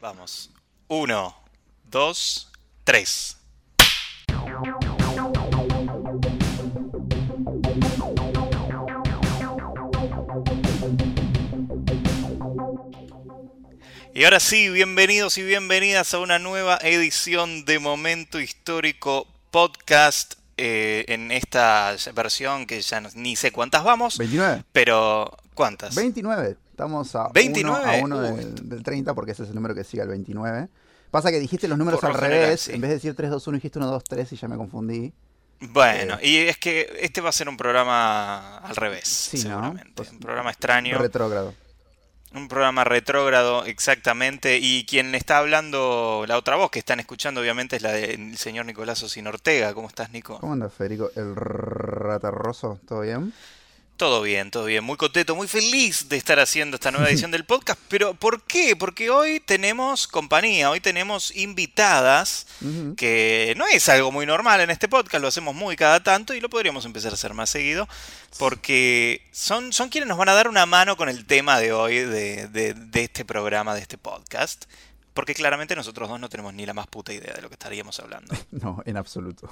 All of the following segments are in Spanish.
Vamos. Uno, dos, tres. Y ahora sí, bienvenidos y bienvenidas a una nueva edición de Momento Histórico Podcast eh, en esta versión que ya no- ni sé cuántas vamos, 29. pero ¿cuántas? 29. Estamos a 29. 1 a uno del, del 30 porque ese es el número que sigue al 29. Pasa que dijiste los números Por al general, revés. sí. En vez de decir 3, 2, 1, dijiste 1, 2, 3 y ya me confundí. Bueno, y es que este va a ser un programa al revés, Sí, ¿no? seguramente. Pues, un programa extraño, Retrógrado. un programa retrógrado, exactamente. Y quien está hablando, la otra voz que están escuchando, obviamente, es la del señor Nicolás Osin Ortega. ¿Cómo estás, Nico? ¿Cómo anda Federico? El ratarroso, ¿todo bien? Todo bien, todo bien. Muy contento, muy feliz de estar haciendo esta nueva edición del podcast. Pero ¿por qué? Porque hoy tenemos compañía, hoy tenemos invitadas, que no es algo muy normal en este podcast, lo hacemos muy cada tanto y lo podríamos empezar a hacer más seguido, porque son, son quienes nos van a dar una mano con el tema de hoy, de, de- de este programa, de este podcast. Porque claramente nosotros dos no tenemos ni la más puta idea de lo que estaríamos hablando. No, en absoluto.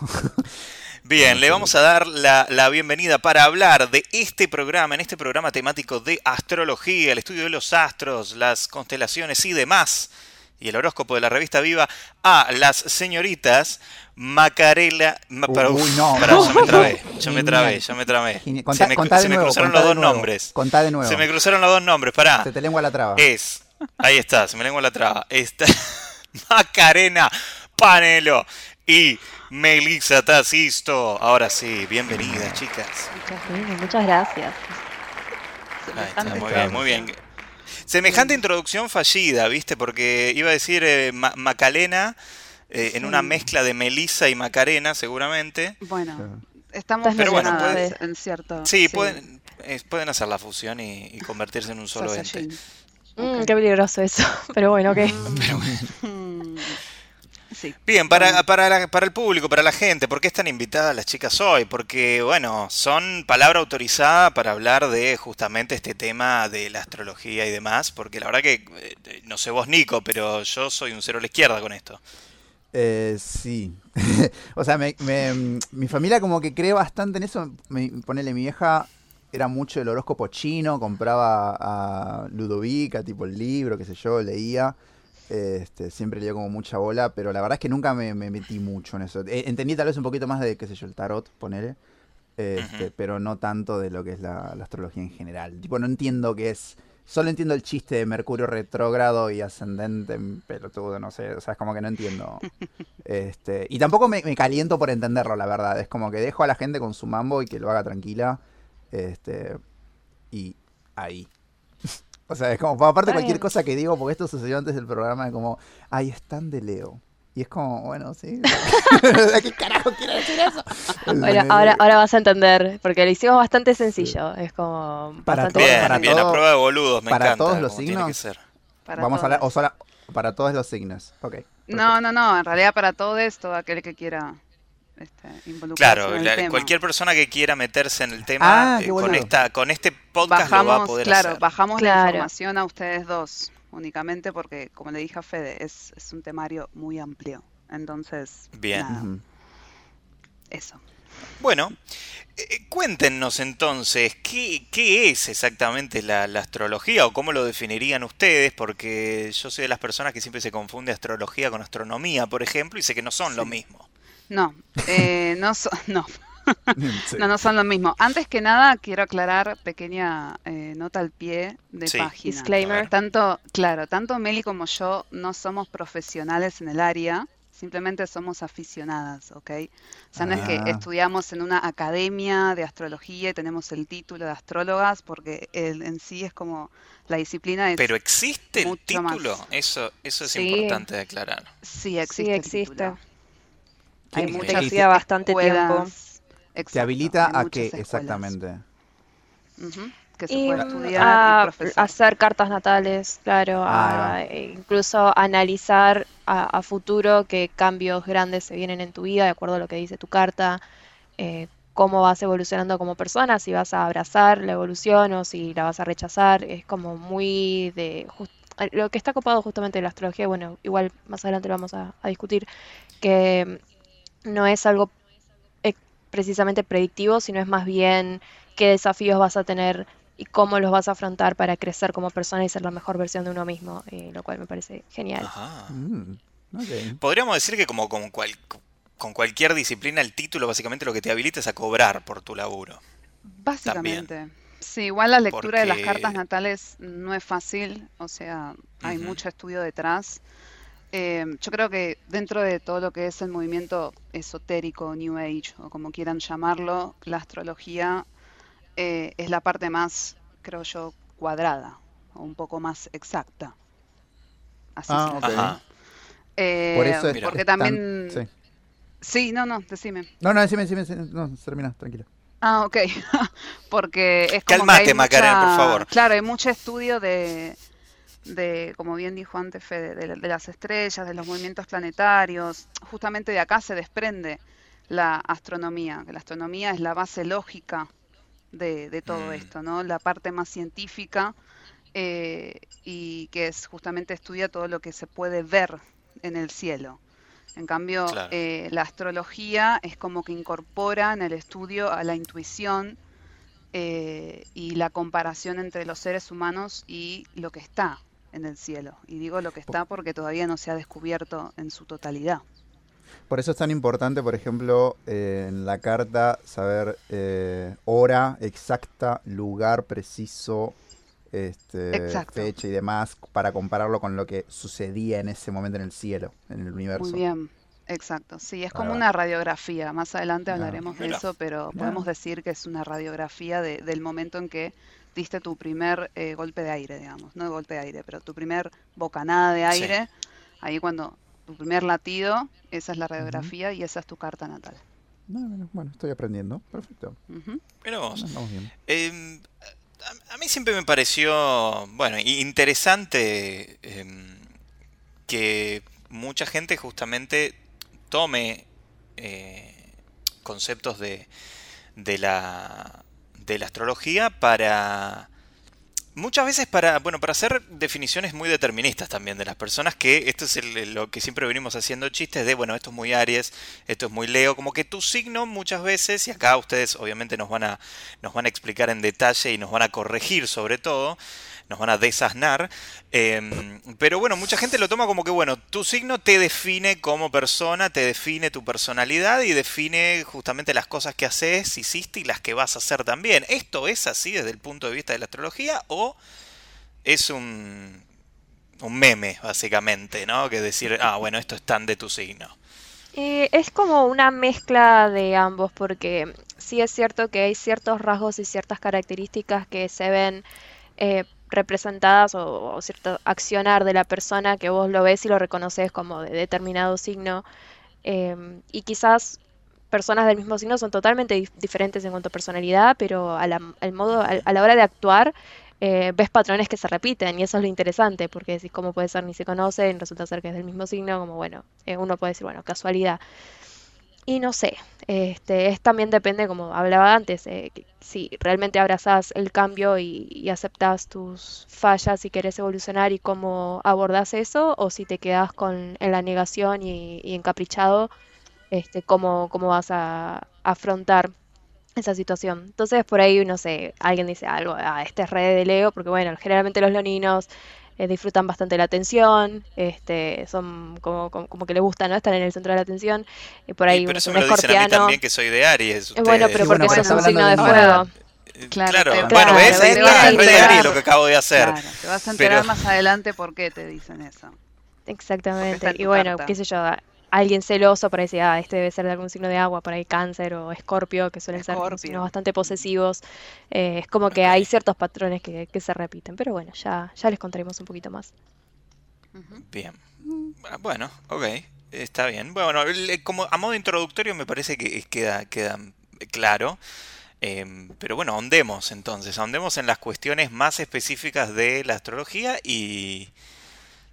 Bien, le vamos a dar la, la bienvenida para hablar de este programa, en este programa temático de astrología, el estudio de los astros, las constelaciones y demás, y el horóscopo de la revista Viva, a las señoritas Macarela... Ma- para- Uy, no. pará, yo me trabé, yo me trabé, yo me trabé. Genial. Se Contá, me, contá se me nuevo, cruzaron contá los dos nuevo, nombres. Contá de nuevo. Se me cruzaron los dos nombres, pará. Se te lengua la traba. Es, ahí está, se me lengua la traba. Está Macarena Panelo y Melissa Tacisto. Ahora sí, bienvenidas, chicas. Muchas, gracias. Ahí está, Semejante muy bien, muy bien. Semejante introducción fallida, ¿viste? Porque iba a decir eh, Ma- Macalena eh, en una mezcla de Melissa y Macarena, seguramente. Bueno, estamos Pero bueno, mencionadas puede- en cierto. Sí, pueden, eh, pueden hacer la fusión y, y convertirse en un solo ente. Mm, qué peligroso eso, pero bueno, ok. Pero bueno. Mm, Sí. Bien, para, para, la- para el público, para la gente, ¿por qué están invitadas las chicas hoy? Porque, bueno, son palabra autorizada para hablar de justamente este tema de la astrología y demás, porque la verdad que, eh, no sé vos, Nico, pero yo soy un cero a la izquierda con esto. Eh, sí. o sea, me- me- mi familia como que cree bastante en eso. Me, ponele, mi vieja era mucho del horóscopo chino, compraba a Ludovica, tipo el libro, qué sé yo, leía. Este, siempre leía como mucha bola, pero la verdad es que nunca me, me metí mucho en eso. Eh, entendí tal vez un poquito más de, qué sé yo, el tarot, ponele. Este, pero no tanto de lo que es la, la astrología en general. Tipo, no entiendo qué es. Solo entiendo el chiste de Mercurio retrógrado y ascendente en pelotudo, no sé. O sea, es como que no entiendo. Este, y tampoco me, me caliento por entenderlo, la verdad. Es como que dejo a la gente con su mambo y que lo haga tranquila. Este, y ahí. o sea, es como, aparte Está cualquier bien. cosa que digo, porque esto sucedió antes del programa, es como, ay, están de Leo. Y es como, bueno, sí. ¿Qué carajo quiere decir eso? Bueno, ahora, ahora vas a entender, porque lo hicimos bastante sencillo. Es como Para bastante todo- Bien, para bien, todo- a prueba de boludos, me para encanta. todos los como tiene que signos. ser. Para Vamos a hablar, o todos. sola, para todos los signos. Ok. No, no, no. En realidad, para todo esto, aquel que quiera este, involucrarse Claro, en el la- tema. cualquier persona que quiera meterse en el tema Ah, eh, con esta con este podcast lo va a Bajamos, poder claro, hacer. bajamos la información a ustedes dos, únicamente porque, como le dije a Fede, es, es un temario muy amplio. Entonces, Bien. nada, eso. Bueno, eh, cuéntenos entonces, ¿qué, qué es exactamente la, la astrología o cómo lo definirían ustedes? Porque yo soy de las personas que siempre se confunde astrología con astronomía, por ejemplo, y sé que no son lo mismo. No, eh, no, so- no, Sí. no, no son lo mismo. Antes que nada, quiero aclarar pequeña eh, nota al pie de Sí. página. disclaimer. Tanto, claro, tanto Meli como yo no somos profesionales en el área, simplemente somos aficionadas, ¿ok? O sea, no es que Ah. estudiamos en una academia de astrología y tenemos el título de astrólogas, porque el, en sí es como la disciplina es Pero existe el más. título, eso, eso es Sí. importante de aclarar. sí existe. Sí, el existe. título. ¿Qué- Hay muchas te- hacía bastante escuelas, tiempo. ¿Te habilita a qué escuelas. exactamente? Que se Y puede mm, estudiar a hacer cartas natales, claro, Ah, a e incluso analizar a, a futuro qué cambios grandes se vienen en tu vida, de acuerdo a lo que dice tu carta, eh, cómo vas evolucionando como persona, si vas a abrazar la evolución o si la vas a rechazar, es como muy de, lo que está copado justamente de la astrología, bueno, igual más adelante lo vamos a, discutir, que no es algo eh, precisamente predictivo, sino es más bien qué desafíos vas a tener y cómo los vas a afrontar para crecer como persona y ser la mejor versión de uno mismo, eh, lo cual me parece genial. Mm, Podríamos decir que como con, con cualquier disciplina el título básicamente lo que te habilita es a cobrar por tu laburo. Básicamente. Sí, igual la lectura de las cartas natales no es fácil, o sea, hay mucho estudio detrás. Eh, yo creo que dentro de todo lo que es el movimiento esotérico, New Age, o como quieran llamarlo, la astrología eh, es la parte más, creo yo, cuadrada, o un poco más exacta. Así ah, eh, Por eso porque también... sí. sí. no, no, decime. No, no, decime, decime, no, termina, tranquila. Ah, ok. Porque es como Calmate, que hay Macarena, por favor. Claro, hay mucho estudio de, de como bien dijo antes Fede, de, las estrellas, de los movimientos planetarios. Justamente de acá se desprende la astronomía, que la astronomía es la base lógica de, todo mm. esto, ¿no? La parte más científica eh, y que es justamente estudia todo lo que se puede ver en el cielo. En cambio, eh, la astrología es como que incorpora en el estudio a la intuición eh, y la comparación entre los seres humanos y lo que está en el cielo. Y digo lo que está porque todavía no se ha descubierto en su totalidad. Por eso es tan importante, por ejemplo, eh, en la carta saber hora exacta, lugar preciso, este, fecha y demás para compararlo con lo que sucedía en ese momento en el cielo, en el universo. Muy bien, exacto. Sí, es como una radiografía. Más adelante hablaremos de eso, pero podemos decir que es una radiografía del momento en que diste tu primer eh, golpe de aire, digamos. No golpe de aire, pero tu primer bocanada de aire. Ahí cuando tu primer latido, esa es la radiografía y esa es tu carta natal. bueno, estoy aprendiendo. Perfecto. Pero vamos. bien. Em, a, mí siempre me pareció, bueno, interesante em, que mucha gente justamente tome eh, conceptos de, de, la, de la astrología para muchas veces para, bueno, para hacer definiciones muy deterministas también de las personas, que esto es lo que siempre venimos haciendo chistes de, bueno, esto es muy Aries, esto es muy Leo, como que tu signo muchas veces, y acá ustedes obviamente nos van a, nos van a explicar en detalle y nos van a corregir sobre todo, nos van a desasnar. Em, pero bueno, mucha gente lo toma como que, bueno, tu signo te define como persona, te define tu personalidad y define justamente las cosas que haces, hiciste y las que vas a hacer también. ¿Esto es así desde el punto de vista de la astrología o es un, un meme, básicamente, ¿no? Que decir, ah, bueno, esto es tan de tu signo. Eh, es como una mezcla de ambos, porque sí es cierto que hay ciertos rasgos y ciertas características que se ven eh, representadas o, cierto accionar de la persona que vos lo ves y lo reconoces como de determinado signo. Em, y quizás personas del mismo signo son totalmente diferentes en cuanto a personalidad, pero a la, al modo, a, la hora de actuar eh, ves patrones que se repiten y eso es lo interesante, porque decís cómo puede ser ni se conocen, resulta ser que es del mismo signo, como bueno, eh, uno puede decir, bueno, casualidad. Y no sé, este, es también depende, como hablaba antes, eh, si realmente abrazás el cambio y, y, aceptás tus fallas y querés evolucionar y cómo abordás eso, o si te quedás con, en la negación y, encaprichado, este, cómo, cómo vas a, afrontar esa situación. Entonces por ahí, no sé, alguien dice algo, ah, este es red de Leo, porque bueno, generalmente los leoninos eh, disfrutan bastante la atención, este, son como, como, que les gusta no estar en el centro de la atención. Y por ahí pero eso me lo dicen a mí también que soy de Aries. Bueno, pero porque bueno, sos un signo de fuego. Claro, bueno, ves, es, de Aries lo que acabo de hacer. Claro, te vas a enterar más adelante por qué te dicen eso. Exactamente. Y bueno, qué sé yo, alguien celoso para decir, ah, este debe ser de algún signo de agua, por ahí cáncer o escorpio, que suelen ser signos bastante posesivos. Eh, es como que hay ciertos patrones que, se repiten, pero bueno, ya, ya les contaremos un poquito más. Bien. Bueno, ok, está bien. Bueno, como a modo introductorio me parece que queda, queda claro. Em, pero bueno, ahondemos entonces, ahondemos en las cuestiones más específicas de la astrología y,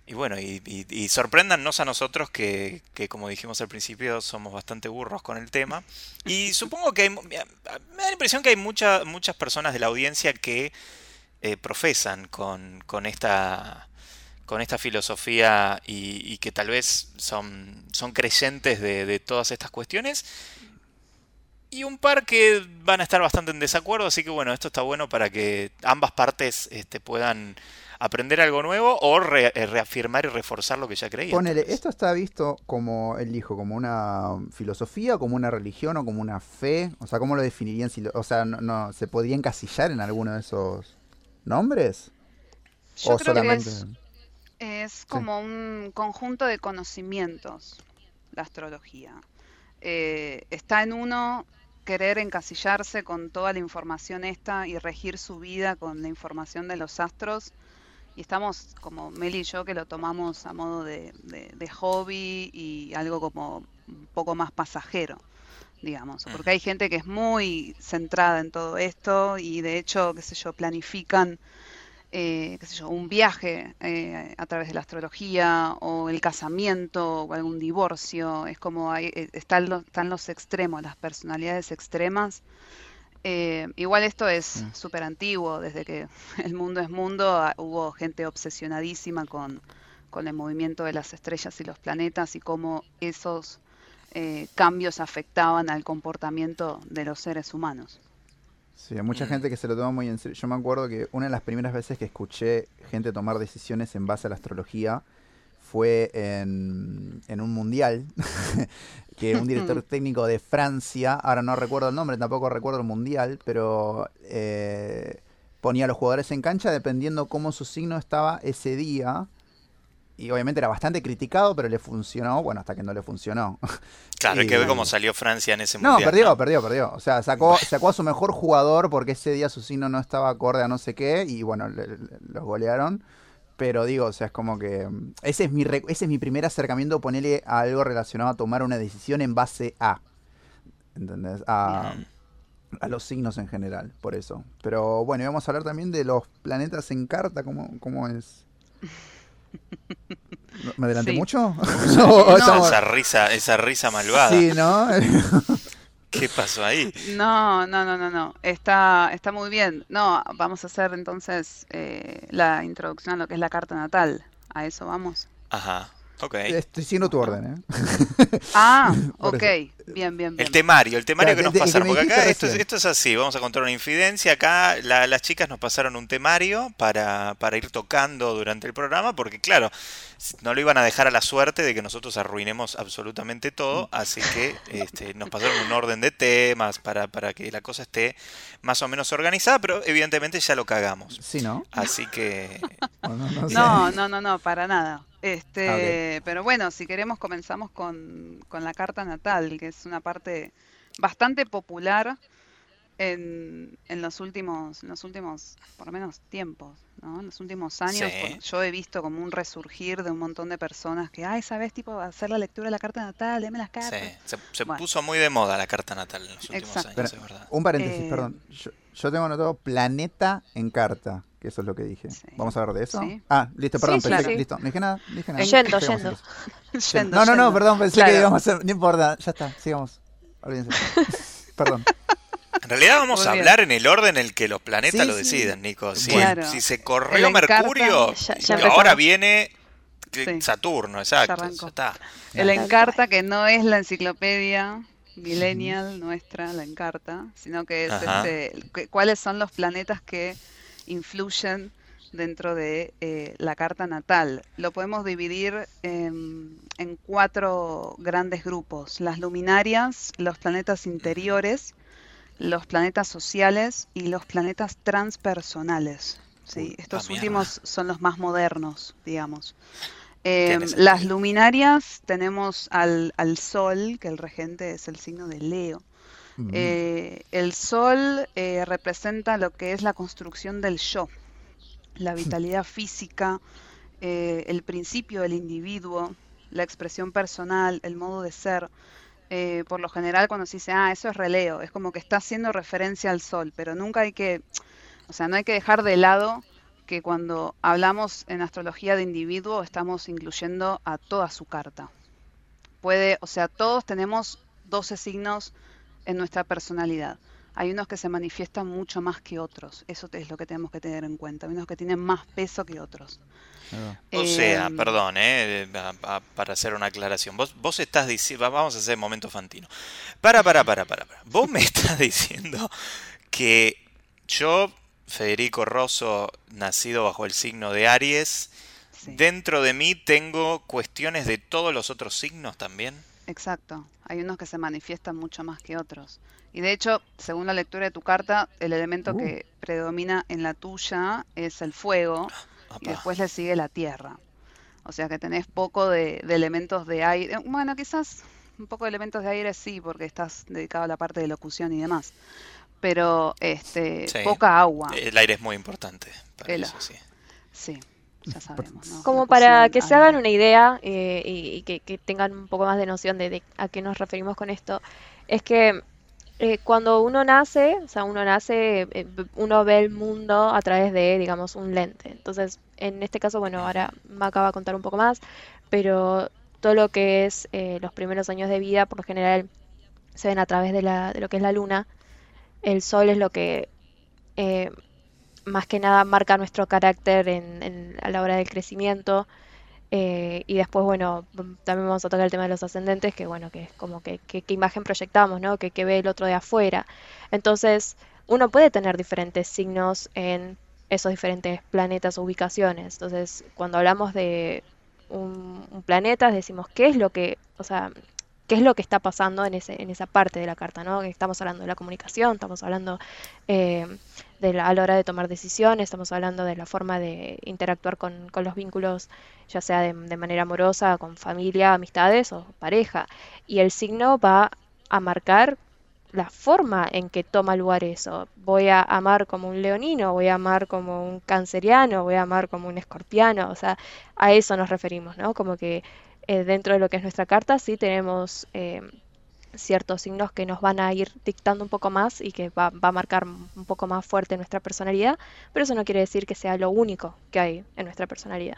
y bueno, y, y, sorpréndannos a nosotros que, como dijimos al principio, somos bastante burros con el tema. Y supongo que me da la impresión que hay muchas muchas personas de la audiencia que eh, profesan con, con, esta, con esta filosofía y, que tal vez son, son creyentes de, todas estas cuestiones. Y un par que van a estar bastante en desacuerdo, así que bueno, esto está bueno para que ambas partes este, puedan aprender algo nuevo o eh, reafirmar y reforzar lo que ya creían. Ponele, ¿esto está visto como, él dijo, como una filosofía, como una religión o como una fe? O sea, ¿cómo lo definirían? Si o sea, no, ¿se podría encasillar en alguno de esos nombres? Yo creo que es, como un conjunto de conocimientos, la astrología. Eh, está en uno querer encasillarse con toda la información esta y regir su vida con la información de los astros y estamos como Mel y yo que lo tomamos a modo de, hobby y algo como un poco más pasajero, digamos, porque hay gente que es muy centrada en todo esto y de hecho, qué sé yo, planifican, eh, qué sé yo, un viaje eh, a través de la astrología o el casamiento o algún divorcio, es como hay, eh, están, los, están los extremos, las personalidades extremas eh, igual esto es mm. súper antiguo, desde que el mundo es mundo, ah, hubo gente obsesionadísima con, el movimiento de las estrellas y los planetas y cómo esos eh, cambios afectaban al comportamiento de los seres humanos. Sí, hay mucha mm. gente que se lo toma muy en serio. Yo me acuerdo que una de las primeras veces que escuché gente tomar decisiones en base a la astrología fue en, en un mundial que un director técnico de Francia, ahora no recuerdo el nombre, tampoco recuerdo el mundial, pero eh, ponía a los jugadores en cancha dependiendo cómo su signo estaba ese día. Y obviamente era bastante criticado, pero le funcionó, bueno, hasta que no le funcionó. Claro, hay que ver cómo salió Francia en ese mundial. No, perdió, perdió, perdió. O sea, sacó, sacó a su mejor jugador porque ese día su signo no estaba acorde a no sé qué y bueno, los golearon. Pero digo, o sea, es como que. Mm, ese es mi, ese es mi primer acercamiento, ponerle a algo relacionado a tomar una decisión en base a. ¿Entendés? A, a los signos en general, por eso. Pero bueno, y vamos a hablar también de los planetas en carta, ¿cómo, cómo es? ¿Me adelanté mucho? no, esa risa, esa risa malvada. Sí, ¿no? ¿Qué pasó ahí? No, no, no, no, no. Está, está muy bien. No, vamos a hacer entonces eh, la introducción a lo que es la carta natal. A eso vamos. Ajá. Ok. Estoy siguiendo tu orden, ¿eh? Ah, ok. Bien, bien, bien. El temario, el temario que nos pasaron. Porque acá esto, es así, vamos a contar una infidencia. Acá las chicas nos pasaron un temario para, para ir tocando durante el programa, porque claro, no lo iban a dejar a la suerte de que nosotros arruinemos absolutamente todo, así que este, nos pasaron un orden de temas para, para que la cosa esté más o menos organizada, pero evidentemente ya lo cagamos. Sí, ¿no? Así que... no, no, no, no, para nada. Este, Pero bueno, si queremos comenzamos con, con la carta natal, que es una parte bastante popular en, en, los últimos, en los últimos, por lo menos, tiempos, ¿no? En los últimos años, yo he visto como un resurgir de un montón de personas que, ay, ¿sabes? Tipo, hacer la lectura de la carta natal, déme las cartas. Sí, se, puso muy de moda la carta natal en los últimos años, es verdad. Un paréntesis, eh, perdón. Yo, tengo anotado planeta en carta, que eso es lo que dije. ¿Vamos a hablar de eso? Ah, listo, perdón, pensé listo. No dije nada, dije nada. Yendo, yendo. No, no, no, perdón, pensé que íbamos a hacer, no importa, ya está, sigamos. Olvídense. perdón. En realidad vamos a hablar en el orden en el que los planetas lo deciden, Nico. Si, si se corrió Mercurio, ahora viene Saturno, exacto. El Encarta, que no es la enciclopedia millennial nuestra, la Encarta, sino que es este, cuáles son los planetas que influyen dentro de eh, la carta natal. Lo podemos dividir en cuatro grandes grupos. Las luminarias, los planetas interiores, los planetas sociales y los planetas transpersonales. ¿sí? Estos últimos son los más modernos, digamos. Em, las luminarias tenemos al, Sol, que el regente es el signo de Leo. Eh, el Sol eh, representa lo que es la construcción del yo, la vitalidad física, eh, el principio del individuo, la expresión personal, el modo de ser. Eh, por lo general cuando se dice, ah, eso es releo, es como que está haciendo referencia al sol, pero nunca hay que, o sea, no hay que dejar de lado que cuando hablamos en astrología de individuo estamos incluyendo a toda su carta. Puede, o sea, todos tenemos 12 signos en nuestra personalidad. hay unos que se manifiestan mucho más que otros. Eso es lo que tenemos que tener en cuenta. Hay unos que tienen más peso que otros. O sea, em, perdón, eh, para hacer una aclaración. Vos, vos estás diciendo, vamos a hacer momento fantino. Para, para, para, para, para. Vos me estás diciendo que yo, Federico Rosso, nacido bajo el signo de Aries, dentro de mí tengo cuestiones de todos los otros signos también. Exacto. Hay unos que se manifiestan mucho más que otros. Y de hecho, según la lectura de tu carta, el elemento uh. que predomina en la tuya es el fuego y después le sigue la tierra. O sea que tenés poco de, elementos de aire. Bueno, quizás un poco de elementos de aire sí, porque estás dedicado a la parte de locución y demás. Pero este, poca agua. El aire es muy importante para eso, sí. Sí, ya sabemos. Como para que se hagan una idea eh, y, que, tengan un poco más de noción de, a qué nos referimos con esto, es que eh, cuando uno nace, o sea, uno nace, eh, uno ve el mundo a través de, digamos, un lente. Entonces, en este caso, bueno, ahora me acaba de contar un poco más, pero todo lo que es los primeros años de vida, por lo general, se ven a través de, la, de lo que es la luna. El sol es lo que más que nada marca nuestro carácter en, a la hora del crecimiento. Eh, y después, bueno, también vamos a tocar el tema de los ascendentes, que bueno, que es como que, qué imagen proyectamos, ¿no? Que, que ve el otro de afuera. Entonces, uno puede tener diferentes signos en esos diferentes planetas o ubicaciones. Entonces, cuando hablamos de un, un planeta, decimos qué es lo que, o sea, qué es lo que está pasando en, ese, en esa parte de la carta, ¿no? Estamos hablando de la comunicación, estamos hablando eh, de la, a la hora de tomar decisiones, estamos hablando de la forma de interactuar con, con los vínculos, ya sea de, manera amorosa, con familia, amistades o pareja. Y el signo va a marcar la forma en que toma lugar eso. Voy a amar como un leonino, voy a amar como un canceriano, voy a amar como un escorpiano, o sea, a eso nos referimos, ¿no? Como que eh, dentro de lo que es nuestra carta sí tenemos eh, ciertos signos que nos van a ir dictando un poco más y que va, a marcar un poco más fuerte nuestra personalidad, pero eso no quiere decir que sea lo único que hay en nuestra personalidad.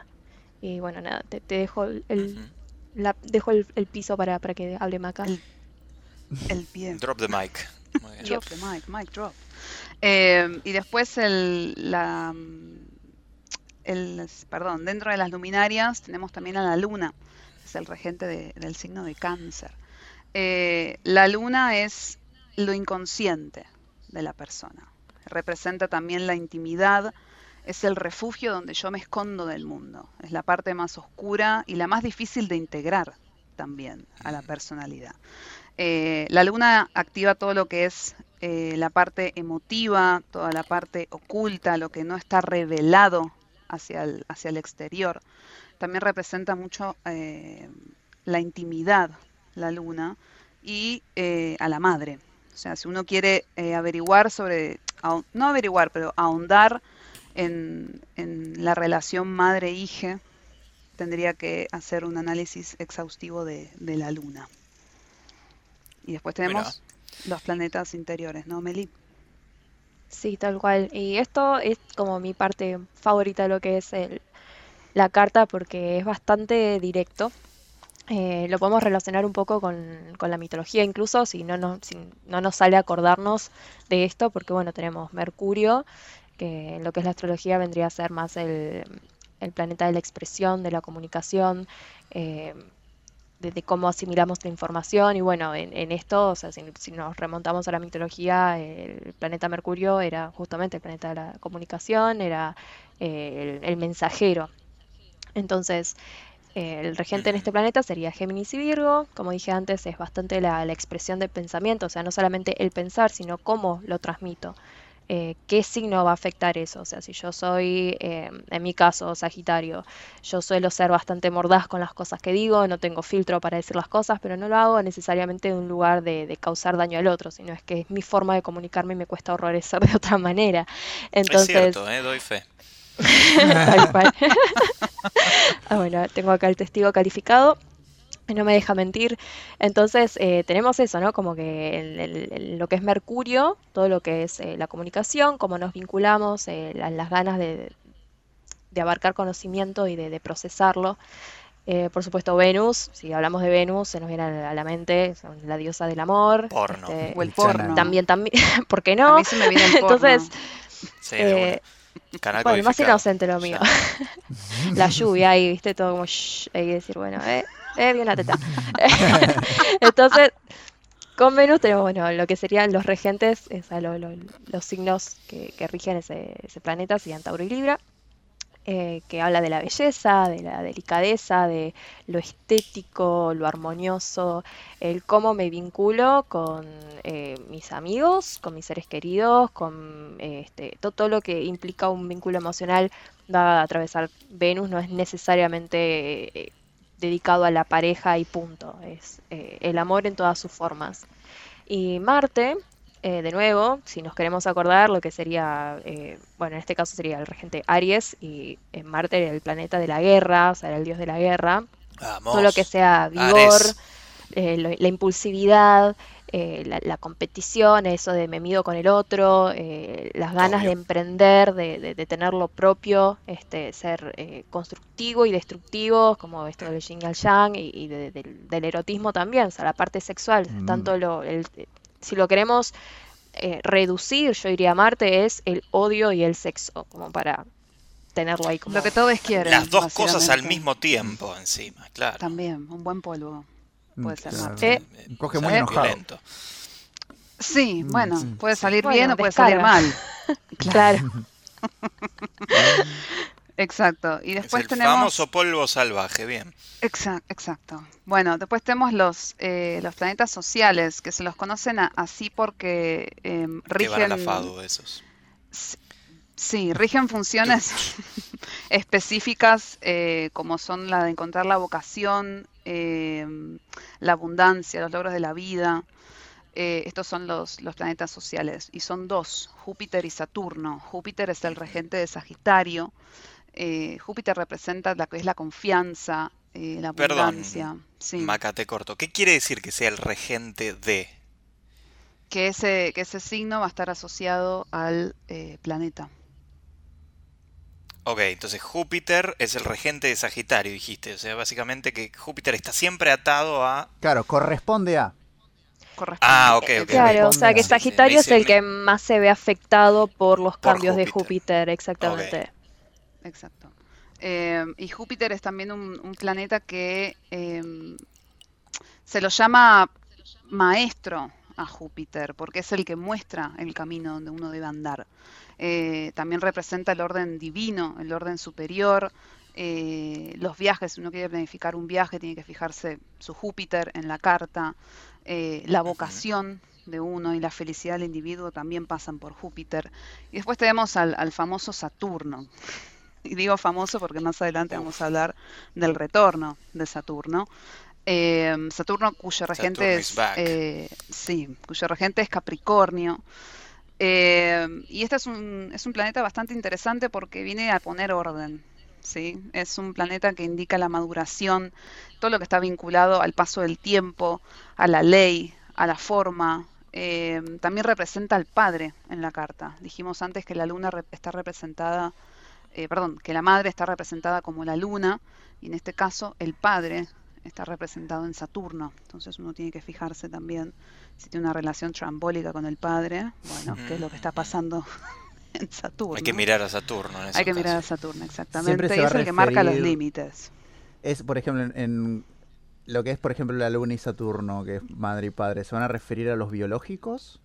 Y bueno, nada, te, dejo el, la, dejo el, piso para, para, que hable Maca. El, pie. Drop the mic. drop the mic, mic drop. Eh, y después el, la, el, perdón, dentro de las luminarias tenemos también a la luna el regente del signo de cáncer. Eh, la luna es lo inconsciente de la persona. Representa también la intimidad, es el refugio donde yo me escondo del mundo. Es la parte más oscura y la más difícil de integrar también a la personalidad. Eh, la luna activa todo lo que es eh, la parte emotiva, toda la parte oculta, lo que no está revelado hacia el, hacia el exterior también representa mucho eh, la intimidad, la luna, y eh, a la madre. O sea, si uno quiere eh, averiguar sobre, no averiguar, pero ahondar en, la relación madre-hija, tendría que hacer un análisis exhaustivo de, la luna. Y después tenemos los planetas interiores, ¿no, Meli? Sí, tal cual. Y esto es como mi parte favorita de lo que es el, la carta porque es bastante directo. Eh, lo podemos relacionar un poco con, la mitología, incluso si no, nos, no nos sale acordarnos de esto, porque bueno, tenemos Mercurio, que en lo que es la astrología vendría a ser más el, planeta de la expresión, de la comunicación, eh, de, cómo asimilamos la información. Y bueno, en, esto, o sea, si, nos remontamos a la mitología, el planeta Mercurio era justamente el planeta de la comunicación, era eh, el mensajero entonces, eh, el regente en este planeta sería Géminis y Virgo. Como dije antes, es bastante la, expresión del pensamiento, o sea, no solamente el pensar, sino cómo lo transmito. Eh, qué signo va a afectar eso. O sea, si yo soy, eh, en mi caso, Sagitario, yo suelo ser bastante mordaz con las cosas que digo, no tengo filtro para decir las cosas, pero no lo hago necesariamente en un lugar de, causar daño al otro, sino es que es mi forma de comunicarme y me cuesta horrores de otra manera. Entonces, es cierto, doy fe. ah, bueno, tengo acá el testigo calificado. No me deja mentir. Entonces, eh, tenemos eso, ¿no? Como que lo que es Mercurio, todo lo que es eh, la comunicación, cómo nos vinculamos, eh, las ganas de, abarcar conocimiento y de, procesarlo. Eh, por supuesto, Venus, si hablamos de Venus, se nos viene a la mente la diosa del amor. Porno. este, O el porno. También, también, ¿por qué A no? mí se me viene el porno. Entonces, Sí, eh. Canal bueno, más inocente lo mío. la lluvia ahí, viste, todo como shh, hay que decir, bueno, eh, eh, bien la teta. Entonces, con Venus tenemos, bueno, lo que serían los regentes, o sea, lo- lo- los signos que, que rigen ese, ese planeta, serían Tauro y Libra, eh, que habla de la belleza, de la delicadeza, de lo estético, lo armonioso, el cómo me vinculo con eh, mis amigos, con mis seres queridos, con este, to- todo, lo que implica un vínculo emocional va a atravesar Venus, no es necesariamente eh, dedicado a la pareja y punto, es eh, el amor en todas sus formas. Y Marte, eh, de nuevo, si nos queremos acordar, lo que sería, eh, bueno, en este caso sería el regente Aries y eh, Marte era el planeta de la guerra, o sea, era el dios de la guerra. Vamos. Todo lo que sea vigor, eh, lo- la impulsividad, eh, la, la competición, eso de me mido con el otro, eh, las ganas Obvio. de emprender, de, de- de tener lo propio, este, ser eh, constructivo y destructivo, como esto del yin y el yang, y, y de- del, del erotismo también, o sea, la parte sexual, Mm. tanto lo, el- si lo queremos eh, reducir, yo diría Marte, es el odio y el sexo, como para tenerlo ahí como... Lo que todos quieren. Las dos cosas al mismo tiempo encima, claro. También, un buen polvo. Puede ser Claro. Marte. Eh, Coge muy enojado. Violento. Sí, Mm, bueno, puede salir Bueno, bien o puede descarga. salir mal. Claro. Exacto. Y Es después el tenemos. famoso polvo salvaje, bien. Exa- exacto. Bueno, después tenemos los, eh, los planetas sociales, que se los conocen a- así porque van la rigen. FADU esos. Sí, rigen funciones específicas eh, como son la de encontrar la vocación, em, la abundancia, los logros de la vida. Eh, estos son los, los planetas sociales y son dos, Júpiter y Saturno. Júpiter es el regente de Sagitario. Eh, Júpiter representa la que es la confianza, eh, la Perdón, abundancia. Sí, Macate corto. ¿Qué quiere decir que sea el regente de? que ese, que ese signo va a estar asociado al eh, planeta. Ok, entonces Júpiter es el regente de Sagitario, dijiste. O sea, básicamente que Júpiter está siempre atado a... Claro, corresponde a. Corresponde. Ah, ok, ok. Claro, o sea que Sí, sí, Sagitario es el que más se ve afectado por los Por cambios de Júpiter. Júpiter, exactamente. Exacto. Eh, y Júpiter es también un, un planeta que eh, se lo llama maestro a Júpiter, porque es el que muestra el camino donde uno debe andar. Eh, también representa el orden divino, el orden superior. eh, los viajes, si uno quiere planificar un viaje, tiene que fijarse su Júpiter en la carta. eh, la vocación de uno y la felicidad del individuo también pasan por Júpiter. Y después tenemos al, al famoso Saturno, y digo famoso porque más adelante vamos a hablar del retorno de Saturno. Eh, Saturno cuyo regente Saturn es, eh, sí, cuyo regente es Capricornio. Eh, y este es un, es un planeta bastante interesante porque viene a poner orden. ¿sí? Es un planeta que indica la maduración, todo lo que está vinculado al paso del tiempo, a la ley, a la forma. Eh, también representa al padre en la carta. Dijimos antes que la luna rep- está representada eh, perdón, que la madre está representada como la luna y en este caso el padre está representado en Saturno. Entonces uno tiene que fijarse también si tiene una relación trambólica con el padre, bueno, qué es lo que está pasando en Saturno. Hay que mirar a Saturno en Hay que mirar a. Saturno, exactamente. Y es el que marca los límites. Es, por ejemplo, en, en lo que es, por ejemplo, la Luna y Saturno, que es madre y padre, ¿se van a referir a los biológicos?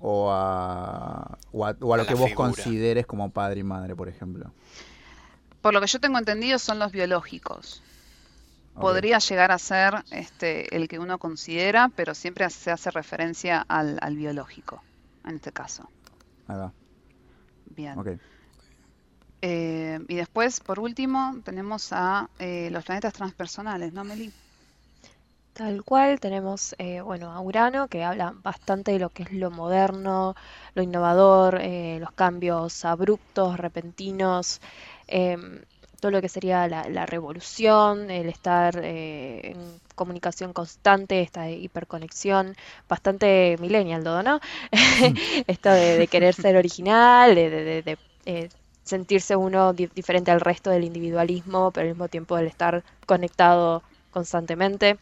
¿O a, o a, o a A lo que vos figura. consideres como padre y madre, por ejemplo? Por lo que yo tengo entendido son los biológicos. Podría llegar a ser este, el que uno considera, pero siempre se hace referencia al, al biológico, en este caso. Ahí va. Bien. Eh, y después, por último, tenemos a eh, los planetas transpersonales, ¿no, Meli? Tal cual, tenemos, eh, bueno, a Urano, que habla bastante de lo que es lo moderno, lo innovador, eh, los cambios abruptos, repentinos, em, todo lo que sería la, la revolución, el estar eh, en comunicación constante, esta hiperconexión, bastante millennial todo, ¿no? Esto de, de querer ser original, de, de- de- de, eh, sentirse uno diferente al resto del individualismo, pero al mismo tiempo el estar conectado constantemente.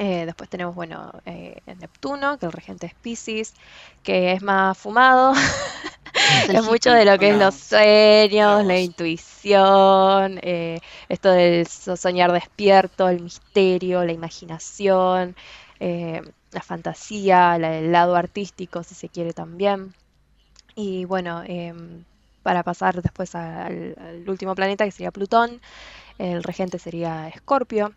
Eh, después tenemos, bueno, eh, Neptuno, que el regente es Pisces, que es más fumado. Es, mucho de lo que es los sueños, la intuición, eh, esto del soñar despierto, el misterio, la imaginación, la fantasía, el lado artístico, si se quiere también. Y bueno, em, para pasar después al, al, último planeta, que sería Plutón, el regente sería Escorpio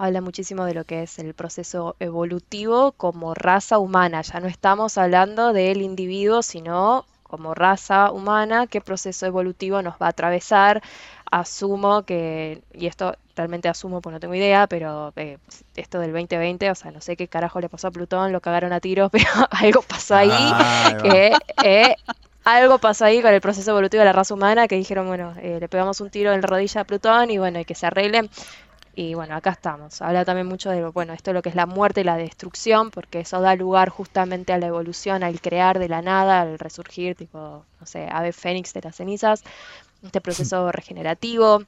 habla muchísimo de lo que es el proceso evolutivo como raza humana. Ya no estamos hablando del individuo, sino como raza humana, qué proceso evolutivo nos va a atravesar. Asumo que, y esto realmente asumo porque no tengo idea, pero eh, esto del 2020, o sea, no sé qué carajo le pasó a Plutón, lo cagaron a tiros, pero algo pasó ahí, ah, que eh, algo pasó ahí con el proceso evolutivo de la raza humana, que dijeron, bueno, eh, le pegamos un tiro en la rodilla a Plutón y bueno, y que se arregle. Y bueno, acá estamos. Habla también mucho de, bueno, esto lo que es la muerte y la destrucción, porque eso da lugar justamente a la evolución, al crear de la nada, al resurgir, tipo, no sé, ave fénix de las cenizas, este proceso regenerativo,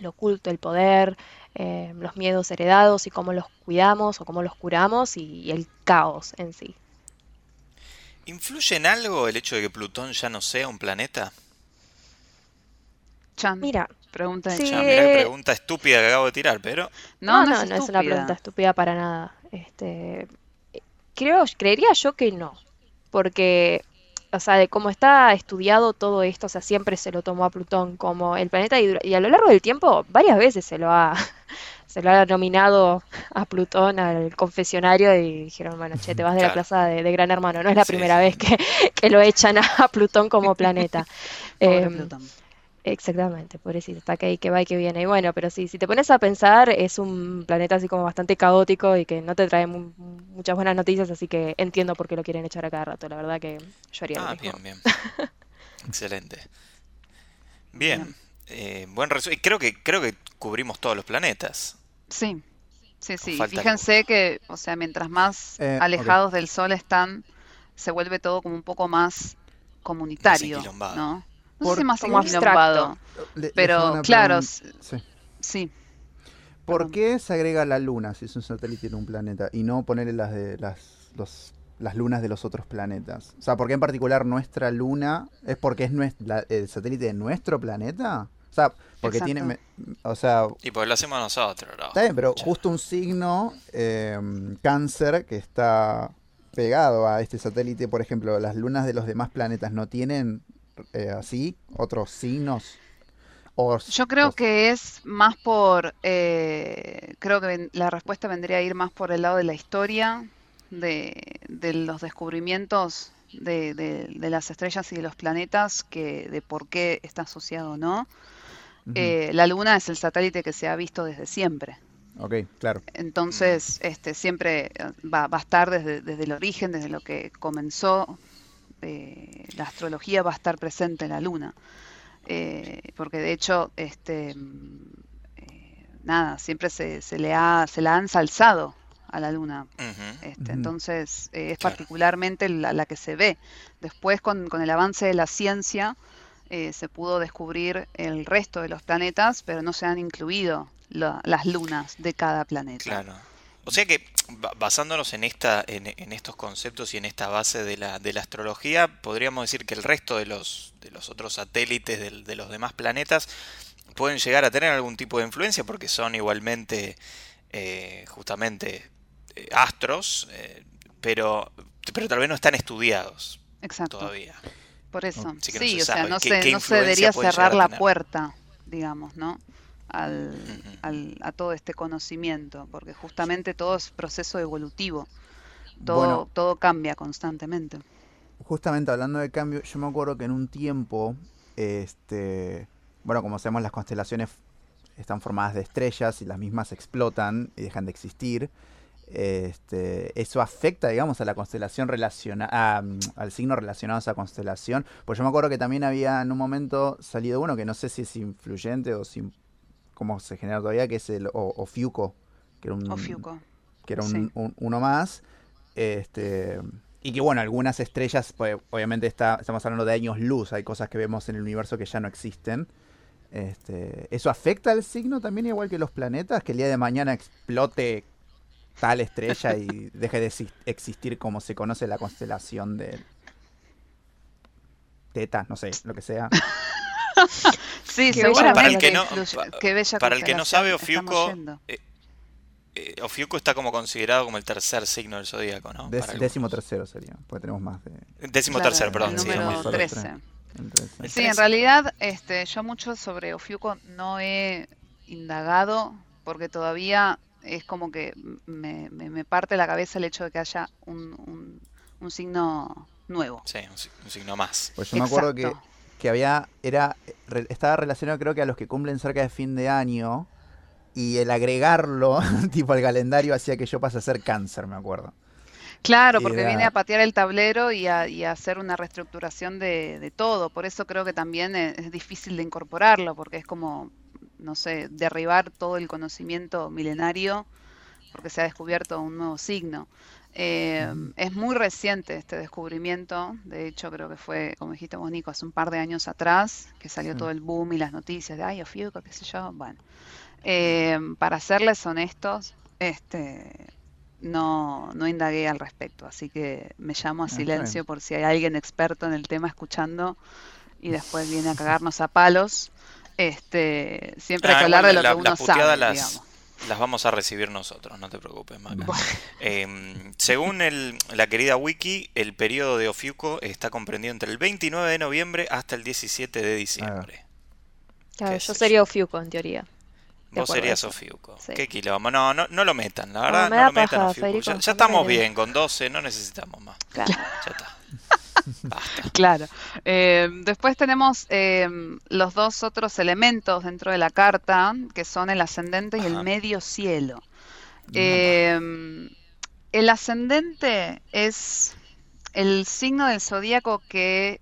lo oculto, el poder, eh, los miedos heredados y cómo los cuidamos o cómo los curamos y, el caos en sí. ¿Influye en algo el hecho de que Plutón ya no sea un planeta? Mira, Pregunta sí. pregunta estúpida que acabo de tirar, pero... No, no, no, es, una pregunta estúpida para nada. Este, creo, creería yo que no, porque, o sea, de cómo está estudiado todo esto, o sea, siempre se lo tomó a Plutón como el planeta y, a lo largo del tiempo varias veces se lo ha se lo ha nominado a Plutón al confesionario y dijeron, bueno, che, te vas de la plaza de, Gran Hermano. No es la primera vez que, que, lo echan a Plutón como planeta. eh, Plutón. Exactamente, pobrecito, está que ahí que va y que viene. Y bueno, pero sí, si te pones a pensar, es un planeta así como bastante caótico y que no te trae muchas buenas noticias, así que entiendo por qué lo quieren echar a cada rato. La verdad que yo haría ah, bien, bien. Excelente. Bien, eh, buen resumen. Creo que, creo que cubrimos todos los planetas. Sí, sí, sí. Fíjense que, o sea, mientras más eh, alejados del Sol están, se vuelve todo como un poco más comunitario, ¿no? No sé más como abstracto. pero claro, sí. ¿Por qué se agrega la luna si es un satélite en un planeta y no ponerle las de las, las lunas de los otros planetas? O sea, ¿por qué en particular nuestra luna es porque es nuestra, el satélite de nuestro planeta? O sea, porque tiene. O sea. Y porque lo hacemos nosotros, ¿no? Está bien, pero justo un signo, eh, cáncer, que está pegado a este satélite, por ejemplo, las lunas de los demás planetas no tienen eh, así, otros signos? Yo creo que es más por, eh, creo que la respuesta vendría a ir más por el lado de la historia, de, los descubrimientos de, las estrellas y de los planetas, que de por qué está asociado o no. Eh, la Luna es el satélite que se ha visto desde siempre. Ok, claro. Entonces, este, siempre va, va a estar desde, desde, el origen, desde lo que comenzó eh, la astrología va a estar presente en la luna. Eh, porque de hecho, este, eh, nada, siempre se, se, le ha, se la han ensalzado a la luna. este, Entonces, es particularmente la, que se ve. Después, con, con el avance de la ciencia, se pudo descubrir el resto de los planetas, pero no se han incluido las lunas de cada planeta. Claro. O sea que basándonos en esta, en, estos conceptos y en esta base de la, de la, astrología, podríamos decir que el resto de los, de los otros satélites de, los demás planetas pueden llegar a tener algún tipo de influencia porque son igualmente eh, justamente eh, astros, eh, pero, pero tal vez no están estudiados todavía. Por eso, sí, o sea, no, se, no se debería cerrar la puerta, digamos, ¿no? Al, al, a todo este conocimiento, porque justamente todo es proceso evolutivo, todo, todo cambia constantemente. Justamente hablando de cambio, yo me acuerdo que en un tiempo, este, bueno, como sabemos las constelaciones están formadas de estrellas y las mismas explotan y dejan de existir. Este, eso afecta, digamos, a la constelación relacionada, al signo relacionado a esa constelación. Pues yo me acuerdo que también había en un momento salido uno que no sé si es influyente o si cómo se genera todavía, que es el Ofiuco, que era un, que era un, uno más, este, y que bueno, algunas estrellas, pues, obviamente está, estamos hablando de años luz, hay cosas que vemos en el universo que ya no existen. Este, ¿Eso afecta al signo también igual que los planetas? Que el día de mañana explote tal estrella y deje de existir como se conoce la constelación de Teta, no sé, lo que sea. sí, seguramente. Para el que no, para el que no sabe, Ofiuco, eh, eh, Ofiuco está como considerado como el tercer signo del zodíaco, ¿no? décimo tercero sería, porque tenemos más de... Décimo tercero, perdón. número 13. Sí, en realidad este, yo mucho sobre Ofiuco no he indagado porque todavía es como que me, me, parte la cabeza el hecho de que haya un, un, signo nuevo. Sí, un, signo más. Pues yo me acuerdo que, que había, era, estaba relacionado creo que a los que cumplen cerca de fin de año y el agregarlo tipo al calendario hacía que yo pase a ser cáncer, me acuerdo. Claro, porque viene a patear el tablero y a, hacer una reestructuración de, todo. Por eso creo que también es, difícil de incorporarlo, porque es como, no sé, derribar todo el conocimiento milenario, porque se ha descubierto un nuevo signo. Eh, es muy reciente este descubrimiento, de hecho creo que fue, como dijiste vos, Nico, hace un par de años atrás, que salió todo el boom y las noticias de, ay, Ofiuco, qué sé yo, bueno. Eh, para serles honestos, este, no, no indagué al respecto, así que me llamo a silencio por si hay alguien experto en el tema escuchando y después viene a cagarnos a palos. Este, siempre hay que ah, hablar de lo que uno sabe, las, Las vamos a recibir nosotros, no te preocupes, Maca. Em, según el, la querida Wiki, el periodo de Ofiuco está comprendido entre el 29 de noviembre hasta el 17 de diciembre. Claro, yo sería Ofiuco en teoría. Vos serías Ofiuco. Qué quilombo. No, no, no lo metan, la verdad. No, lo metan Ofiuco. Ya, estamos bien, con 12 no necesitamos más. Claro. Ya está. Claro. Eh, después tenemos eh, los dos otros elementos dentro de la carta, que son el ascendente y el medio cielo. Eh, el ascendente es el signo del zodíaco que,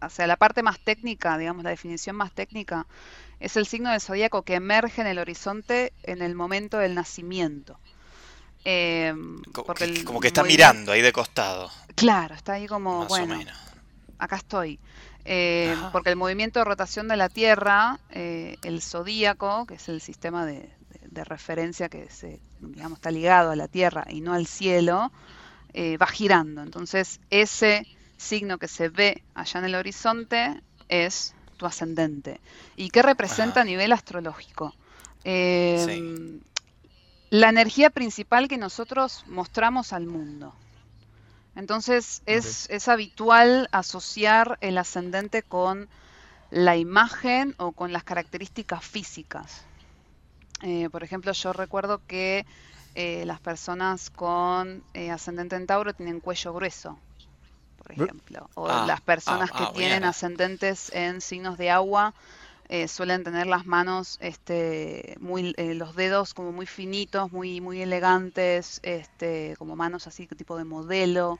o sea, la parte más técnica, digamos, la definición más técnica, es el signo del zodíaco que emerge en el horizonte en el momento del nacimiento. Em, como que está mirando ahí de costado. Claro, está ahí como, bueno, acá estoy. Eh, porque el movimiento de rotación de la Tierra, eh, el zodíaco, que es el sistema de, referencia que se, digamos, está ligado a la Tierra y no al cielo, eh, va girando. Entonces, ese signo que se ve allá en el horizonte es ascendente. ¿Y qué representa a nivel astrológico? Em, la energía principal que nosotros mostramos al mundo. Entonces es, es habitual asociar el ascendente con la imagen o con las características físicas. Eh, por ejemplo, yo recuerdo que eh, las personas con eh, ascendente en Tauro tienen cuello grueso, por ejemplo. O ah, las personas ah, que ah, tienen ascendentes en signos de agua eh, suelen tener las manos, este, muy, eh, los dedos como muy finitos, muy, muy elegantes, este, como manos así, tipo de modelo.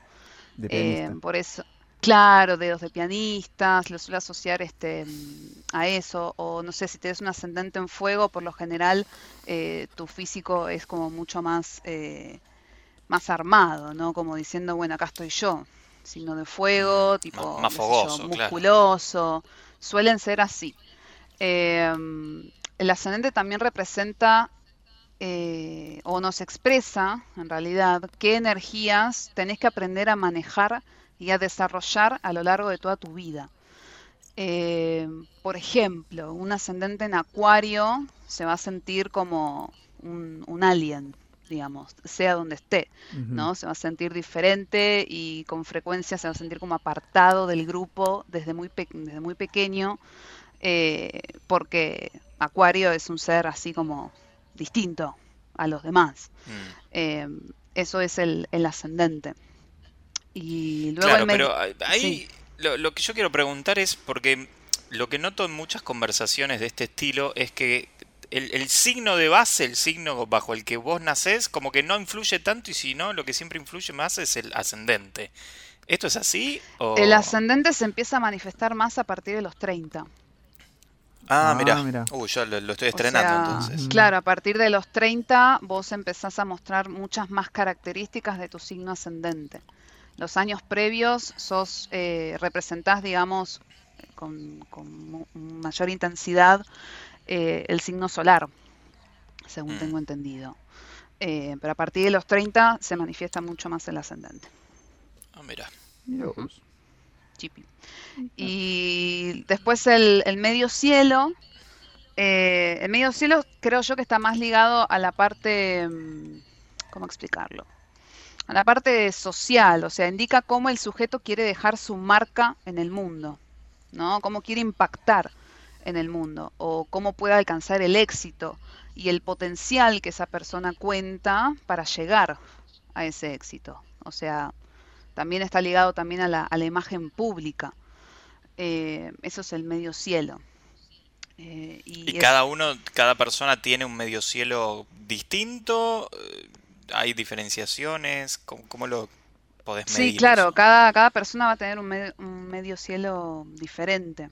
Eh, por eso, claro, dedos de pianistas, lo suele asociar este, a eso. O no sé, si tienes un ascendente en fuego, por lo general tu físico es como mucho más, más armado, ¿no? Como diciendo, bueno, acá estoy yo signo de fuego, tipo más, fogoso, musculoso, suelen ser así. Em, el ascendente también representa eh, o nos expresa, en realidad, qué energías tenés que aprender a manejar y a desarrollar a lo largo de toda tu vida. Em, por ejemplo, un ascendente en acuario se va a sentir como un, un alien, digamos, sea donde esté, ¿no? Se va a sentir diferente y con frecuencia se va a sentir como apartado del grupo desde muy, desde muy pequeño, eh, porque Acuario es un ser así como distinto a los demás. Mm. Eh, eso es el, ascendente. Y luego claro, pero ahí lo, lo que yo quiero preguntar es porque lo que noto en muchas conversaciones de este estilo es que el, signo de base, el signo bajo el que vos nacés, como que no influye tanto y si no, lo que siempre influye más es el ascendente. ¿Esto es así? El ascendente se empieza a manifestar más a partir de los 30. Ah, ah mira. Yo lo, estoy estrenando entonces. Claro, a partir de los 30 vos empezás a mostrar muchas más características de tu signo ascendente. los años previos sos, eh, representás, digamos, con, mayor intensidad eh, el signo solar, según mm. tengo entendido. Eh, pero a partir de los 30 se manifiesta mucho más el ascendente. Ah, mira. Y después el, medio cielo. Eh, el medio cielo creo yo que está más ligado a la parte, mm, ¿cómo explicarlo? A la parte social, o sea, indica cómo el sujeto quiere dejar su marca en el mundo, ¿no? Cómo quiere impactar en el mundo o cómo puede alcanzar el éxito y el potencial que esa persona cuenta para llegar a ese éxito. O sea, también está ligado también a la, a la imagen pública. Eh, eso es el medio cielo. Eh, y, cada uno, cada persona tiene un medio cielo distinto. Eh, ¿Hay diferenciaciones? ¿Cómo, lo podés medir? Sí, claro, cada, cada persona va a tener un medio, un medio cielo diferente.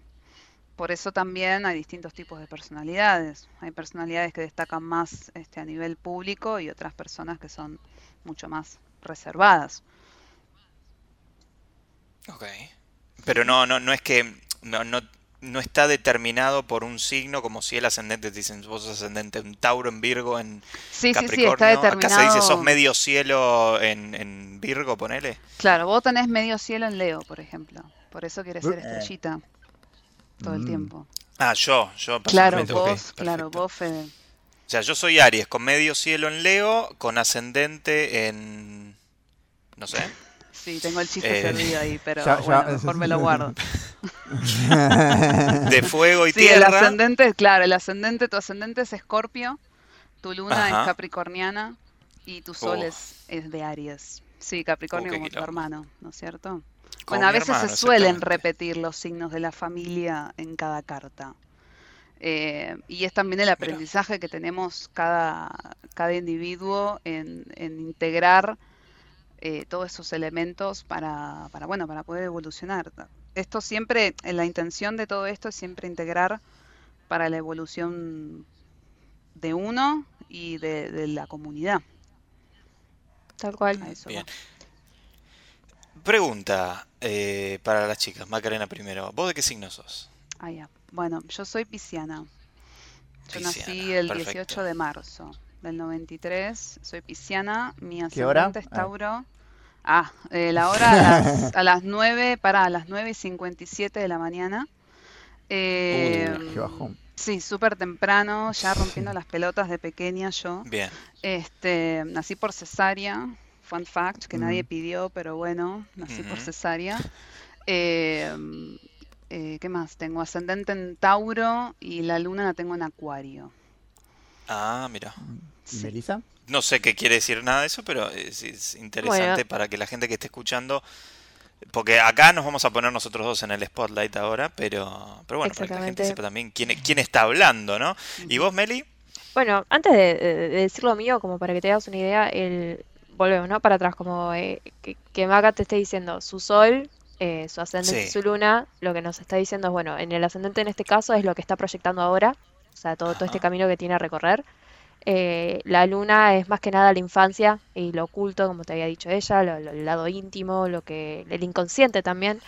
Por eso también hay distintos tipos de personalidades. Hay personalidades que destacan más este, a nivel público y otras personas que son mucho más reservadas. Ok. Pero no, no, no es que no, no, no está determinado por un signo como si el ascendente, dicen vos sos ascendente en Tauro, en Virgo, en sí, Capricornio. Sí, sí, está determinado. Acá se dice sos medio cielo en, en Virgo, ponele. Claro, vos tenés medio cielo en Leo, por ejemplo. Por eso quieres ser estrellita todo el mm. tiempo. Ah, yo, yo. Claro, vos, claro, vos, Fede. O sea, yo soy Aries, con medio cielo en Leo, con ascendente en... no sé. Sí, tengo el chiste eh, servido ahí, pero mejor me lo guardo. de fuego y sí, tierra. el ascendente, claro, el ascendente, tu ascendente es Escorpio, tu luna es Capricorniana y tu sol es, es, de Aries. Sí, Capricornio como tu hermano, ¿no es cierto? bueno, a veces se suelen repetir los signos de la familia en cada carta. Eh, y es también el aprendizaje que tenemos cada, cada individuo en, en integrar eh, todos esos elementos para, para, bueno, para poder evolucionar. Esto siempre, la intención de todo esto es siempre integrar para la evolución de uno y de, la comunidad. Tal cual. Pregunta eh, para las chicas, Macarena primero. ¿Vos de qué signo sos? Ah, ya. Bueno, yo soy pisciana. Yo nací el 18 de marzo del 93. Soy pisciana. Mi ascendente es ah. Tauro. Ah, eh, la hora a las, a las 9, para, a las 9 y 57 de la mañana. Eh, qué bajón. Sí, súper temprano, ya rompiendo las pelotas de pequeña yo. Bien. Este, nací por cesárea, fun fact, que nadie mm. pidió, pero bueno, nací por cesárea. Eh, eh, ¿Qué más? Tengo ascendente en Tauro y la luna la tengo en Acuario. Ah, mira. ¿Y Melissa? No sé qué quiere decir nada de eso, pero es, interesante para que la gente que esté escuchando, porque acá nos vamos a poner nosotros dos en el spotlight ahora, pero, pero bueno, para que la gente sepa también quién, quién está hablando, ¿no? ¿Y vos, Meli? Bueno, antes de, decir lo mío, como para que te hagas una idea, el volvemos, ¿no? Para atrás, como eh, que, que, Maga te esté diciendo su sol, eh, su ascendente y su luna, lo que nos está diciendo es, bueno, en el ascendente en este caso es lo que está proyectando ahora, o sea, todo, todo este camino que tiene a recorrer. Eh, la luna es más que nada la infancia y lo oculto, como te había dicho ella, el lado íntimo, lo que el inconsciente también.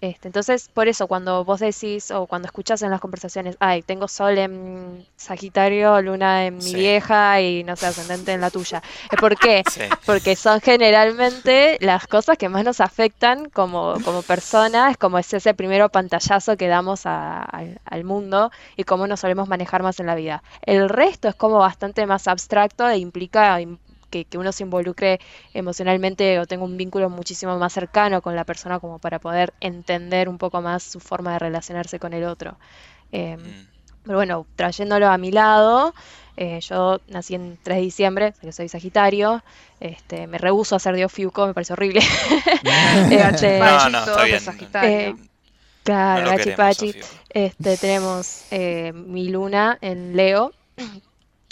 Este, entonces, por eso, cuando vos decís o cuando escuchás en las conversaciones, ay, tengo sol en Sagitario, luna en mi vieja y no sé, ascendente en la tuya. ¿Por qué? Porque son generalmente las cosas que más nos afectan como, como personas, como es ese primero pantallazo que damos al mundo y cómo nos solemos manejar más en la vida. El resto es como bastante más abstracto e implica que, uno se involucre emocionalmente o tenga un vínculo muchísimo más cercano con la persona como para poder entender un poco más su forma de relacionarse con el otro. Em, mm. Pero bueno, trayéndolo a mi lado, eh, yo nací en 3 de diciembre, que soy Sagitario, este, me rehuso a ser Dios Fiuco, me parece horrible. Eh, no, no, está bien. Eh, claro, Pachi Este, tenemos mi luna en Leo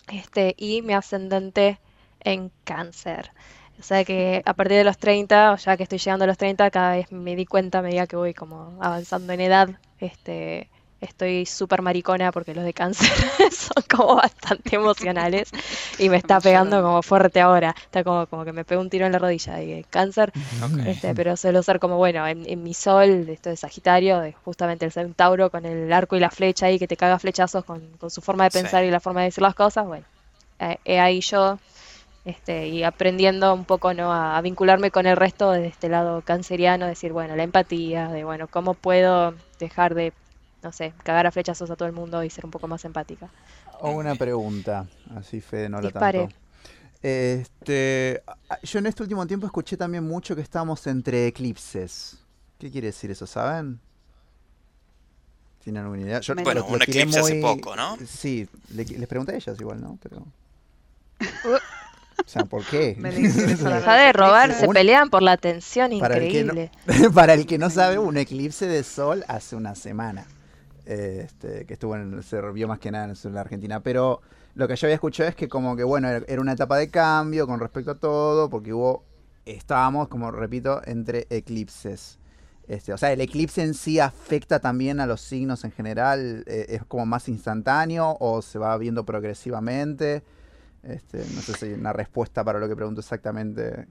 este, y mi ascendente en cáncer. O sea que a partir de los 30, o ya que estoy llegando a los 30, cada vez me di cuenta a medida que voy como avanzando en edad, este, estoy súper maricona porque los de cáncer son como bastante emocionales y me está pegando como fuerte ahora. Está como, como que me pego un tiro en la rodilla de cáncer. Este, pero suelo ser como, bueno, en, mi sol, esto de Sagitario, de justamente el centauro con el arco y la flecha ahí que te caga flechazos con, su forma de pensar y la forma de decir las cosas. Bueno, eh, ahí yo este, y aprendiendo un poco ¿no? A, vincularme con el resto de este lado canceriano, decir, bueno, la empatía, de bueno, cómo puedo dejar de, no sé, cagar a flechazos a todo el mundo y ser un poco más empática. O una pregunta, así Fede no la tanto. Este, yo en este último tiempo escuché también mucho que estamos entre eclipses. ¿Qué quiere decir eso, saben? ¿Tienen alguna idea? bueno, un eclipse hace poco, ¿no? Sí, les pregunté a ellas igual, ¿no? Pero... O sea, ¿por qué? Deja de robar, se pelean por la atención increíble. Para el, que no, sabe, un eclipse de sol hace una semana. Este, que estuvo en, se vio más que nada en la Argentina. Pero lo que yo había escuchado es que como que bueno, era una etapa de cambio con respecto a todo, porque hubo, estábamos, como repito, entre eclipses. Este, o sea, el eclipse en sí afecta también a los signos en general, eh, es como más instantáneo o se va viendo progresivamente. Este, no sé si hay una respuesta para lo que pregunto exactamente.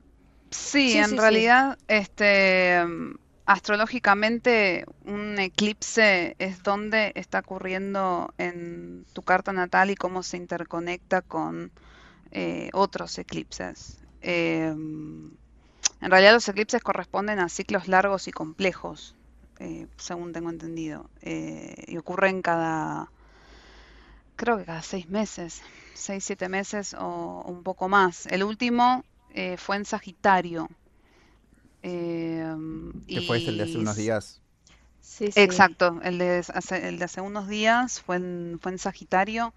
Sí, en realidad, este astrológicamente un eclipse es donde está ocurriendo en tu carta natal y cómo se interconecta con eh, otros eclipses. Em, en realidad los eclipses corresponden a ciclos largos y complejos, eh, según tengo entendido, eh, y ocurren cada, creo que cada seis meses, seis, siete meses o, un poco más. El último eh, fue en Sagitario. Eh, ¿Qué fue este, el de hace unos días? Sí, sí. Exacto, el de, hace, el de hace unos días fue en, fue en Sagitario.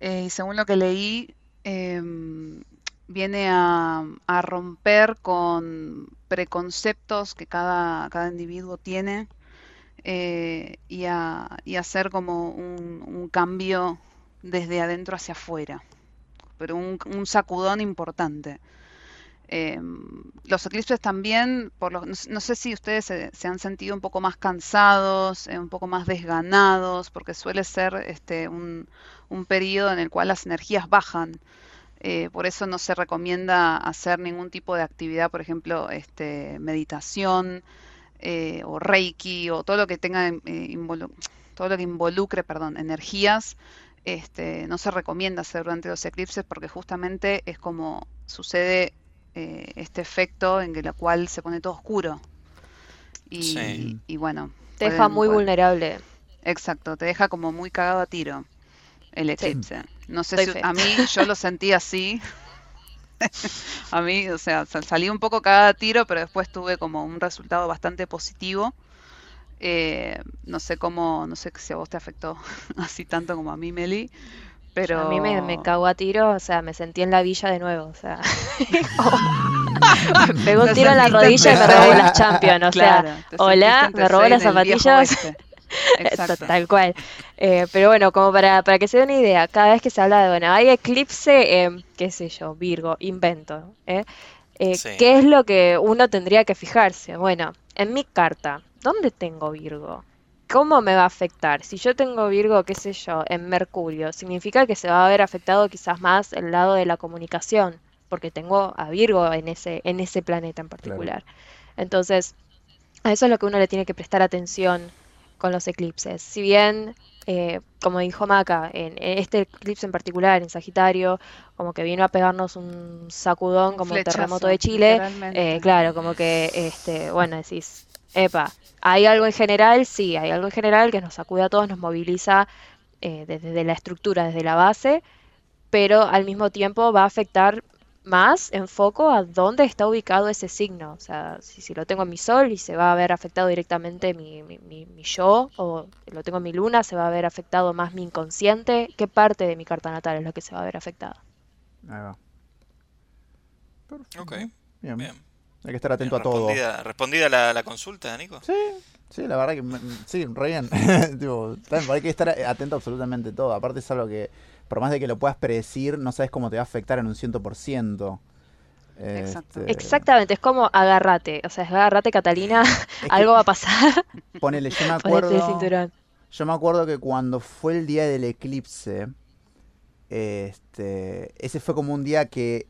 Eh, y según lo que leí, em, viene a, romper con preconceptos que cada, cada individuo tiene eh, y, a, hacer como un, cambio desde adentro hacia afuera, pero un, sacudón importante. Em, los eclipses también, por no, sé si ustedes se, han sentido un poco más cansados, eh, un poco más desganados, porque suele ser este, un, periodo en el cual las energías bajan. Eh, por eso no se recomienda hacer ningún tipo de actividad, por ejemplo, este, meditación, eh, o Reiki o todo lo que tenga eh, todo lo que involucre, perdón, energías, este, no se recomienda hacer durante los eclipses porque justamente es como sucede eh, este efecto en que la cual se pone todo oscuro. Y, y bueno. Te deja muy vulnerable. Exacto, te deja como muy cagado a tiro el eclipse. No sé si a mí yo lo sentí así. a mí, o sea, salí un poco cada tiro, pero después tuve como un resultado bastante positivo. Eh, no sé cómo, no sé si a vos te afectó así tanto como a mí, Meli, pero... A mí me, me cagó a tiro, o sea, me sentí en la villa de nuevo, o sea... me pegó un tiro en la rodilla y me robó las Champions, o sea, hola, me robó las zapatillas. Tal cual. Eh, pero bueno, como para, para que se dé una idea, cada vez que se habla de, bueno, hay eclipse, qué sé yo, Virgo, invento. ¿eh? Eh, ¿Qué es lo que uno tendría que fijarse? Bueno, en mi carta, ¿dónde tengo Virgo? ¿Cómo me va a afectar? Si yo tengo Virgo, qué sé yo, en Mercurio, significa que se va a ver afectado quizás más el lado de la comunicación, porque tengo a Virgo en ese, en ese planeta en particular. Entonces, a eso es lo que uno le tiene que prestar atención con los eclipses. Si bien, eh, como dijo Maca, en, este eclipse en particular, en Sagitario, como que vino a pegarnos un sacudón como el terremoto de Chile, eh, claro, como que, este, bueno, decís, epa, ¿hay algo en general? Sí, hay algo en general que nos sacude a todos, nos moviliza eh, desde la estructura, desde la base, pero al mismo tiempo va a afectar más enfoco a dónde está ubicado ese signo. O sea, si, lo tengo en mi sol y se va a ver afectado directamente mi, mi, yo, o lo tengo en mi luna, se va a ver afectado más mi inconsciente. ¿Qué parte de mi carta natal es lo que se va a ver afectada? Ahí va. Ok. Bien. Hay que estar atento a todo. ¿Respondida la, la, consulta, Nico? Sí, sí, la verdad que sí, re bien. hay que estar atento a absolutamente todo. Aparte es algo que por más de que lo puedas predecir, no sabes cómo te va a afectar en un 100%. Este... Exactamente, es como agarrate, o sea, agarrate Catalina, algo va a pasar. Ponele, yo me acuerdo. Yo me acuerdo que cuando fue el día del eclipse, este, ese fue como un día que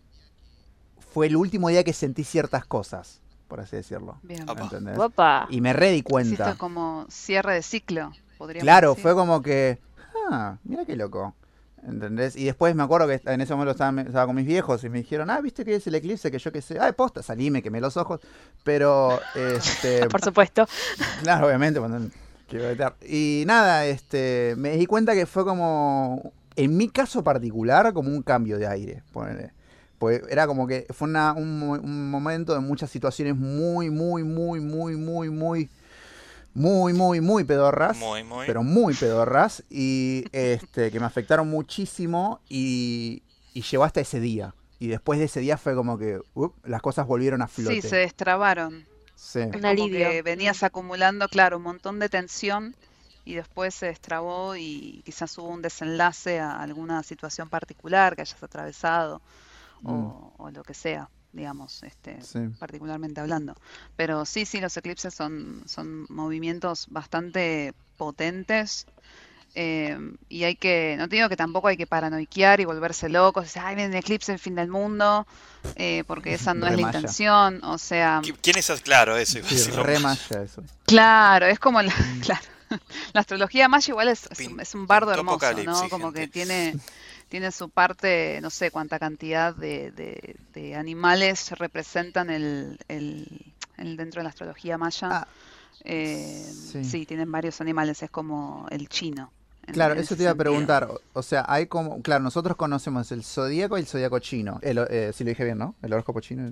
fue el último día que sentí ciertas cosas, por así decirlo. Bien. Opa. Y me re di Hiciste cuenta. como cierre de ciclo, podríamos Claro, decir. fue como que, ah, mira qué loco. ¿Entendés? Y después me acuerdo que en ese momento estaba, estaba con mis viejos y me dijeron, ah, viste que es el eclipse, que yo qué sé. Ah, posta, salí, me quemé los ojos. Pero, este, Por supuesto. Claro, obviamente, cuando quiero. Y nada, este, me di cuenta que fue como, en mi caso particular, como un cambio de aire. ponele. Pues era como que fue una- un, un momento de muchas situaciones muy, muy, muy, muy, muy, muy, muy, muy, muy pedorras. Muy, muy. Pero muy pedorras. Y este, que me afectaron muchísimo y, y llegó hasta ese día. Y después de ese día fue como que up, las cosas volvieron a flote. Sí, se destrabaron. Sí. Es Un como alivio. que venías acumulando, claro, un montón de tensión y después se destrabó y quizás hubo un desenlace a alguna situación particular que hayas atravesado o, o lo que sea, digamos, este, Sí. particularmente hablando. Pero sí, sí, los eclipses son, son movimientos bastante potentes. eh, y hay que, no te digo que tampoco hay que paranoiquear y volverse locos, decir, ay, viene el eclipse, el fin del mundo, eh, porque esa no es la intención, o sea, ¿Qui- ¿Quién es? Claro, eso Sí, decirlo. re maya eso. Claro, es como la, claro, la astrología maya igual es, es es un bardo hermoso, ¿no? Como que tiene, tiene su parte, no sé cuánta cantidad de, de- de animales representan el, el- el- dentro de la astrología maya. Ah, Eh, sí. sí, tienen varios animales, es como el chino. Claro, eso te iba a preguntar. O, o sea, hay como. Claro, nosotros conocemos el zodíaco y el zodíaco chino. El, eh, si lo dije bien, ¿no? El horóscopo chino.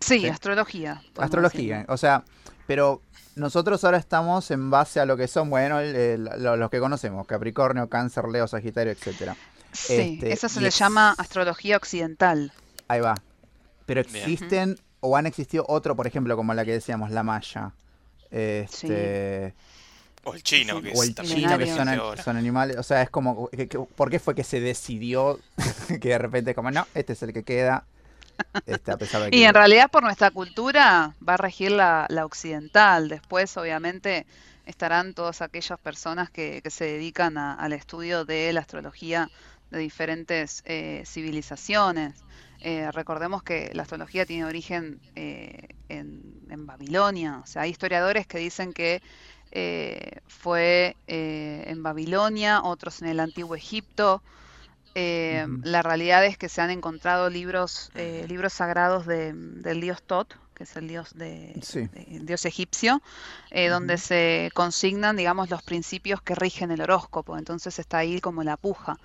Sí, Sí. astrología. Astrología. O sea, pero nosotros ahora estamos en base a lo que son, bueno, el- el- lo- los que conocemos: Capricornio, Cáncer, Leo, Sagitario, etcétera. Sí, Este, eso se le ex- llama astrología occidental. Ahí va. Pero Bien. existen o han existido otro, por ejemplo, como la que decíamos, la maya. Este. O el chino, Sí, que O el chino, que son, son animales. O sea, es como. ¿Por qué fue que se decidió que de repente, como, no, este es el que queda? Este, a pesar de que. Y en realidad por nuestra cultura va a regir la, la occidental. Después, obviamente, estarán todas aquellas personas que, que se dedican a- al estudio de la astrología de diferentes eh, civilizaciones. Eh, recordemos que la astrología tiene origen eh, en, en Babilonia. O sea, hay historiadores que dicen que fue eh, en Babilonia, otros en el antiguo Egipto. Eh. La realidad es que se han encontrado libros, eh, libros sagrados de- del dios Tot, que es el dios de, Sí. de- el dios egipcio, eh, donde se consignan, digamos, los principios que rigen el horóscopo. Entonces está ahí como la puja.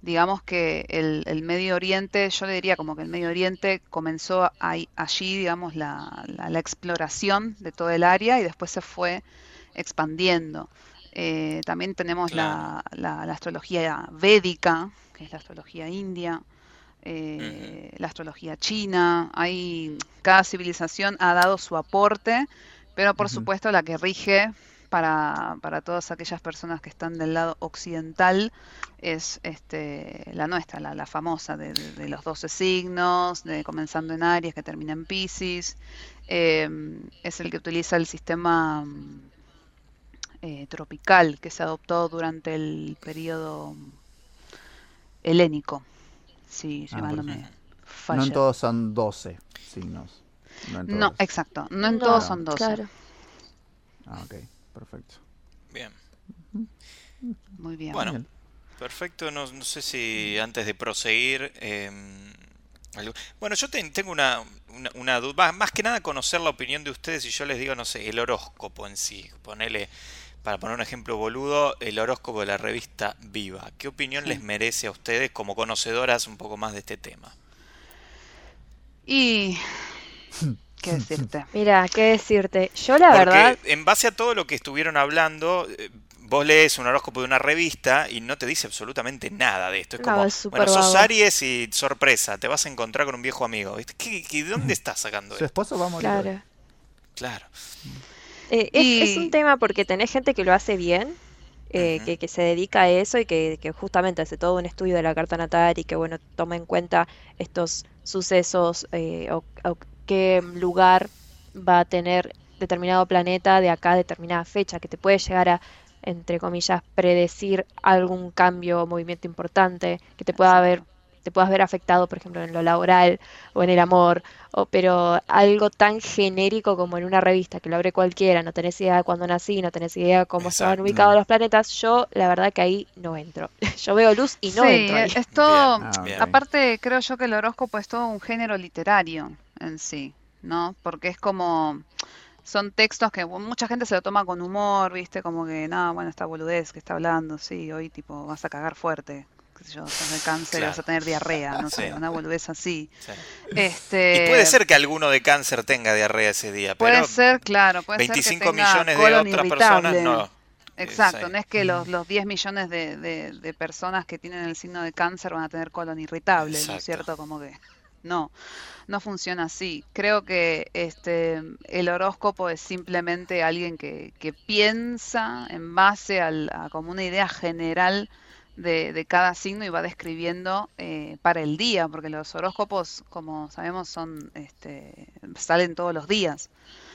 Digamos que el, el Medio Oriente, yo le diría como que el Medio Oriente comenzó ahí- allí, digamos, la, la- la exploración de todo el área y después se fue expandiendo. Eh, también tenemos la, la- la astrología védica, que es la astrología india, eh, la astrología china. Hay, cada civilización ha dado su aporte, pero por supuesto la que rige para, para todas aquellas personas que están del lado occidental es este, la nuestra, la, la famosa de, de- de los 12 signos, de comenzando en Aries, que termina en Pisces. Eh, es el que utiliza el sistema eh, tropical que se adoptó durante el periodo helénico, si Ah, mal no No en todos son 12 signos. No en No, todos. exacto, no en No, todos son 12. Claro. Ah, ok, perfecto. Bien. Muy bien. Bueno. Bien. Perfecto, no, no sé si antes de proseguir... eh, algo- Bueno, yo ten- tengo una, una, una duda, más que nada conocer la opinión de ustedes y yo les digo, no sé, el horóscopo en sí, ponele, para poner un ejemplo boludo, el horóscopo de la revista Viva. ¿Qué opinión Sí. les merece a ustedes como conocedoras un poco más de este tema? Y qué decirte. Mira, qué decirte. Yo la Porque verdad, en base a todo lo que estuvieron hablando, eh, vos lees un horóscopo de una revista y no te dice absolutamente nada de esto. Es No, como, es súper bueno, sos vago. Aries y sorpresa, te vas a encontrar con un viejo amigo. ¿Qué, qué- de dónde estás sacando Su esto? esposo va a morir. hoy. claro. Eh, es, es un tema porque tenés gente que lo hace bien, eh, que, que se dedica a eso y que, que justamente hace todo un estudio de la carta natal y que, bueno, toma en cuenta estos sucesos eh, o, o qué lugar va a tener determinado planeta de acá a determinada fecha, que te puede llegar a entre comillas, predecir algún cambio o movimiento importante que te pueda haber te puedas ver afectado, por ejemplo, en lo laboral o en el amor, o, pero algo tan genérico como en una revista que lo abre cualquiera, no tenés idea de cuándo nací, no tenés idea de cómo estaban ubicados los planetas, yo la verdad que ahí no entro. yo veo luz y no entro. Sí, es todo, ah, aparte creo yo que el horóscopo es todo un género literario en sí, ¿no? Porque es como son textos que mucha gente se lo toma con humor, ¿viste? Como que, no, bueno, esta boludez que está hablando, sí, hoy tipo vas a cagar fuerte qué sé yo, estás de cáncer, vas a tener diarrea, no sé, una boludez así. Este, y puede ser que alguno de cáncer tenga diarrea ese día, puede ser, claro, puede 25 ser que millones de otras personas no. Exacto, no es que los, los 10 millones de, de, personas que tienen el signo de cáncer van a tener colon irritable, ¿no es cierto? Como que no, no funciona así. Creo que este el horóscopo es simplemente alguien que, que piensa en base al, a como una idea general de, cada signo y va describiendo eh, para el día, porque los horóscopos, como sabemos, son este, salen todos los días.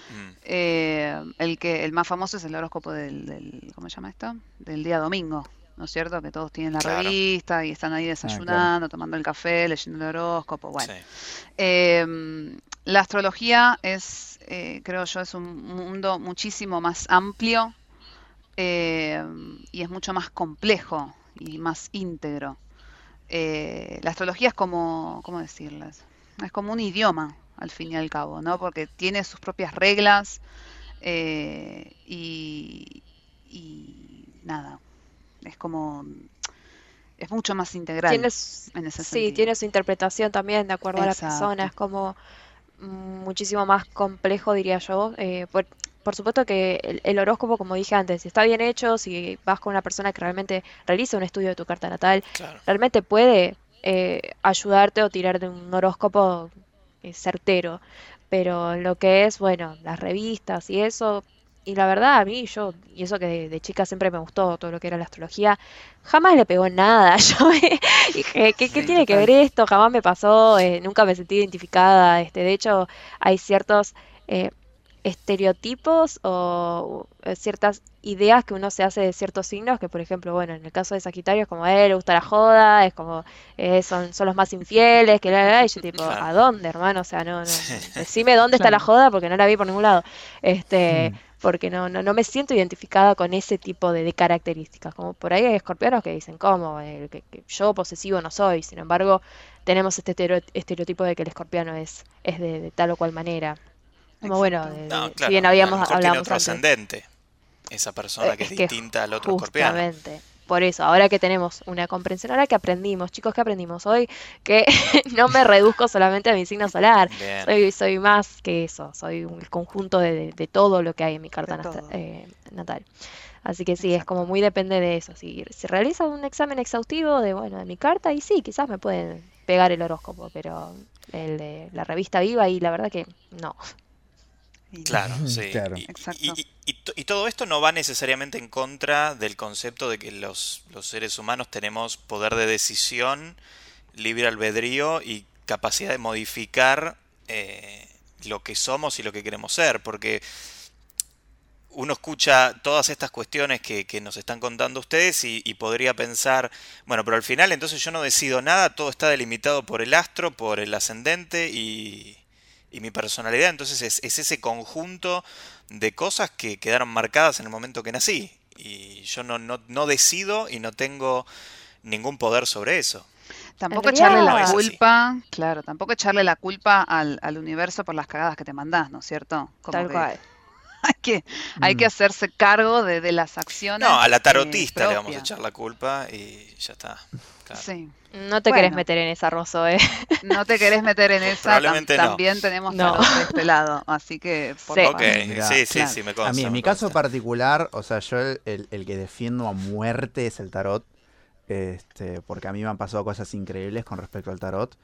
Mm. Eh, el que el más famoso es el horóscopo del, ¿cómo se llama esto? Del día domingo, ¿no es cierto? Que todos tienen la revista y están ahí ah, desayunando, tomando el café, leyendo el horóscopo. Bueno, em, la astrología es, eh, creo yo, es un mundo muchísimo más amplio y es mucho más complejo y más íntegro. Eh, la astrología es como, ¿cómo decirles? Es como un idioma, al fin y al cabo, ¿no? Porque tiene sus propias reglas eh, y, nada, es como es mucho más integral en ese Sí, tiene su interpretación también de acuerdo a la persona, es como muchísimo más complejo, diría yo. Eh, por supuesto que el, horóscopo, como dije antes, si está bien hecho, si vas con una persona que realmente realiza un estudio de tu carta natal, realmente puede eh, ayudarte o tirarte un horóscopo eh, certero. Pero lo que es, bueno, las revistas y eso, y la verdad a mí, yo, y eso que de, chica siempre me gustó todo lo que era la astrología, jamás le pegó nada. Yo dije, ¿qué, tiene que ver esto? Jamás me pasó, eh, nunca me sentí identificada. Este, de hecho, hay ciertos estereotipos o eh, ciertas ideas que uno se hace de ciertos signos, que por ejemplo, bueno, en el caso de Sagitario es como, a él le gusta la joda, es como, eh, son, son los más infieles, que la, y yo tipo, ¿a dónde, hermano? O sea, no, no, decime dónde está la joda porque no la vi por ningún lado. Este, mm. porque no, no, no me siento identificada con ese tipo de, características. Como por ahí hay escorpianos que dicen, ¿cómo? Eh, que, yo posesivo no soy, sin embargo, tenemos este estereotipo de que el escorpiano es, es de tal o cual manera. Como bueno, si bien habíamos hablado trascendente esa persona que es, distinta al otro justamente. Por eso, ahora que tenemos una comprensión, ahora que aprendimos, chicos, que aprendimos hoy? Que no me reduzco solamente a mi signo solar. Soy, soy más que eso, soy un conjunto de, todo lo que hay en mi carta eh, natal. Así que sí, es como muy depende de eso. Si se realiza un examen exhaustivo de, bueno, de mi carta, y sí, quizás me pueden pegar el horóscopo, pero el de la revista viva, y la verdad que no. Claro, sí. Y, todo esto no va necesariamente en contra del concepto de que los, seres humanos tenemos poder de decisión, libre albedrío y capacidad de modificar eh, lo que somos y lo que queremos ser, porque uno escucha todas estas cuestiones que, que nos están contando ustedes y, podría pensar, bueno, pero al final entonces yo no decido nada, todo está delimitado por el astro, por el ascendente y, y mi personalidad. Entonces es, es, ese conjunto de cosas que quedaron marcadas en el momento que nací. Y yo no, no, no decido y no tengo ningún poder sobre eso. Tampoco echarle la culpa, claro, tampoco echarle la culpa al, al, universo por las cagadas que te mandás, ¿no es cierto? Tal cual. Hay que, hay que mm. hacerse cargo de, de las acciones. No, a la tarotista le vamos a echar la culpa y ya está. Sí. No te querés meter en esa, Rosso, ¿eh? No te querés meter en esa. También tenemos no. de este lado, así que... Por sí. sí, sí, me consta, A mí, en mi caso particular, o sea, yo el, el, que defiendo a muerte es el tarot, este, porque a mí me han pasado cosas increíbles con respecto al tarot.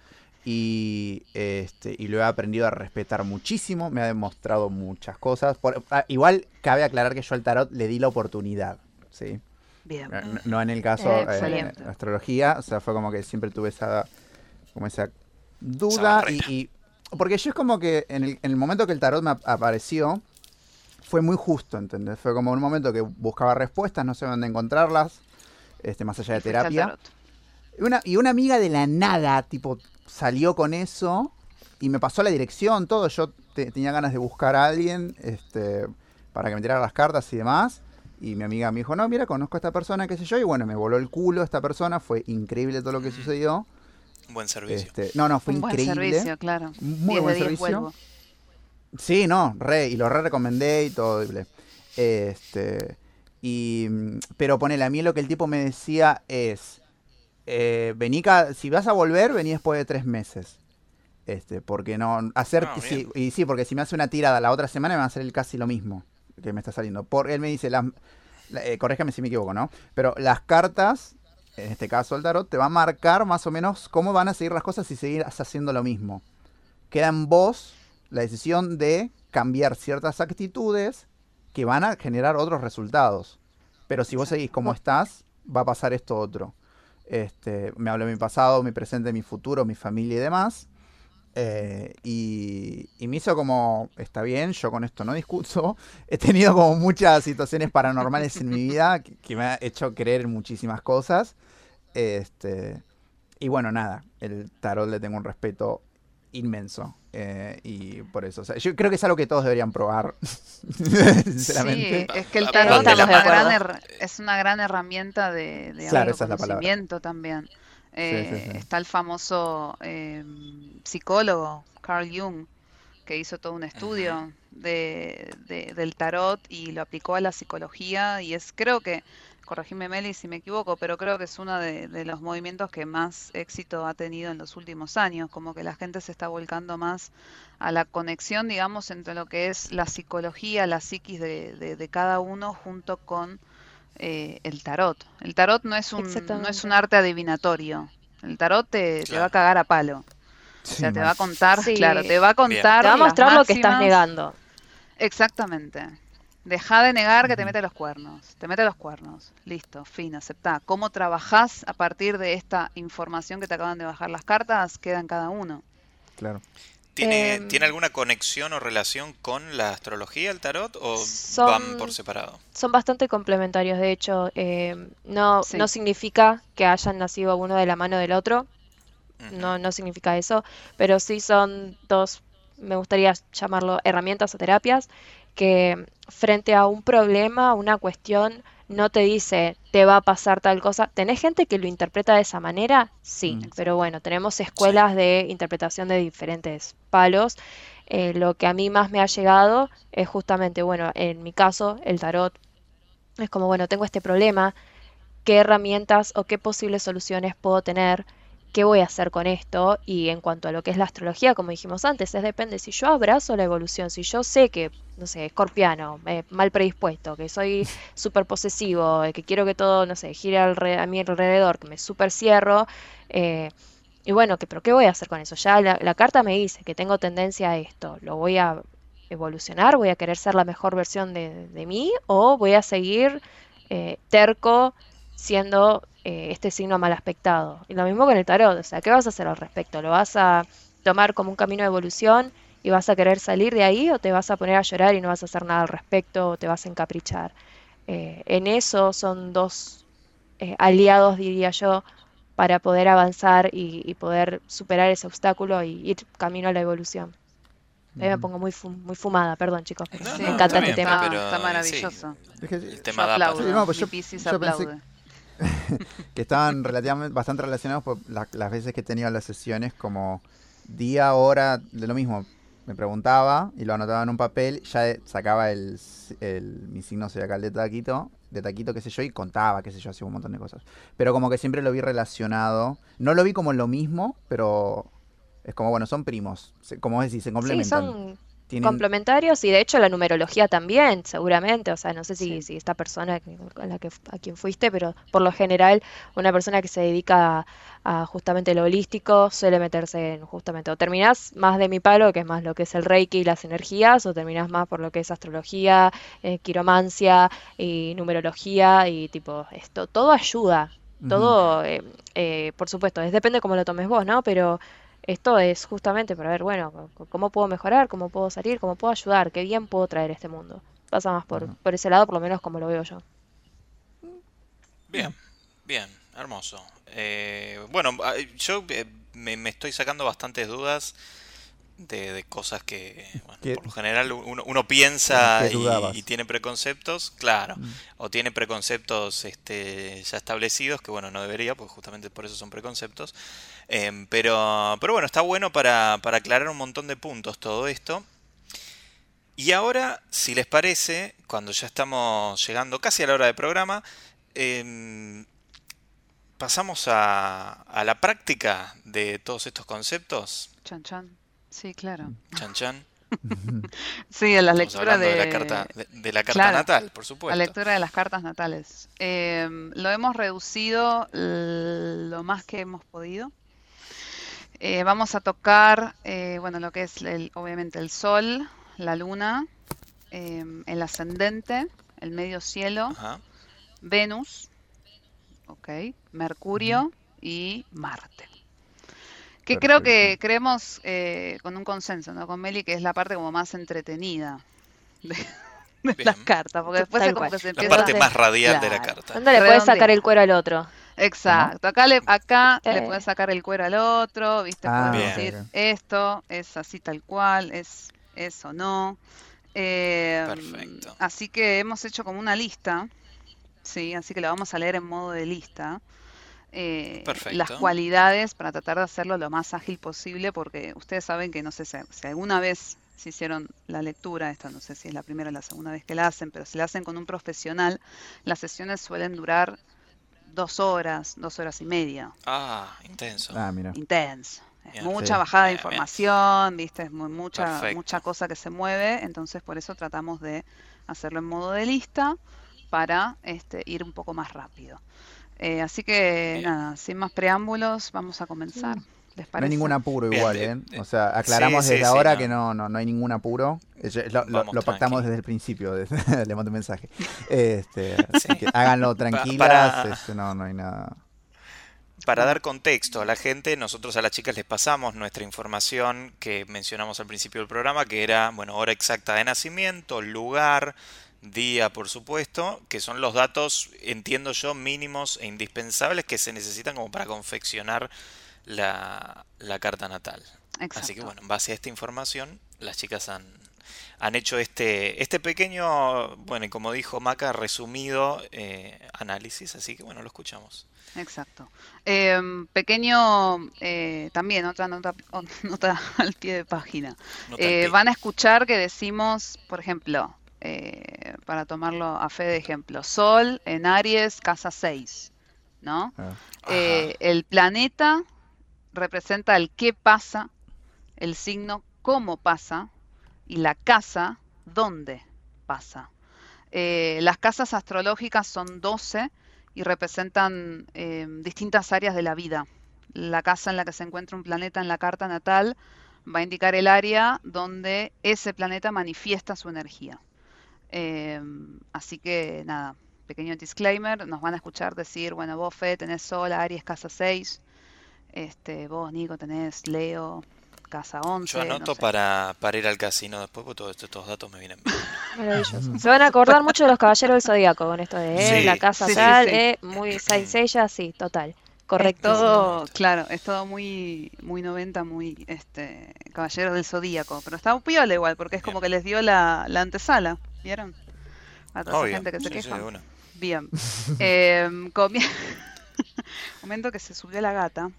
Y, este, y lo he aprendido a respetar muchísimo, me ha demostrado muchas cosas. Ah, igual cabe aclarar que yo al tarot le di la oportunidad, ¿sí? No, en el caso de astrología, o sea, fue como que siempre tuve esa, como esa duda y, porque yo es como que en el, en el momento que el tarot me apareció, fue muy justo, ¿entendés? Fue como un momento que buscaba respuestas, no sé dónde encontrarlas, este, más allá de terapia. Una, y una amiga de la nada, tipo, salió con eso y me pasó la dirección, todo. Yo tenía ganas de buscar a alguien este, para que me tirara las cartas y demás. Y mi amiga me dijo, no, mira, conozco a esta persona, qué sé yo. Y bueno, me voló el culo esta persona. Fue increíble todo lo que sucedió. Buen servicio. Este, no, no, fue Un increíble. Buen servicio, claro. Muy buen servicio. Sí, no, re, y lo re recomendé y todo. Este, y, pero ponele, a mí lo que el tipo me decía es, eh, vení, si vas a volver, vení después de tres meses. Este, porque no, hacer, ah, y sí, porque si me hace una tirada la otra semana me va a hacer casi lo mismo que me está saliendo. Por, él me dice, las, eh, corréjame si me equivoco, ¿no? Pero las cartas, en este caso el tarot, te va a marcar más o menos cómo van a seguir las cosas si seguir haciendo lo mismo. Queda en vos la decisión de cambiar ciertas actitudes que van a generar otros resultados. Pero si vos seguís como estás, va a pasar esto otro. Este, me hablo de mi pasado, mi presente, mi futuro, mi familia y demás. Eh, y, me hizo como, está bien, yo con esto no discuto. He tenido como muchas situaciones paranormales en mi vida que, me ha hecho creer muchísimas cosas. Este, y bueno, nada, el tarot le tengo un respeto inmenso. Eh, y por eso, yo creo que es algo que todos deberían probar, sinceramente. Sí, es que el tarot es una, gran es una gran herramienta de, de conocimiento también. Eh, está el famoso eh, psicólogo Carl Jung, que hizo todo un estudio de, del tarot y lo aplicó a la psicología y es creo que corregime Meli si me equivoco, pero creo que es uno de, los movimientos que más éxito ha tenido en los últimos años, como que la gente se está volcando más a la conexión, digamos, entre lo que es la psicología, la psiquis de, cada uno junto con eh, el tarot. El tarot no es un, no es un arte adivinatorio, el tarot te, va a cagar a palo. o sea, te va a contar, claro, te va a contar. Te va a mostrar lo que estás negando. Exactamente. Deja de negar que te mete los cuernos. Te mete los cuernos. Listo, fin, aceptá. ¿Cómo trabajás a partir de esta información que te acaban de bajar las cartas? Queda en cada uno. Claro. ¿Tiene, em, ¿Tiene alguna conexión o relación con la astrología, el tarot, o van por separado? Son bastante complementarios, de hecho. Em, no, no significa que hayan nacido uno de la mano del otro. No, no significa eso. Pero sí son dos, me gustaría llamarlo herramientas o terapias que frente a un problema, una cuestión, no te dice te va a pasar tal cosa. ¿Tenés gente que lo interpreta de esa manera? Sí, mm. pero bueno, tenemos escuelas de interpretación de diferentes palos. Eh, lo que a mí más me ha llegado es justamente, bueno, en mi caso, el tarot. Es como, bueno, tengo este problema, ¿qué herramientas o qué posibles soluciones puedo tener? Qué voy a hacer con esto. Y en cuanto a lo que es la astrología, como dijimos antes, es depende. Si yo abrazo la evolución, si yo sé que, no sé, escorpiano, eh, mal predispuesto, que soy súper posesivo, eh, que quiero que todo, no sé, gire a mi alrededor, que me súper cierro. Eh, y bueno, que, pero ¿qué voy a hacer con eso? Ya la, carta me dice que tengo tendencia a esto. ¿Lo voy a evolucionar? ¿Voy a querer ser la mejor versión de, de mí? ¿O voy a seguir terco siendo eh, este signo mal aspectado. Y lo mismo con el tarot, o sea, ¿qué vas a hacer al respecto? ¿Lo vas a tomar como un camino de evolución y vas a querer salir de ahí o te vas a poner a llorar y no vas a hacer nada al respecto o te vas a encaprichar? Eh, en eso son dos eh, aliados, diría yo, para poder avanzar y, poder superar ese obstáculo y ir camino a la evolución. Ahí me pongo muy, muy fumada, perdón chicos, me encanta este tema. está maravilloso. el tema da que estaban relativamente bastante relacionados por las veces que he tenido las sesiones como día, hora, de lo mismo. Me preguntaba y lo anotaba en un papel, ya sacaba el, mi signo zodiacal de taquito, de taquito, qué sé yo, y contaba, qué sé yo, hacía un montón de cosas. Pero como que siempre lo vi relacionado. No lo vi como lo mismo, pero es como, bueno, son primos. Como decís, se complementan complementarios y de hecho la numerología también, seguramente. O sea, no sé si, si esta persona a, la que, a quien fuiste, pero por lo general una persona que se dedica a, justamente lo holístico suele meterse en justamente, o terminás más de mi palo, que es más lo que es el reiki y las energías, o terminás más por lo que es astrología, eh, quiromancia y numerología y tipo, esto, todo ayuda. Todo, eh, eh, por supuesto, es, depende cómo lo tomes vos, ¿no? Pero esto es justamente para ver, bueno, cómo puedo mejorar, cómo puedo salir, cómo puedo ayudar, qué bien puedo traer a este mundo. Pasa más por, por ese lado, por lo menos como lo veo yo. Bien, bien, hermoso. Eh, bueno, yo eh, me, me estoy sacando bastantes dudas de, de cosas que, bueno, ¿Qué- por lo general uno, uno piensa y, y tiene preconceptos, claro, Mm. o tiene preconceptos este, ya establecidos, que bueno, no debería, porque justamente por eso son preconceptos. Em, pero, pero bueno, está bueno para, para aclarar un montón de puntos todo esto. Y ahora, si les parece, cuando ya estamos llegando casi a la hora del programa, em, pasamos a, a la práctica de todos estos conceptos. Chan, chan. Sí, claro. Chan chan. Sí, en la lectura de, de, la carta, de, de la carta Claro, natal, por la supuesto. lectura de las cartas natales. Eh, lo hemos reducido lo más que hemos podido. Eh, vamos a tocar, eh, bueno, lo que es el- obviamente el sol, la luna, eh, el ascendente, el medio cielo, Ajá. Venus, ok, Mercurio y Marte. Que creo que creemos eh, con un consenso, ¿no? Con Meli, que es la parte como más entretenida de, de las cartas, porque después es como cual. que se La empieza... parte más radial de la carta. ¿Dónde le puedes sacar el cuero al otro? Exacto, acá le, acá le puedes sacar el cuero al otro, ¿viste? Ah, Puedes decir, esto es así tal cual, es eso no. Eh, Perfecto. Así que hemos hecho como una lista, sí, así que la vamos a leer en modo de lista. Eh, las cualidades para tratar de hacerlo lo más ágil posible, porque ustedes saben que no sé si, si alguna vez se hicieron la lectura, esta no sé si es la primera o la segunda vez que la hacen, pero si la hacen con un profesional, las sesiones suelen durar dos horas, dos horas y media. Ah, intenso. Ah, mira. Intenso. Es Bien. mucha Sí. bajada de Bien, bien. información, viste, es muy, mucha, Perfecto. mucha cosa que se mueve, entonces por eso tratamos de hacerlo en modo de lista para este, ir un poco más rápido. Eh, así que Bien. nada, sin más preámbulos, vamos a comenzar. ¿Les No hay ningún apuro Bien, igual, de- ¿eh? de- O sea, aclaramos sí, desde sí, ahora no. que no, no, no hay ningún apuro. Eh, Lo, lo- Vamos lo pactamos tranqui. desde el principio, desde- le mando un mensaje. Este, así Sí. que háganlo tranquilas, para- este, no, no hay nada. Para dar contexto a la gente, nosotros a las chicas les pasamos nuestra información que mencionamos al principio del programa, que era, bueno, hora exacta de nacimiento, lugar, día, por supuesto, que son los datos, entiendo yo, mínimos e indispensables que se necesitan como para confeccionar la, la carta natal. Así que bueno, en base a esta información, las chicas han, han hecho este, este pequeño, bueno, y como dijo Maca, resumido eh, análisis, así que bueno, lo escuchamos. Exacto. Em, pequeño, eh, también otra nota, al pie de página. Eh, pie. van a escuchar que decimos, por ejemplo, eh, para tomarlo a fe de ejemplo, Sol en Aries, casa 6, ¿no? Ah, Eh, el planeta representa el qué pasa, el signo cómo pasa y la casa dónde pasa. Eh, las casas astrológicas son 12 y representan eh, distintas áreas de la vida. La casa en la que se encuentra un planeta en la carta natal va a indicar el área donde ese planeta manifiesta su energía. Eh, así que nada, pequeño disclaimer, nos van a escuchar decir, bueno, vos Fe tenés Sol, Aries, casa 6, este, vos Nico tenés Leo, casa 11. Yo no anoto sé. para... para, ir al casino después, porque todos estos, estos datos me vienen bien. Maravilloso. Se van a acordar mucho de los caballeros del zodiaco con esto de eh, Sí, la casa sí, sí, tal, sí. eh, muy Saint sí, total. Es Correcto. todo, claro, es todo muy, muy 90, muy este, Caballeros del Zodíaco, pero está piola igual, porque es como que les dio la, la antesala, ¿vieron? A toda esa Obvio, gente que se sí, sí, queja. de una. Bien. Em, comie- Momento que se subió la gata.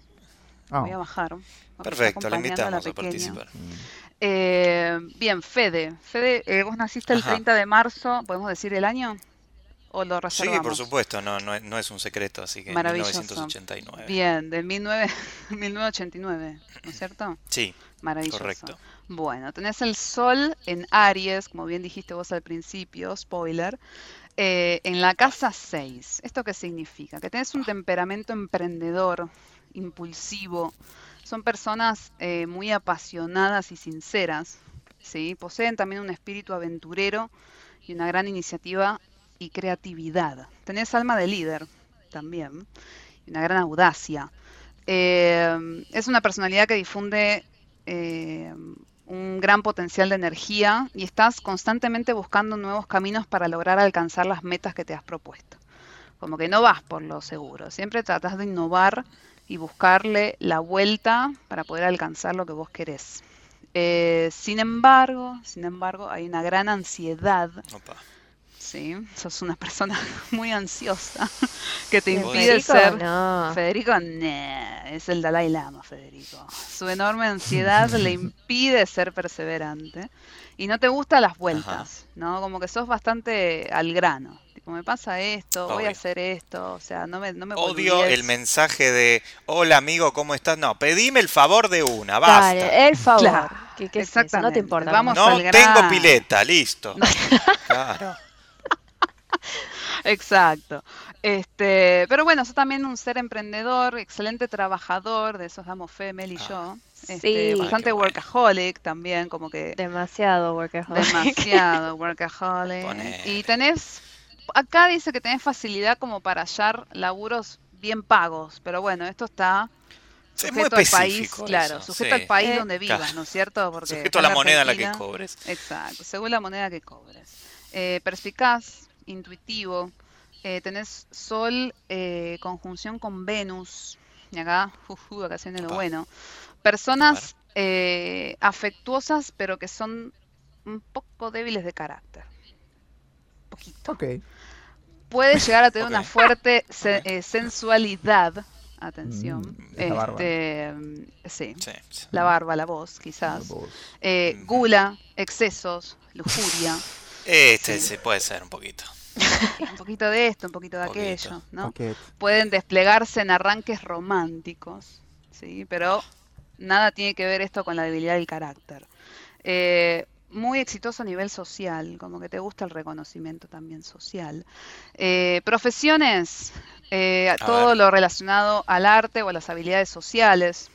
ah, Voy a bajar. Perfecto, la acompañando invitamos a pequeña. participar. mm, Eh, bien, Fede. Fede, eh, vos naciste el Ajá. 30 de marzo, ¿podemos decir el año? ¿O lo Sí, reservamos? por supuesto, no, no, es, no es un secreto, así que Maravilloso. 1989. Bien, del 19 1989, ¿no es cierto? Sí, Maravilloso. correcto. Bueno, tenés el sol en Aries, como bien dijiste vos al principio, spoiler, eh, en la casa 6. ¿Esto qué significa? Que tenés un temperamento emprendedor, impulsivo. Son personas eh, muy apasionadas y sinceras, ¿sí? Poseen también un espíritu aventurero y una gran iniciativa y creatividad. Tenés alma de líder también y una gran audacia. Eh, es una personalidad que difunde eh, un gran potencial de energía y estás constantemente buscando nuevos caminos para lograr alcanzar las metas que te has propuesto. Como que no vas por lo seguro, siempre tratas de innovar y buscarle la vuelta para poder alcanzar lo que vos querés. Eh, sin embargo, sin embargo, hay una gran ansiedad. Sí, sos una persona muy ansiosa que te impide ser. Federico, es el Dalai Lama, Federico. Su enorme ansiedad le impide ser perseverante y no te gustan las vueltas, ¿no? Como que sos bastante al grano me pasa esto, voy a hacer esto, o sea, no me, no me Odio el mensaje de, hola amigo, ¿cómo estás? No, pedime el favor de una, basta. el favor. no te importa. Vamos no tengo pileta, listo. claro. Exacto. Este, pero bueno, sos también un ser emprendedor, excelente trabajador, de esos damos fe, Mel y ah. yo. Este, sí. Bastante workaholic también, como que... Demasiado workaholic. Demasiado workaholic. Y tenés acá dice que tenés facilidad como para hallar laburos bien pagos, pero bueno, esto está sujeto al país, claro, sujeto al país eh, donde vivas, ¿no es cierto? Porque sujeto a la moneda en la que cobres. Exacto, según la moneda que cobres. Eh, perspicaz, intuitivo, eh, tenés Sol eh, conjunción con Venus, y acá, uh, acá se lo bueno. Personas afectuosas, pero que son un poco débiles de carácter. Poquito. Ok puede llegar a tener una fuerte eh, sensualidad. Atención. Mm, este, sí, La barba, la voz, quizás. Eh, gula, excesos, lujuria. Este sí. puede ser un poquito. un poquito de esto, un poquito de aquello, ¿no? Pueden desplegarse en arranques románticos, ¿sí? Pero nada tiene que ver esto con la debilidad del carácter. Eh, muy exitoso a nivel social, como que te gusta el reconocimiento también social. Eh, profesiones, eh, todo lo relacionado al arte o a las habilidades sociales.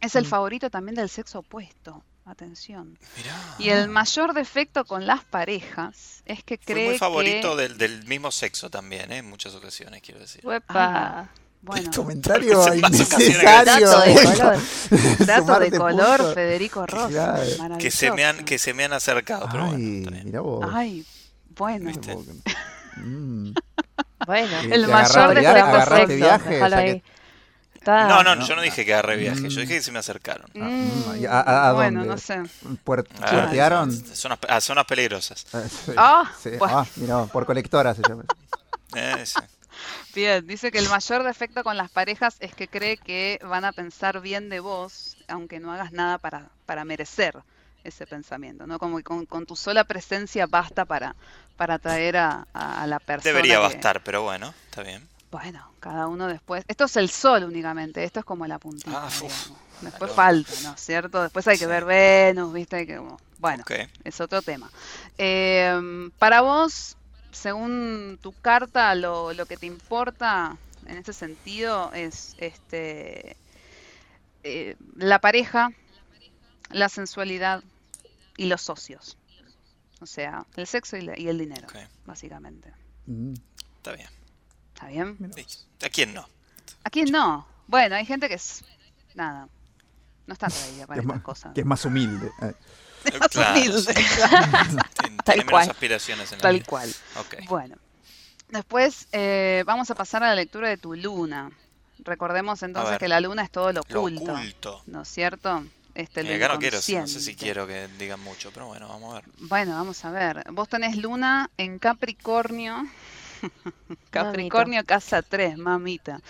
Es el mm. favorito también del sexo opuesto. Atención. Y el mayor defecto con las parejas es que cree Fue muy favorito del, mismo sexo también, ¿eh? en muchas ocasiones, quiero decir. Bueno. comentario innecesario. Dato de color, Dato de color Federico Rosa. Que se me han, que se me han acercado, pero Ay, bueno. Vos. Ay, bueno. Mm. bueno, el mayor de los viaje, no, no, yo no dije que agarré viaje, yo dije que se me acercaron. Ah, mm, ¿A, a, bueno, no sé. ¿Puertearon? a zonas, peligrosas. Ah, sí. ah, mira, por colectoras se llama. Eh, sí. Bien, dice que el mayor defecto con las parejas es que cree que van a pensar bien de vos, aunque no hagas nada para, para merecer ese pensamiento, ¿no? Como que con, tu sola presencia basta para, para atraer a, la persona. Debería bastar, pero bueno, está bien. Bueno, cada uno después. Esto es el sol únicamente, esto es como la puntita. Ah, después falta, ¿no es cierto? Después hay que ver Venus, ¿viste? Que, bueno, es otro tema. Eh, para vos, según tu carta, lo, lo, que te importa en ese sentido es este eh, la pareja, la sensualidad y los socios. O sea, el sexo y, el dinero, básicamente. Mm. Está bien. ¿Está bien? ¿A quién no? ¿A quién no? Bueno, hay gente que es. Nada. No está traída para estas cosas. Que es más humilde. Eh. Tal cual. aspiraciones en la Tal cual. Bueno, después eh, vamos a pasar a la lectura de tu luna. Recordemos entonces que la luna es todo lo oculto, ¿no es cierto? Este, eh, no quiero, no sé si quiero que digan mucho, pero bueno, vamos a ver. Bueno, vamos a ver. Vos tenés luna en Capricornio. Capricornio casa 3, mamita.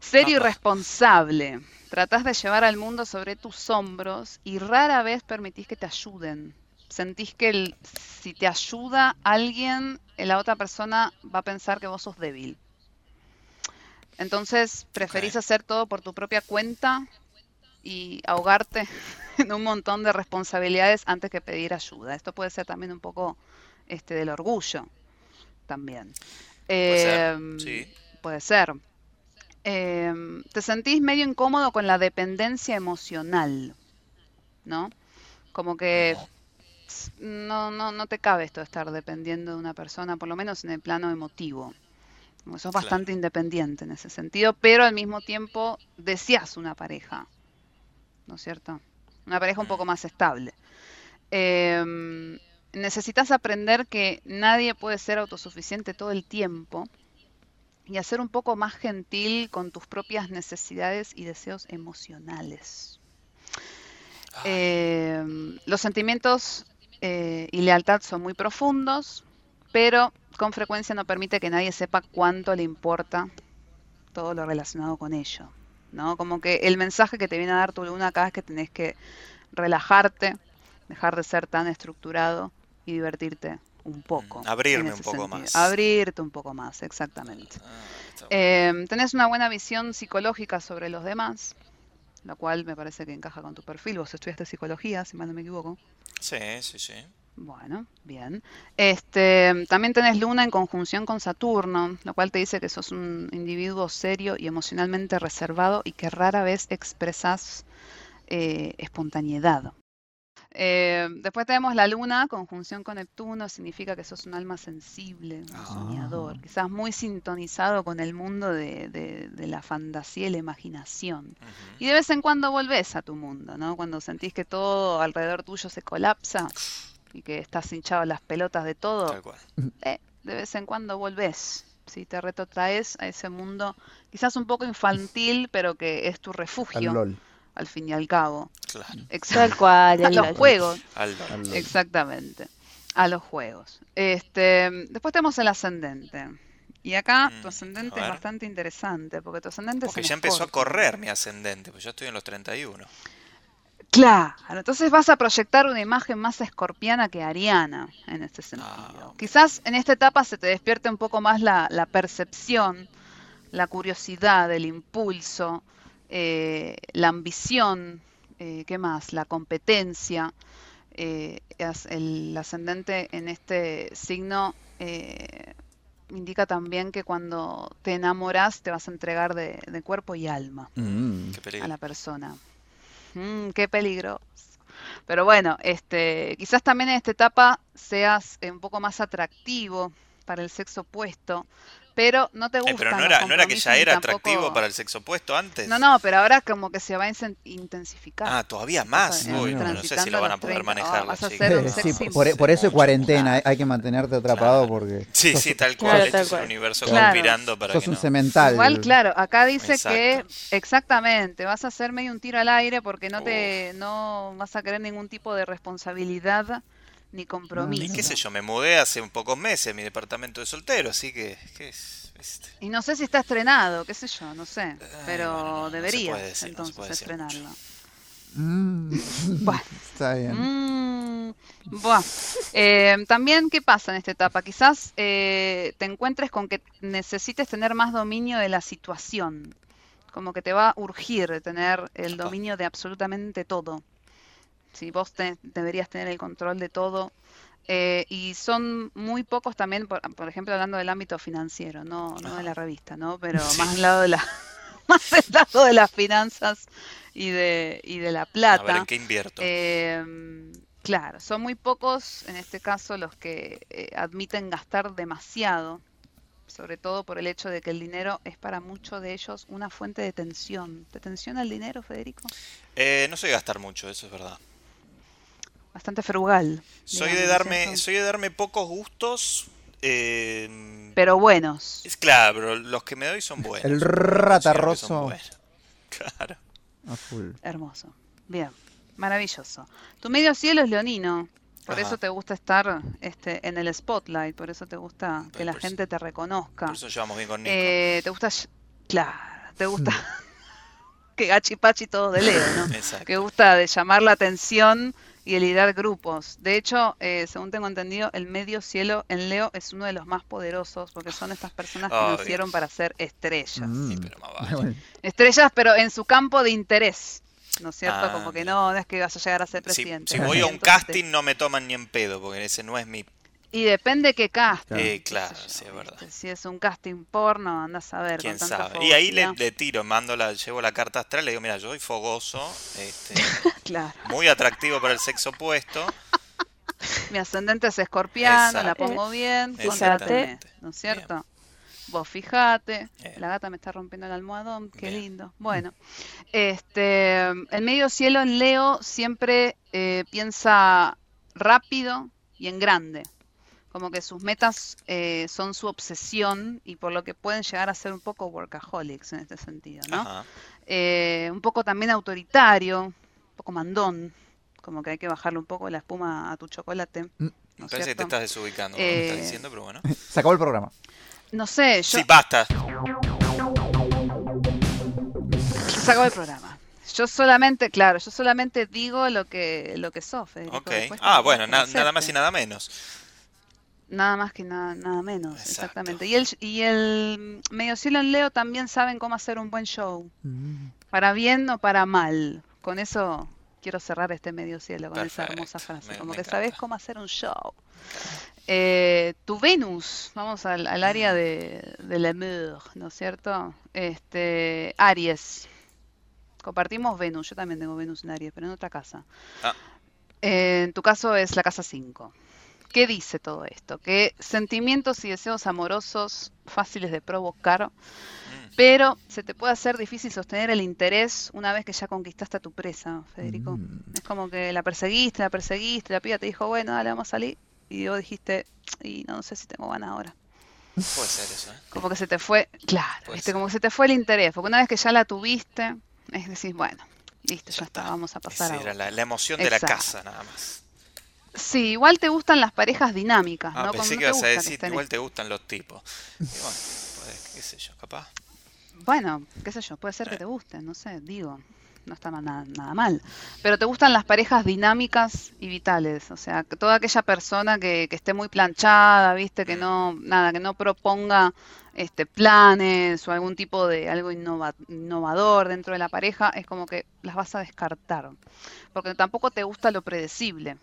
Serio y responsable. Tratás de llevar al mundo sobre tus hombros y rara vez permitís que te ayuden. Sentís que si te ayuda alguien, la otra persona va a pensar que vos sos débil. Entonces preferís hacer todo por tu propia cuenta y ahogarte en un montón de responsabilidades antes que pedir ayuda. Esto puede ser también un poco este del orgullo también. Puede ser. Em, sí. Puede ser. Em, te sentís medio incómodo con la dependencia emocional, ¿no? Como que no, no, no te cabe esto de estar dependiendo de una persona, por lo menos en el plano emotivo. sos bastante independiente en ese sentido, pero al mismo tiempo deseas una pareja, ¿no es cierto? una pareja un Mm. poco más estable. Em, necesitas aprender que nadie puede ser autosuficiente todo el tiempo y a ser un poco más gentil con tus propias necesidades y deseos emocionales. Em, los sentimientos eh, y lealtad son muy profundos, pero con frecuencia no permite que nadie sepa cuánto le importa todo lo relacionado con ello. ¿no? Como que el mensaje que te viene a dar tu luna acá es que tenés que relajarte, dejar de ser tan estructurado y divertirte un poco. Mm, abrirme un poco sentido. más. Abrirte un poco más, exactamente. Ah. Eh, tenés una buena visión psicológica sobre los demás, lo cual me parece que encaja con tu perfil. Vos estudiaste psicología, si mal no me equivoco. sí, sí, sí. Bueno, bien. Este, también tenés Luna en conjunción con Saturno, lo cual te dice que sos un individuo serio y emocionalmente reservado y que rara vez expresas eh, espontaneidad. Eh, después tenemos la Luna, conjunción con Neptuno, significa que sos un alma sensible, un Ah. soñador, quizás muy sintonizado con el mundo de, de- de la fantasía y la imaginación. Y de vez en cuando volvés a tu mundo, ¿no? Cuando sentís que todo alrededor tuyo se colapsa y que estás hinchado las pelotas de todo, eh, de vez en cuando volvés. Si te retrotraes a ese mundo, quizás un poco infantil, pero que es tu refugio, LOL. Al fin y al cabo. Claro. Tal Exacto. cual. A los juegos, Al al LOL. exactamente. A los juegos. Este, después tenemos el ascendente. Y acá Mm, tu ascendente es bastante interesante, porque tu ascendente Porque es ya empezó a correr mi ascendente, pues yo estoy en los 31. Claro, entonces vas a proyectar una imagen más escorpiana que ariana en este sentido. Ah, ok. Quizás en esta etapa se te despierte un poco más la, la percepción, la curiosidad, el impulso, eh, la ambición, eh, ¿qué más? La competencia. Eh, el ascendente en este signo eh, indica también que cuando te enamoras te vas a entregar de, de cuerpo y alma Mm. A la persona. Mm, qué peligro. Pero bueno, este, quizás también en esta etapa seas un poco más atractivo para el sexo opuesto, pero no te Eh, gustan pero no era, no era que ya era tampoco- atractivo para el sexo opuesto antes. No, no, pero ahora como que se va a intensificar. Ah, todavía más. Uy, no, no sé si lo van a poder 30. manejar las vas a ser Sí, sexy sí, por, por eso es cuarentena, hay, que mantenerte atrapado Claro. porque Sí, sos, sí, tal cual. Claro, este tal es el cual. universo Claro. conspirando para sos que un no. cemental. Igual, claro, acá dice que Exacto. exactamente, vas a hacer medio un tiro al aire porque no te no vas a querer ningún tipo de responsabilidad ni compromiso. Y qué sé yo, me mudé hace un pocos meses a mi departamento de soltero, así que. ¿qué es? ¿Viste? Y no sé si está estrenado, qué sé yo, no sé, pero bueno, no, no decir, entonces estrenarlo. Mm. Bueno. Está bien. Mm. Eh, también, ¿qué pasa en esta etapa? Quizás eh, te encuentres con que necesites tener más dominio de la situación, como que te va a urgir de tener el dominio de absolutamente todo. Si vos te- deberías tener el control de todo. Eh, y son muy pocos también, por, por ejemplo, hablando del ámbito financiero, no, no de la revista, ¿no? Pero Sí. más al lado de la, más del lado de las finanzas y de, y de la A ver plata. en qué invierto. Em, claro, son muy pocos en este caso los que eh, admiten gastar demasiado, sobre todo por el hecho de que el dinero es para muchos de ellos una fuente de tensión. ¿Te tensiona el dinero, Federico? Eh, no soy gastar mucho, eso es verdad. Bastante frugal. Soy digamos, de ¿no es darme, cierto? soy de darme pocos gustos. eh, Pero buenos. es claro, pero los que me doy son buenos. El ratarroso. Claro. A full. Hermoso. Bien, maravilloso. Tu medio cielo es leonino. Por Ajá. eso te gusta estar este, en el spotlight, por eso te gusta que la gente te reconozca. Por eso llevamos bien con Nico. Eh, ¿Te gusta? Claro, te gusta que gachipachi todo de Leo, ¿no? Exacto. Que gusta de llamar la atención y de liderar grupos. De hecho, eh, según tengo entendido, el medio cielo en Leo es uno de los más poderosos porque son estas personas que Obvio. nacieron para ser estrellas. Mm. Sí, pero más vale. Estrellas, pero en su campo de interés. ¿No es cierto? Ah, Como que no, no es que vas a llegar a ser Si, presidente. si voy a un casting no me toman ni en pedo, porque ese no es mi... Y depende qué casting. Claro. Eh, sé claro, sí, es verdad. Si es un casting porno, andás a ver. ¿Quién con tanta sabe? Y ahí le, le tiro, mando la, llevo la carta astral, le digo, mira, yo soy fogoso, este, Claro. muy atractivo para el sexo opuesto. Mi ascendente es escorpiano, la pongo bien, Fíjate. contrátame, ¿no es cierto? Vos fijate, la gata me está rompiendo el almohadón, qué Bien. lindo. Bueno, este, el medio cielo en Leo siempre eh, piensa rápido y en grande. Como que sus metas eh, son su obsesión y por lo que pueden llegar a ser un poco workaholics en este sentido, ¿no? Eh, un poco también autoritario, un poco mandón, como que hay que bajarle un poco la espuma a tu chocolate. Mm. ¿no Me parece que te cierto? estás desubicando lo que estás Eh, diciendo, pero bueno. Se acabó el programa. No sé, yo Sí, basta. se acabó el programa. Yo solamente, claro, yo solamente digo lo que lo que sos, Federico. Ok. Ah, bueno, na- nada más y nada menos. Nada más que nada, nada menos, Exacto. exactamente. Y el, y el medio cielo en Leo también saben cómo hacer un buen show, Mm. para bien o para mal. Con eso quiero cerrar este medio cielo, con esa hermosa frase. me- Como me que encanta. sabes cómo hacer un show. Eh, tu Venus, vamos al, al área de, de l'amour, ¿no es cierto? Este, Aries. Compartimos Venus, yo también tengo Venus en Aries, pero en otra casa. Ah. Eh, en tu caso es la casa 5. ¿Qué dice todo esto? Que sentimientos y deseos amorosos fáciles de provocar, Mm. pero se te puede hacer difícil sostener el interés una vez que ya conquistaste a tu presa, Federico. Mm. Es como que la perseguiste, la perseguiste, la piba te dijo, bueno, dale, vamos a salir. Y vos dijiste, y no, sé si tengo ganas ahora. Puede ser eso, ¿eh? Como que se te fue, claro, Puede ¿viste? como que se te fue el interés, porque una vez que ya la tuviste, es decir, bueno, listo, ya, Ya está, está. vamos a pasar Esa a era la, la emoción de la casa, nada más. Sí, igual te gustan las parejas dinámicas, Ah, ¿no? pensé Como que no ibas a decir, igual te gustan los tipos. Y bueno, pues, qué sé yo, capaz. Bueno, qué sé yo, puede ser que te gusten, no sé, digo, no está nada, nada mal. Pero te gustan las parejas dinámicas y vitales, o sea, que toda aquella persona que, que esté muy planchada, viste, que no, nada, que no proponga este planes o algún tipo de algo innova- innovador dentro de la pareja, es como que las vas a descartar. Porque tampoco te gusta lo predecible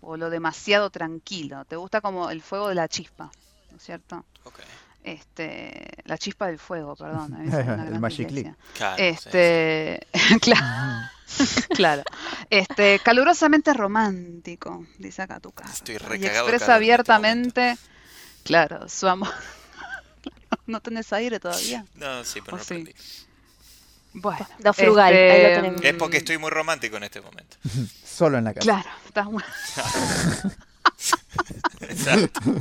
o lo demasiado tranquilo, te gusta como el fuego de la chispa, ¿no es cierto? Ok. Este, la chispa del fuego, perdón. una El Magic. Claro, sí, sí. Este, claro, claro. Este, calurosamente romántico, dice acá tu casa. Estoy Y expresa este abiertamente, claro, su amor. ¿No tenés aire todavía? No, sí, pero ¿O no sí? Bueno, Lo frugal, ahí lo este, tenemos. Es porque estoy muy romántico en este momento. Solo en la casa. Claro, estás muy... Exacto.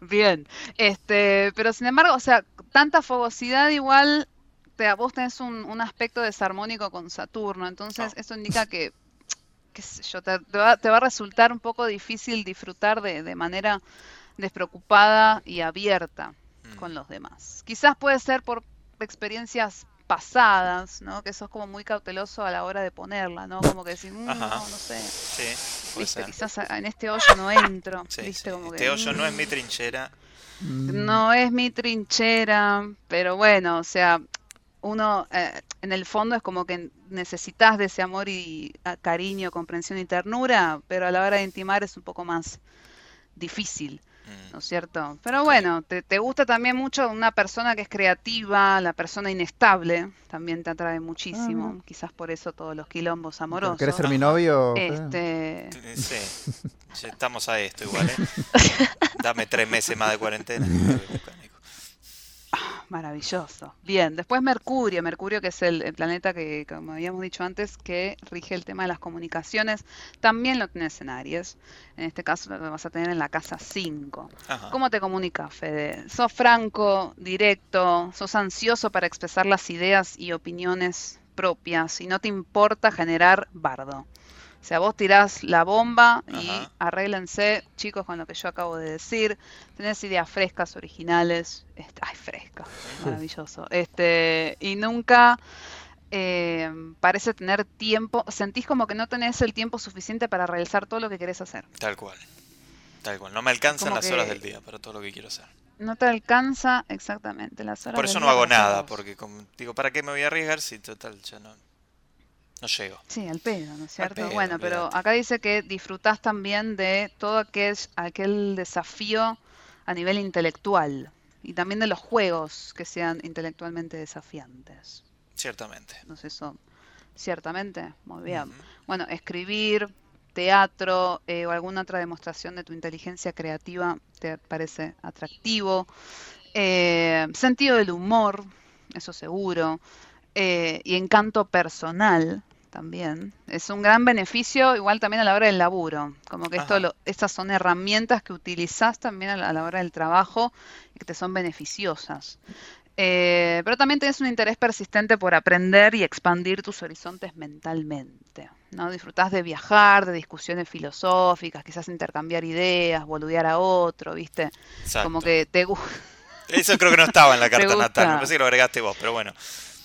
Bien, este, pero sin embargo, o sea, tanta fogosidad igual, te, vos tenés un, un aspecto desarmónico con Saturno, entonces Ah. eso indica que, qué sé yo, te, te va, te va a resultar un poco difícil disfrutar de, de manera despreocupada y abierta Mm. con los demás. Quizás puede ser por experiencias pasadas, ¿no? Que sos como muy cauteloso a la hora de ponerla, ¿no? Como que decís, "Mm, no, sé, Sí, puede viste, ser. quizás en este hoyo no entro, Sí, viste, sí. como que, Este hoyo no es mi trinchera. Mm. No es mi trinchera, pero bueno, o sea, uno eh, en el fondo es como que necesitas de ese amor y ah, cariño, comprensión y ternura, pero a la hora de intimar es un poco más difícil. ¿No es cierto? Pero bueno, te, te gusta también mucho una persona que es creativa, la persona inestable, también te atrae muchísimo, Ah. quizás por eso todos los quilombos ¿Querés amorosos. ser mi novio? Este, Sí, ya estamos a esto igual, ¿eh? Dame tres meses más de cuarentena. Maravilloso. Bien, después Mercurio, Mercurio que es el, el planeta que, como habíamos dicho antes, que rige el tema de las comunicaciones, también lo tenés en Aries. En este caso lo vas a tener en la casa 5. Ajá. ¿Cómo te comunicas, Fede? ¿Sos franco, directo? ¿Sos ansioso para expresar las ideas y opiniones propias? Y no te importa generar bardo. O sea, vos tirás la bomba y Ajá. arréglense, chicos, con lo que yo acabo de decir. Tenés ideas frescas, originales. Ay, fresca, maravilloso. Este, y nunca eh, parece tener tiempo. Sentís como que no tenés el tiempo suficiente para realizar todo lo que querés hacer. Tal cual. Tal cual. No me alcanzan Como las horas del día para todo lo que quiero hacer. No te alcanza exactamente las horas Por del eso no día hago nada, porque como- digo, ¿para qué me voy a arriesgar si total ya no, no llego? Sí, al pedo, ¿no es cierto? pedo, bueno, pero acá dice que disfrutás también de todo aquel, aquel desafío a nivel intelectual y también de los juegos que sean intelectualmente desafiantes. Ciertamente. Entonces eso, ciertamente, muy bien. Bueno, escribir, teatro eh, o alguna otra demostración de tu inteligencia creativa te parece atractivo. Eh, sentido del humor, eso seguro. Eh, y encanto personal también. Es un gran beneficio, igual también a la hora del laburo. Como que esto, lo- estas son herramientas que utilizás también a la, a la hora del trabajo y que te son beneficiosas. Eh, pero también tienes un interés persistente por aprender y expandir tus horizontes mentalmente, ¿no? Disfrutás de viajar, de discusiones filosóficas, quizás intercambiar ideas, boludear a otro, ¿viste? Exacto. Como que te gusta. Eso creo que no estaba en la carta natal. Me parece que lo agregaste vos, pero bueno.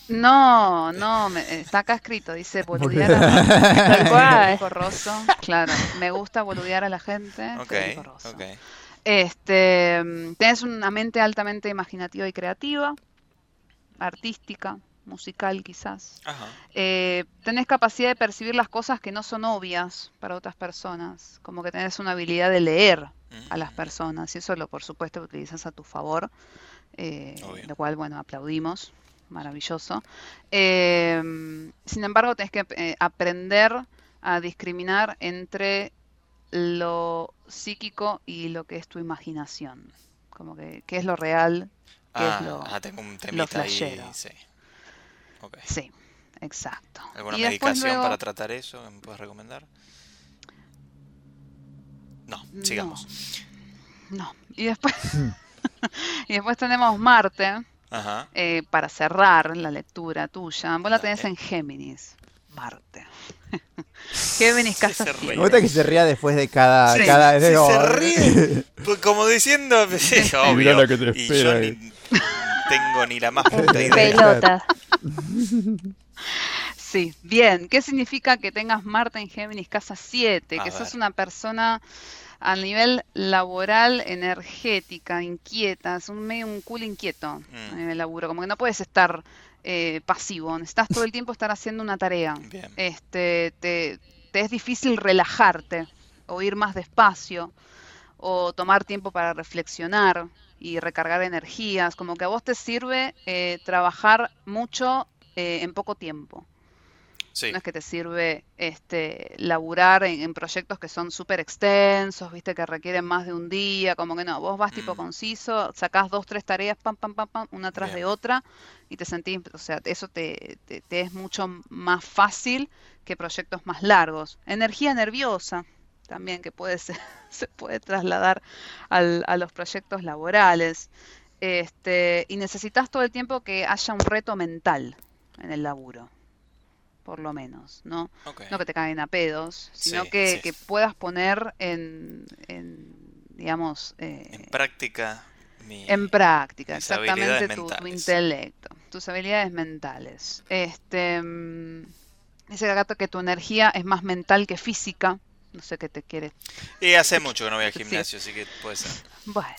No, no, me- está acá escrito, dice boludear a Federico cual. Rosso. Claro, me gusta boludear a la gente. Este, tenés una mente altamente imaginativa y creativa, artística, musical quizás. Ajá. Eh, tenés capacidad de percibir las cosas que no son obvias para otras personas, como que tenés una habilidad de leer a las Mm, personas y eso lo por supuesto utilizas a tu favor, eh, lo cual bueno aplaudimos, maravilloso. Eh, sin embargo tenés que eh, aprender a discriminar entre lo psíquico y lo que es tu imaginación, como que qué es lo real, qué Ah, es lo, ah, tengo un ahí. Sí. Exacto. ¿Alguna Y medicación luego- para tratar eso que me puedes recomendar? No, No. sigamos. No. Y después, y después tenemos Marte, Ajá. eh, para cerrar la lectura tuya. Vos la tenés Dale. en Géminis, Marte. Géminis, Sí, casa se siete. ríe. Me gusta que se ría después de cada. Sí, cada sí, no, se ríe. Pues como diciendo, sí, obvio. lo que te y yo ni tengo ni la más puta idea. Pelota. Sí, bien. ¿Qué significa que tengas Marte en Géminis, casa 7? A Que sos ver. una persona a nivel laboral, energética, inquieta, es un medio un culo inquieto Mm. a nivel laburo, como que no puedes estar eh, pasivo, necesitas todo el tiempo estar haciendo una tarea. Bien. este, te, te es difícil relajarte o ir más despacio o tomar tiempo para reflexionar y recargar energías, como que a vos te sirve eh, trabajar mucho eh, en poco tiempo. Sí. No es que te sirve este, laburar en, en proyectos que son súper extensos, viste, que requieren más de un día, como que no, vos vas tipo Mm. conciso, sacás dos, tres tareas, pam, pam, pam, pam, una tras de otra, y te sentís, o sea, eso te, te- te es mucho más fácil que proyectos más largos. Energía nerviosa también que puede ser- se puede trasladar al- a los proyectos laborales. Este, y necesitas todo el tiempo que haya un reto mental en el laburo, por lo menos, ¿no? No que te caigan a pedos, sino Sí, que, sí. que puedas poner en, en, digamos, eh, En práctica, mi... en práctica, exactamente tu, intelecto, tus habilidades mentales. Este, mm, dice Gato que tu energía es más mental que física. No sé qué te quiere. Y hace mucho que no voy al Sí. gimnasio, así que puede ser. Bueno.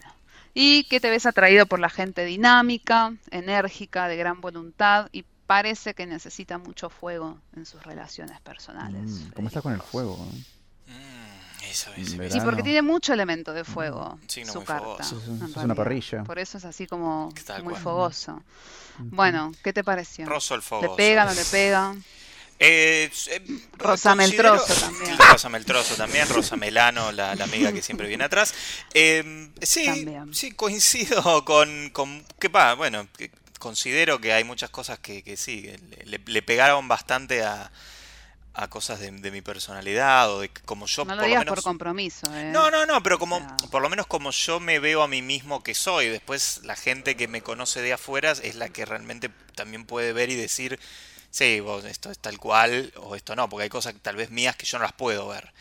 Y que te ves atraído por la gente dinámica, enérgica, de gran voluntad y parece que necesita mucho fuego en sus relaciones personales. Mm, ¿Cómo estás con el fuego? Mm, eso, Mm. Sí, porque tiene mucho elemento de fuego Sí, no, su muy carta. en sos una parrilla. Por eso es así como muy cual. fogoso. Bueno, ¿qué te pareció? Rosso el ¿Te fogoso. pega, no te pega? Eh, eh, el trozo también. Rózame el trozo también, Rosa Melano, la, la amiga que siempre viene atrás. Eh, sí, También. sí, coincido con, con que va, bueno, que considero que hay muchas cosas que, que sí, que le, le pegaron bastante a, a cosas de, de mi personalidad o de como yo No lo por lo menos... por compromiso, ¿eh? No, no, no, pero como, por lo menos como yo me veo a mí mismo que soy, después la gente que me conoce de afuera es la que realmente también puede ver y decir, sí, vos esto es tal cual o esto no, porque hay cosas tal vez mías que yo no las puedo ver,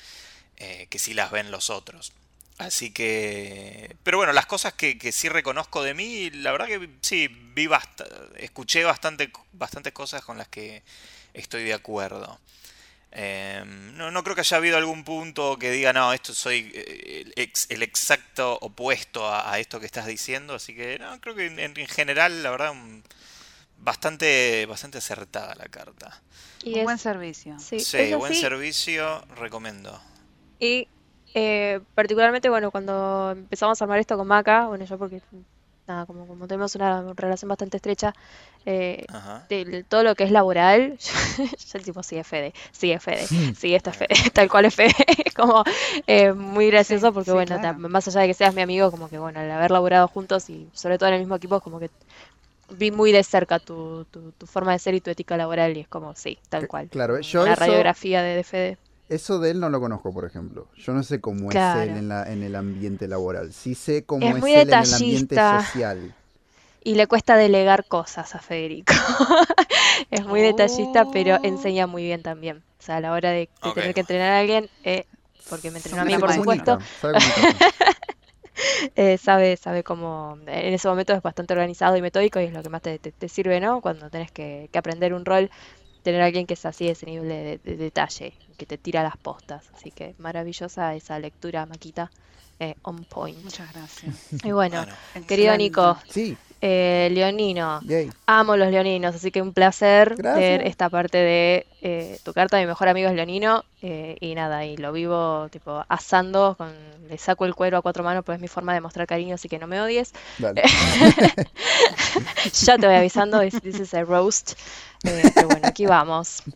eh, que sí las ven los otros. Así que, pero bueno, las cosas que, que sí reconozco de mí, la verdad que sí, vi bast escuché bastante, bastantes cosas con las que estoy de acuerdo. Eh, no, no creo que haya habido algún punto que diga, no, esto soy eh, el, ex- el exacto opuesto a, a esto que estás diciendo, así que no, creo que en, en general, la verdad, bastante, bastante acertada la carta. Y Un es, buen servicio. sí, buen servicio, recomiendo. Y eh, particularmente, bueno, cuando empezamos a armar esto con Maca, bueno, yo porque nada, como, como tenemos una relación bastante estrecha, eh, de, todo lo que es laboral, yo, el tipo, sí, es Fede, sí, es Fede, sí, esto es Fede, tal cual es Fede, como eh, muy gracioso porque, bueno, más allá de que seas mi amigo, como que, bueno, al haber laborado juntos y sobre todo en el mismo equipo, como que vi muy de cerca tu, tu, forma de ser y tu ética laboral y es como, sí, tal cual. Claro, yo Una radiografía de, de Fede. Eso de él no lo conozco, por ejemplo. Yo no sé cómo es él en, la, en el ambiente laboral. Sí sé cómo es, él en el ambiente social. Y le cuesta delegar cosas a Federico. es muy detallista, pero oh. enseña muy bien también. O sea, a la hora de, tener que entrenar a alguien, eh, porque me entrenó a mí, por supuesto. Eh, sabe, sabe cómo, en ese momento es bastante organizado y metódico y es lo que más te, te, sirve, ¿no? Cuando tenés que, que, aprender un rol, tener a alguien que es así, ese nivel de, detalle, que te tira las postas. Así que maravillosa esa lectura, Maquita. Eh, on point. Muchas gracias. Y bueno, querido Nico, sí. Eh, leonino. Amo los leoninos, así que un placer ver esta parte de eh, tu carta. Mi mejor amigo es leonino eh, y nada, y lo vivo tipo asando, con, le saco el cuero a cuatro manos, pues es mi forma de mostrar cariño, así que no me odies. ya te voy avisando, this, is a roast. pero bueno, aquí vamos.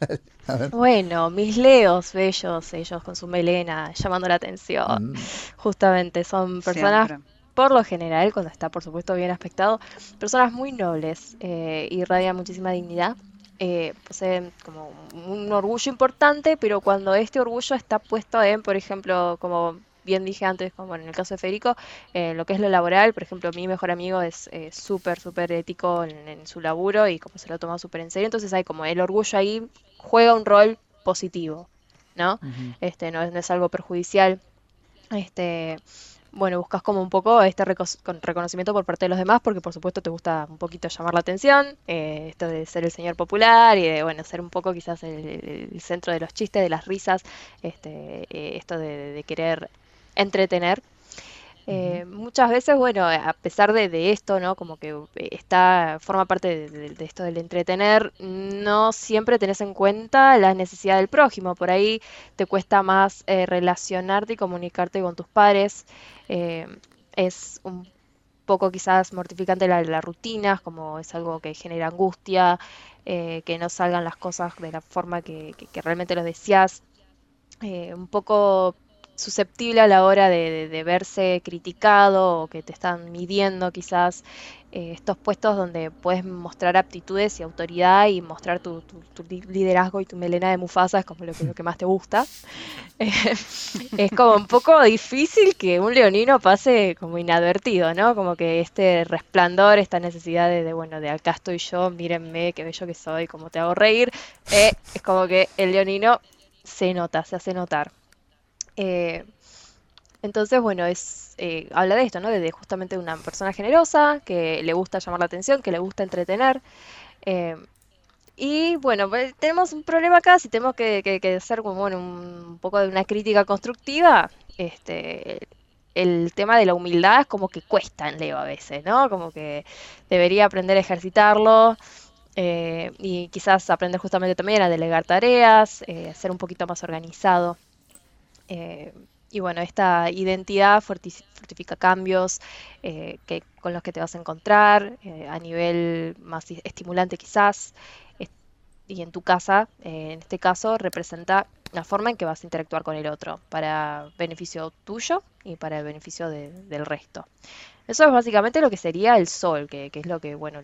Bueno, mis leos bellos, ellos con su melena, llamando la atención. Mm. Justamente, son personas por lo general, cuando está por supuesto bien aspectado, personas muy nobles, eh, irradian muchísima dignidad, eh, poseen como un orgullo importante, pero cuando este orgullo está puesto en, por ejemplo, como bien dije antes, como en el caso de Federico, eh, lo que es lo laboral, por ejemplo, mi mejor amigo es eh, súper, súper ético en, su laburo y como se lo ha tomado súper en serio, entonces hay como el orgullo ahí juega un rol positivo, ¿no? Este no es, no es algo perjudicial. Este, bueno, buscas como un poco este reconocimiento por parte de los demás, porque por supuesto te gusta un poquito llamar la atención, eh, esto de ser el señor popular y de, bueno, ser un poco quizás el, centro de los chistes, de las risas, este, eh, esto de, querer entretener. Eh, muchas veces, bueno, a pesar de, esto, ¿no? Como que está, forma parte de, esto del entretener, no siempre tenés en cuenta la necesidad del prójimo. Por ahí te cuesta más relacionarte y comunicarte con tus pares. Eh, es un poco quizás mortificante la, la rutina, como es algo que genera angustia, eh, que no salgan las cosas de la forma que, realmente lo deseas, eh, un poco susceptible a la hora de, verse criticado o que te están midiendo quizás eh, estos puestos donde puedes mostrar aptitudes y autoridad y mostrar tu, liderazgo y tu melena de Mufasa es como lo que, lo que más te gusta. Eh, es como un poco difícil que un leonino pase como inadvertido, ¿no? Como que este resplandor, esta necesidad de, bueno, de acá estoy yo, mírenme, qué bello que soy, cómo te hago reír, eh, es como que el leonino se nota, se hace notar. Eh, entonces, bueno, es eh, habla de esto, ¿no? De, justamente una persona generosa, que le gusta llamar la atención, que le gusta entretener. Eh, y bueno, pues, tenemos un problema acá, si tenemos que, hacer como, bueno, un, poco de una crítica constructiva, este, el tema de la humildad es como que cuesta en Leo a veces, ¿no? Como que debería aprender a ejercitarlo. y quizás aprender justamente también a delegar tareas, ser un poquito más organizado. Eh, y bueno, esta identidad fortifica cambios eh, que, con los que te vas a encontrar eh, a nivel más estimulante quizás. Y en tu casa, en este caso, representa la forma en que vas a interactuar con el otro para beneficio tuyo y para el beneficio del resto. Eso es básicamente lo que sería el sol, que, es lo que, bueno,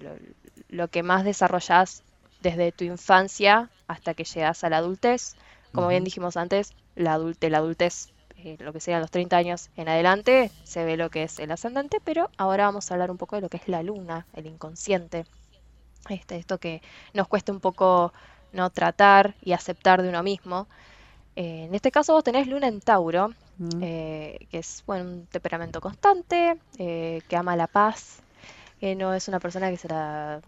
lo, que más desarrollas desde tu infancia hasta que llegas a la adultez. Como bien dijimos antes, la, la adultez, eh, lo que sean los 30 años en adelante, se ve lo que es el ascendente, pero ahora vamos a hablar un poco de lo que es la luna, el inconsciente. Este, esto que nos cuesta un poco no tratar y aceptar de uno mismo. Eh, en este caso vos tenés luna en Tauro, mm. eh, que es bueno, un temperamento constante, que ama la paz, que no es una persona que se la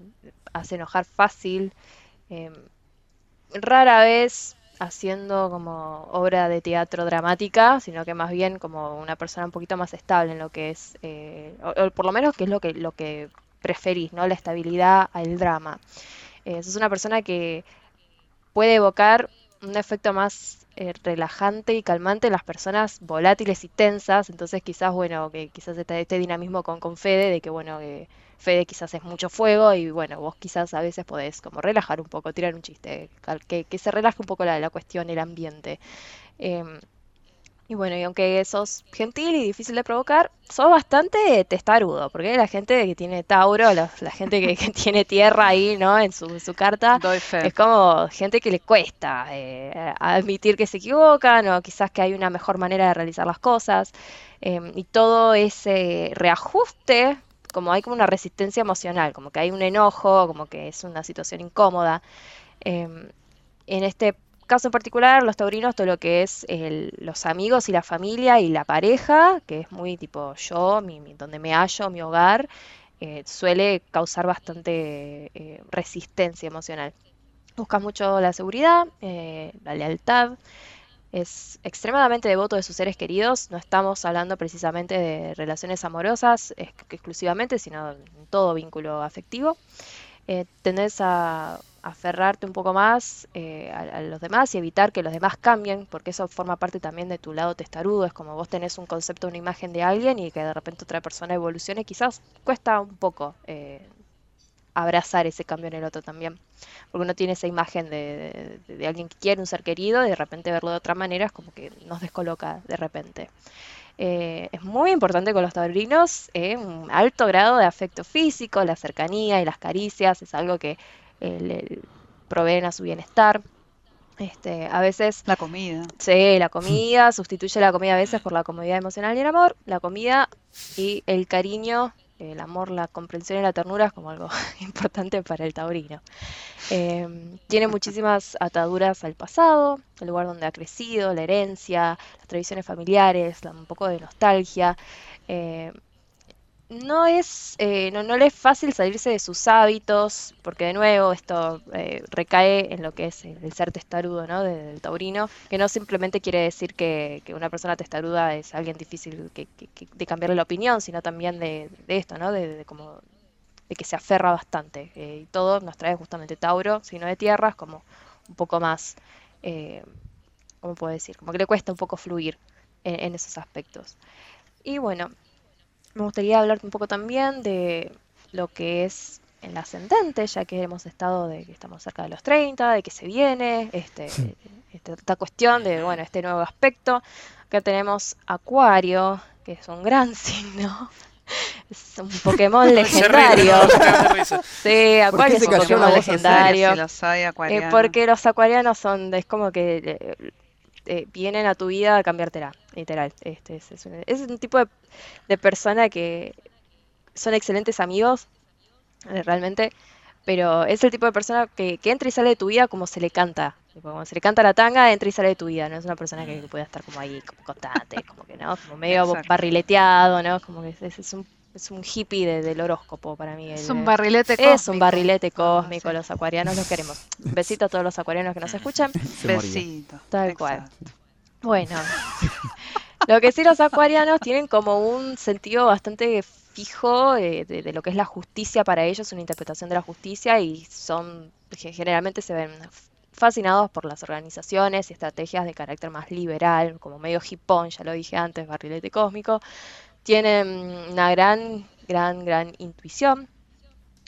hace enojar fácil. rara vez haciendo como obra de teatro dramática, sino que más bien como una persona un poquito más estable en lo que es, eh, o, por lo menos que es lo que, lo que preferís, ¿no? La estabilidad al drama. Eh, es una persona que puede evocar un efecto más eh, relajante y calmante en las personas volátiles y tensas. Entonces quizás, bueno, que quizás este, este dinamismo con, con Fede, de que, bueno, que Fede quizás es mucho fuego y, bueno, vos quizás a veces podés como relajar un poco, tirar un chiste, que, que se relaje un poco la, la cuestión, el ambiente. Em, y bueno, y aunque sos gentil y difícil de provocar, sos bastante testarudo, porque la gente que tiene Tauro, la, gente que, tiene tierra ahí, ¿no? En su, su carta, es como gente que le cuesta eh, admitir que se equivocan o quizás que hay una mejor manera de realizar las cosas. Em, y todo ese reajuste, como hay como una resistencia emocional, como que hay un enojo, como que es una situación incómoda. Em, en este caso en particular, los taurinos, todo lo que es los amigos y la familia y la pareja, que es muy tipo yo, mi, donde me hallo, mi hogar, eh, suele causar bastante eh, resistencia emocional. Busca mucho la seguridad, eh, la lealtad, es extremadamente devoto de sus seres queridos. No estamos hablando precisamente de relaciones amorosas exclusivamente, sino en todo vínculo afectivo. Eh, tendés a aferrarte un poco más eh, a, los demás y evitar que los demás cambien, porque eso forma parte también de tu lado testarudo. Es como vos tenés un concepto, una imagen de alguien y que de repente otra persona evolucione, quizás cuesta un poco eh, abrazar ese cambio en el otro también. Porque uno tiene esa imagen de, de, alguien que quiere un ser querido y de repente verlo de otra manera es como que nos descoloca de repente. Eh, es muy importante con los taurinos eh, un alto grado de afecto físico, la cercanía y las caricias es algo que eh, le proveen a su bienestar. Este, a veces... La comida. Sí, la comida, sustituye la comida a veces por la comodidad emocional y el amor. La comida y el cariño el amor, la comprensión y la ternura es como algo importante para el taurino. Em, tiene muchísimas ataduras al pasado, el lugar donde ha crecido, la herencia, las tradiciones familiares, un poco de nostalgia. Em, no es, eh, no, no le es fácil salirse de sus hábitos, porque de nuevo esto eh, recae en lo que es el, ser testarudo, ¿no? del taurino, que no simplemente quiere decir que, una persona testaruda es alguien difícil que, de cambiarle la opinión, sino también de, esto, ¿no? De, como de que se aferra bastante. Eh, y todo nos trae justamente Tauro, sino de tierras, como un poco más, ¿cómo puedo decir? Como que le cuesta un poco fluir en esos aspectos. Y bueno, me gustaría hablar un poco también de lo que es el ascendente, ya que hemos estado de que estamos cerca de los 30, de que se viene, este, este, esta cuestión de bueno, este nuevo aspecto. Acá tenemos Acuario, que es un gran signo. Es un Pokémon legendario. sí, Acuario es un Pokémon legendario. Eh, porque los acuarianos son, es como que eh, vienen a tu vida a cambiártela, literal. Este, es, un, tipo de, persona que son excelentes amigos, eh, realmente, pero es el tipo de persona que, entra y sale de tu vida como se le canta. Como se le canta la tanga, entra y sale de tu vida. No es una persona que, pueda estar como ahí, como constante, como que, ¿no? Como medio barrileteado, ¿no? Como que es un es un hippie del horóscopo para mí. Es un barrilete cósmico. Es un barrilete cósmico, los acuarianos los queremos. besito a todos los acuarianos que nos escuchan. Besito. Tal cual. Bueno, lo que sí los acuarianos tienen como un sentido bastante fijo eh, de, lo que es la justicia para ellos, una interpretación de la justicia y son, generalmente se ven fascinados por las organizaciones y estrategias de carácter más liberal, como medio hipón, ya lo dije antes, barrilete cósmico tienen una gran, gran, gran intuición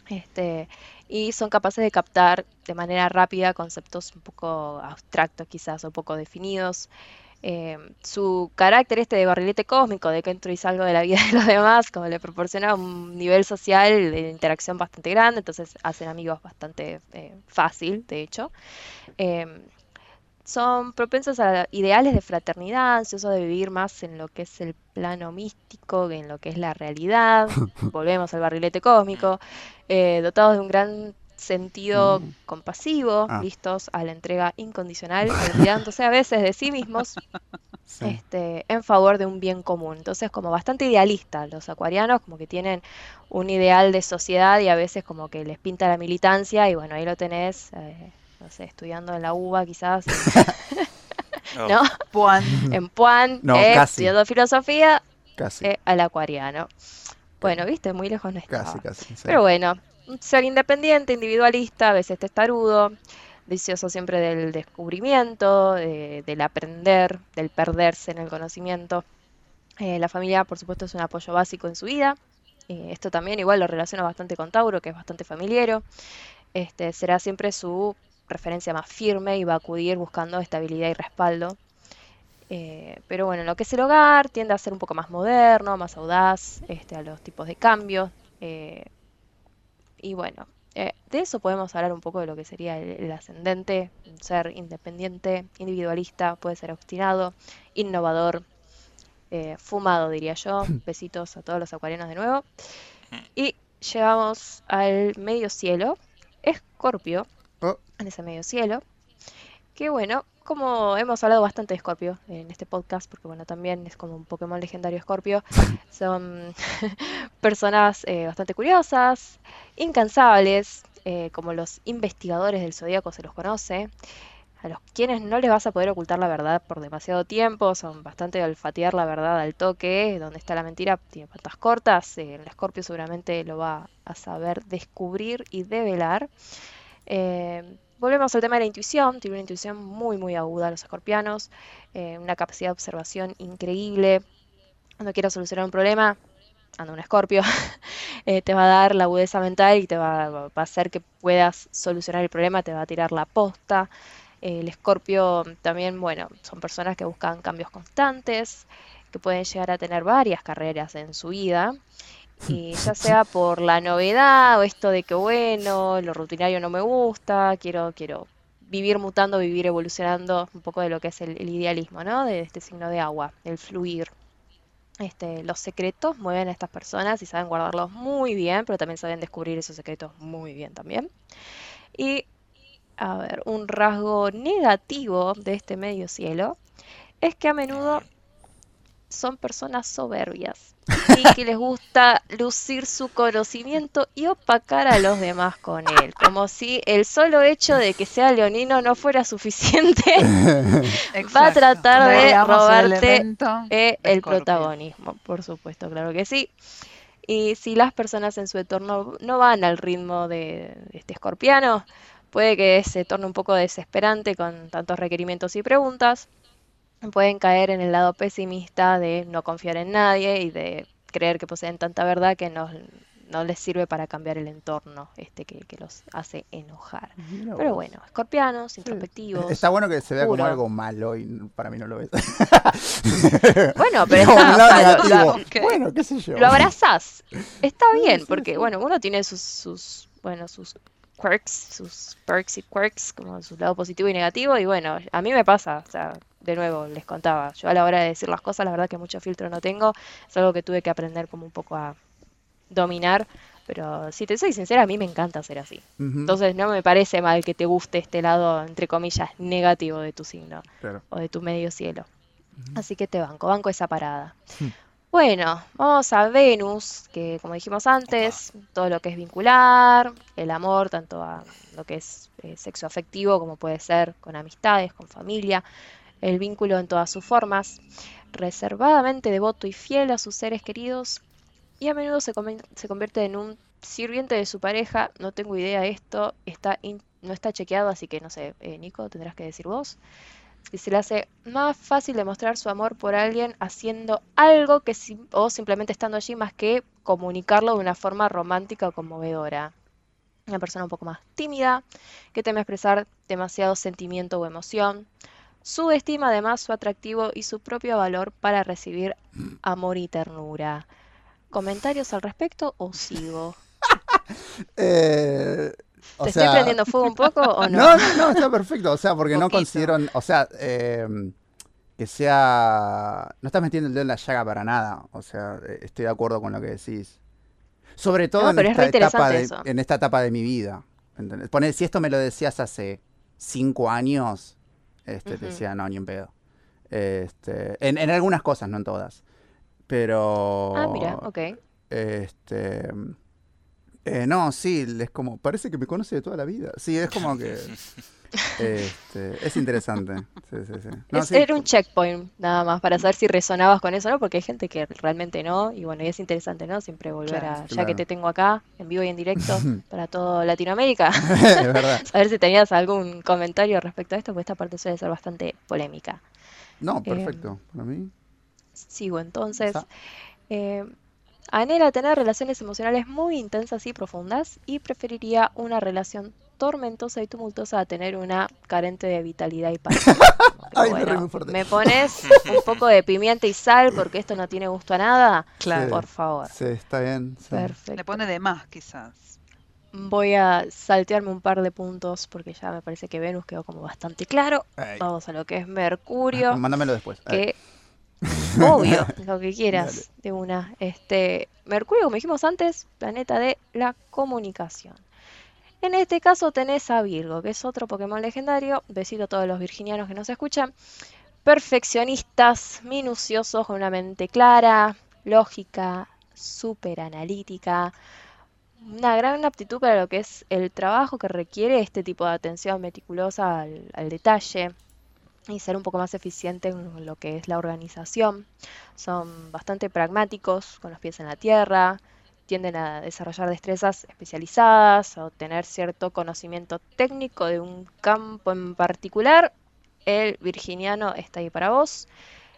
este, y son capaces de captar de manera rápida conceptos un poco abstractos quizás o poco definidos. Eh, su carácter este de barrilete cósmico, de que entro y salgo de la vida de los demás, como le proporciona un nivel social de interacción bastante grande, entonces hacen amigos bastante eh, fácil, de hecho. Eh, son propensos a ideales de fraternidad, ansiosos de vivir más en lo que es el plano místico que en lo que es la realidad. Volvemos al barrilete cósmico, eh, dotados de un gran sentido mm. compasivo, ah. listos a la entrega incondicional, olvidándose a veces de sí mismos este, en favor de un bien común. Entonces, como bastante idealistas los acuarianos, como que tienen un ideal de sociedad y a veces como que les pinta la militancia y bueno, ahí lo tenés. Eh, no sé, estudiando en la UBA quizás. ¿No? Puan. En Puan, eh, estudiando filosofía, casi. Eh, al acuariano. Bueno, viste, muy lejos no está. Casi, casi. Pero bueno, ser independiente, individualista, a veces testarudo, vicioso siempre del descubrimiento, del aprender, del perderse en el conocimiento. Eh, la familia, por supuesto, es un apoyo básico en su vida. Eh, esto también igual lo relaciona bastante con Tauro, que es bastante familiero. Este, será siempre su referencia más firme y va a acudir buscando estabilidad y respaldo. Eh, pero bueno, en lo que es el hogar tiende a ser un poco más moderno, más audaz este, a los tipos de cambios. y bueno, de eso podemos hablar un poco de lo que sería el, el ascendente, ser independiente, individualista, puede ser obstinado, innovador, eh, fumado, diría yo. Besitos a todos los acuarianos de nuevo. Y llegamos al medio cielo, Escorpio, oh. en ese medio cielo. Que bueno, como hemos hablado bastante de Escorpio en este podcast, porque bueno, también es como un Pokémon legendario Escorpio, son personas eh, bastante curiosas, incansables, eh, como los investigadores del zodíaco se los conoce, a los quienes no les vas a poder ocultar la verdad por demasiado tiempo, son bastante de olfatear la verdad al toque, donde está la mentira tiene patas cortas, eh, el escorpio seguramente lo va a saber descubrir y develar. Eh, volvemos al tema de la intuición, tiene una intuición muy muy aguda los escorpianos, eh, una capacidad de observación increíble, cuando quieras solucionar un problema, anda un escorpio, te va a dar la agudeza mental y te va, va, a hacer que puedas solucionar el problema, te va a tirar la posta. El escorpio también, bueno, son personas que buscan cambios constantes, que pueden llegar a tener varias carreras en su vida. Y ya sea por la novedad o esto de que bueno, lo rutinario no me gusta, quiero, quiero vivir mutando, vivir evolucionando, un poco de lo que es el, idealismo, ¿no? De este signo de agua, el fluir. Este, los secretos mueven a estas personas y saben guardarlos muy bien, pero también saben descubrir esos secretos muy bien también. Y a ver, un rasgo negativo de este medio cielo es que a menudo son personas soberbias y que les gusta lucir su conocimiento y opacar a los demás con él, como si el solo hecho de que sea leonino no fuera suficiente, va a tratar de robarte el, eh, el protagonismo, por supuesto, claro que sí. Y si las personas en su entorno no van al ritmo de este escorpiano, puede que se torne un poco desesperante con tantos requerimientos y preguntas. Pueden caer en el lado pesimista de no confiar en nadie y de creer que poseen tanta verdad que no, no les sirve para cambiar el entorno este que, los hace enojar. Pero bueno, escorpianos, introspectivos. Está bueno que se vea como algo malo y para mí no lo ves. bueno, pero está, bueno, qué sé yo. Lo abrazás. Está bien, porque bueno, uno tiene sus, sus bueno, sus quirks, sus perks y quirks, como su lado positivo y negativo. Y bueno, a mí me pasa, o sea, de nuevo, les contaba, yo a la hora de decir las cosas, la verdad que mucho filtro no tengo, es algo que tuve que aprender como un poco a dominar. Pero si te soy sincera, a mí me encanta ser así. Entonces no me parece mal que te guste este lado, entre comillas, negativo de tu signo o de tu medio cielo. Así que te banco, banco esa parada. Hmm. Bueno, vamos a Venus, que como dijimos antes, todo lo que es vincular, el amor, tanto a lo que es eh, sexo afectivo como puede ser con amistades, con familia, el vínculo en todas sus formas, reservadamente devoto y fiel a sus seres queridos y a menudo se, convierte en un sirviente de su pareja, no tengo idea de esto, está no está chequeado, así que no sé, eh, Nico, tendrás que decir vos y se le hace más fácil demostrar su amor por alguien haciendo algo que o simplemente estando allí más que comunicarlo de una forma romántica o conmovedora. Una persona un poco más tímida, que teme expresar demasiado sentimiento o emoción. Subestima además su atractivo y su propio valor para recibir amor y ternura. ¿Comentarios al respecto o sigo? eh, ¿Te estoy prendiendo fuego un poco o no? No, no, no, está perfecto. O sea, porque no considero. O sea, em, que sea. No estás metiendo el dedo en la llaga para nada. O sea, eh, estoy de acuerdo con lo que decís. Sobre todo en, esta etapa de, en esta etapa de mi vida. Poner, si esto me lo decías hace cinco años, este, te decía, no, ni en pedo. Este, en, en algunas cosas, no en todas. Pero. Ah, mira, ok. Este Eh, no, sí, es como, parece que me conoce de toda la vida. Sí, es como que... Este, es interesante. Sí, sí, sí. No, Es- sí, Era un checkpoint, nada más, para saber si resonabas con eso o no, porque hay gente que realmente no, y bueno, y es interesante, ¿no? Siempre volver Claro. a, ya que te tengo acá, en vivo y en directo, para todo Latinoamérica, es verdad. saber si tenías algún comentario respecto a esto, porque esta parte suele ser bastante polémica. No, perfecto. Para mí. Sigo entonces. Eh, anhela tener relaciones emocionales muy intensas y profundas y preferiría una relación tormentosa y tumultuosa a tener una carente de vitalidad y paz. Me reí bueno, muy fuerte. ¿me pones un poco de pimienta y sal porque esto no tiene gusto a nada? Claro. Por favor. Sí, está bien. sí. Le Perfecto. pone de más, quizás. Voy a saltearme un par de puntos porque ya me parece que Venus quedó como bastante claro. Ay. Vamos a lo que es Mercurio. Mándamelo después. Que obvio, lo que quieras de una. Este, Mercurio, como dijimos antes, planeta de la comunicación. En este caso tenés a Virgo, que es otro Pokémon legendario. Besito a todos los virginianos que nos escuchan. Perfeccionistas, minuciosos, con una mente clara, lógica, súper analítica. Una gran aptitud para lo que es el trabajo que requiere este tipo de atención meticulosa al, al detalle y ser un poco más eficiente en lo que es la organización. Son bastante pragmáticos, con los pies en la tierra, tienden a desarrollar destrezas especializadas, a obtener cierto conocimiento técnico de un campo en particular. El virginiano está ahí para vos.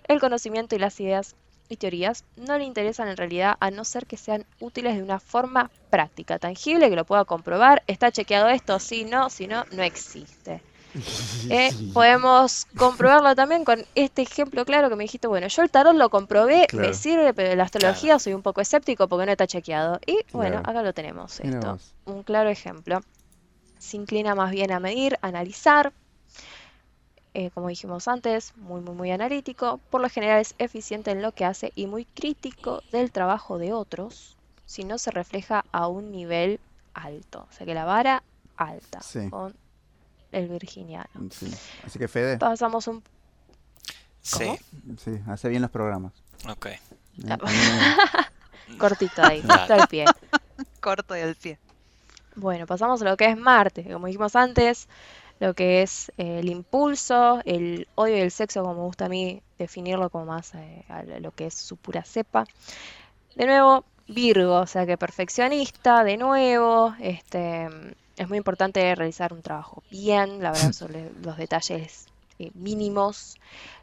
El conocimiento y las ideas y teorías no le interesan en realidad a no ser que sean útiles de una forma práctica, tangible, que lo pueda comprobar. ¿Está chequeado esto? Sí, no, si no, no existe. Eh, podemos comprobarlo también con este ejemplo claro que me dijiste, bueno, yo el tarot lo comprobé, Claro. me sirve, pero la astrología soy un poco escéptico porque no está chequeado. Y bueno, Claro. acá lo tenemos, esto. Un claro ejemplo. Se inclina más bien a medir, analizar, eh, como dijimos antes, muy, muy, muy analítico. Por lo general es eficiente en lo que hace y muy crítico del trabajo de otros si no se refleja a un nivel alto. O sea que la vara alta Sí. con el virginiano. Sí. Así que Fede, Pasamos un... Sí, ¿Cómo? sí, hace bien los programas. ok. Eh, me- cortito ahí, justo al pie. Corto y al pie. Bueno, pasamos a lo que es Marte, como dijimos antes, lo que es eh, el impulso, el odio y el sexo, como me gusta a mí definirlo como más eh, a lo que es su pura cepa. De nuevo, Virgo, o sea que perfeccionista, de nuevo, este, es muy importante realizar un trabajo bien, la verdad, sobre los detalles eh, mínimos,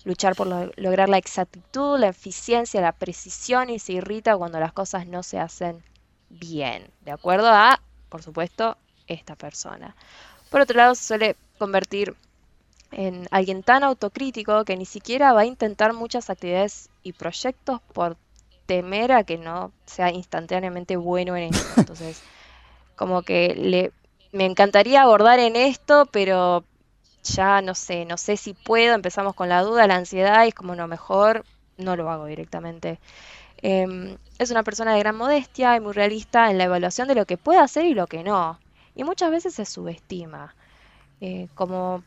luchar por lo- lograr la exactitud, la eficiencia, la precisión y se irrita cuando las cosas no se hacen bien, de acuerdo a, por supuesto, esta persona. Por otro lado, se suele convertir en alguien tan autocrítico que ni siquiera va a intentar muchas actividades y proyectos por temer a que no sea instantáneamente bueno en eso. Entonces, como que le, me encantaría abordar en esto, pero ya no sé, no sé si puedo. Empezamos con la duda, la ansiedad, y es como, no, mejor no lo hago directamente. Em, es una persona de gran modestia y muy realista en la evaluación de lo que puede hacer y lo que no. Y muchas veces se subestima. Eh, como,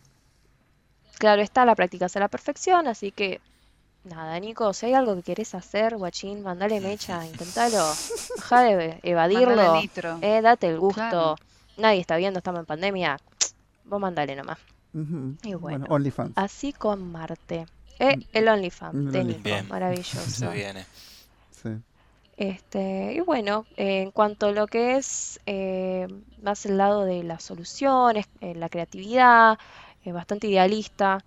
claro está, la práctica es a la perfección, así que nada, Nico, si hay algo que querés hacer, guachín, mandale mecha, intentalo. Deja de evadirlo. Eh, date el gusto. Claro. Nadie está viendo, estamos en pandemia. Vos mandale nomás. Y bueno. OnlyFans. Así con Marte. Eh, el OnlyFans El de OnlyFans. Nico, Bien. maravilloso. Se viene. Sí. Este, y bueno, eh, en cuanto a lo que es eh, más el lado de las soluciones, eh, la creatividad, eh, bastante idealista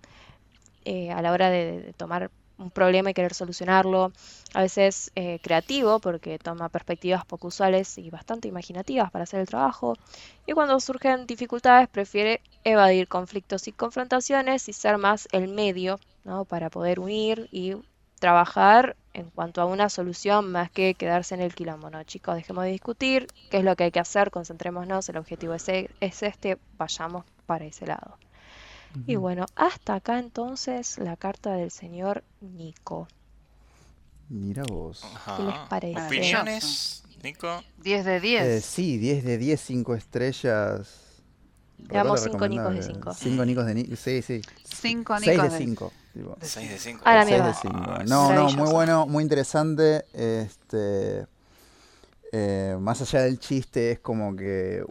eh, a la hora de, de tomar un problema y querer solucionarlo. A veces eh, creativo porque toma perspectivas poco usuales y bastante imaginativas para hacer el trabajo. Y cuando surgen dificultades prefiere evadir conflictos y confrontaciones y ser más el medio, ¿no? Para poder unir y trabajar en cuanto a una solución más que quedarse en el quilombo, ¿no? Chicos, dejemos de discutir, qué es lo que hay que hacer, concentrémonos, el objetivo es, e- es este, vayamos para ese lado. Y bueno, hasta acá entonces la carta del señor Nico. Mira vos. Ajá. ¿Qué les parece? ¿Opiniones, Nico? 10 de 10. Eh, sí, 10 de 10, 5 estrellas. Le damos nicos de recomendable. cinco. 5 nicos de Nico. Sí, sí. 5 6 de Nicos. de- 5. 6 de 5. A la Seis mierda. de cinco. Ah, No, no, muy bueno, muy interesante. Este. eh, más allá del chiste, es como que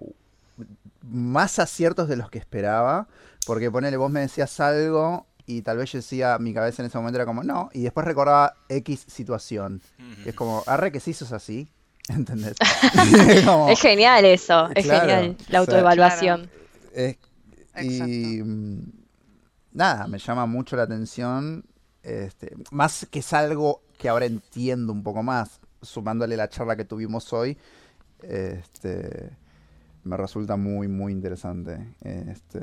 más aciertos de los que esperaba. Porque ponele, vos me decías algo y tal vez yo decía, mi cabeza en ese momento era como, no, y después recordaba X situación. Y es como, arre que sí sos así, ¿entendés? Como- Es genial eso, es Claro, genial o la sea- autoevaluación. Es- y nada, me llama mucho la atención. Este, más que es algo que ahora entiendo un poco más, sumándole la charla que tuvimos hoy, este, me resulta muy, muy interesante. Este,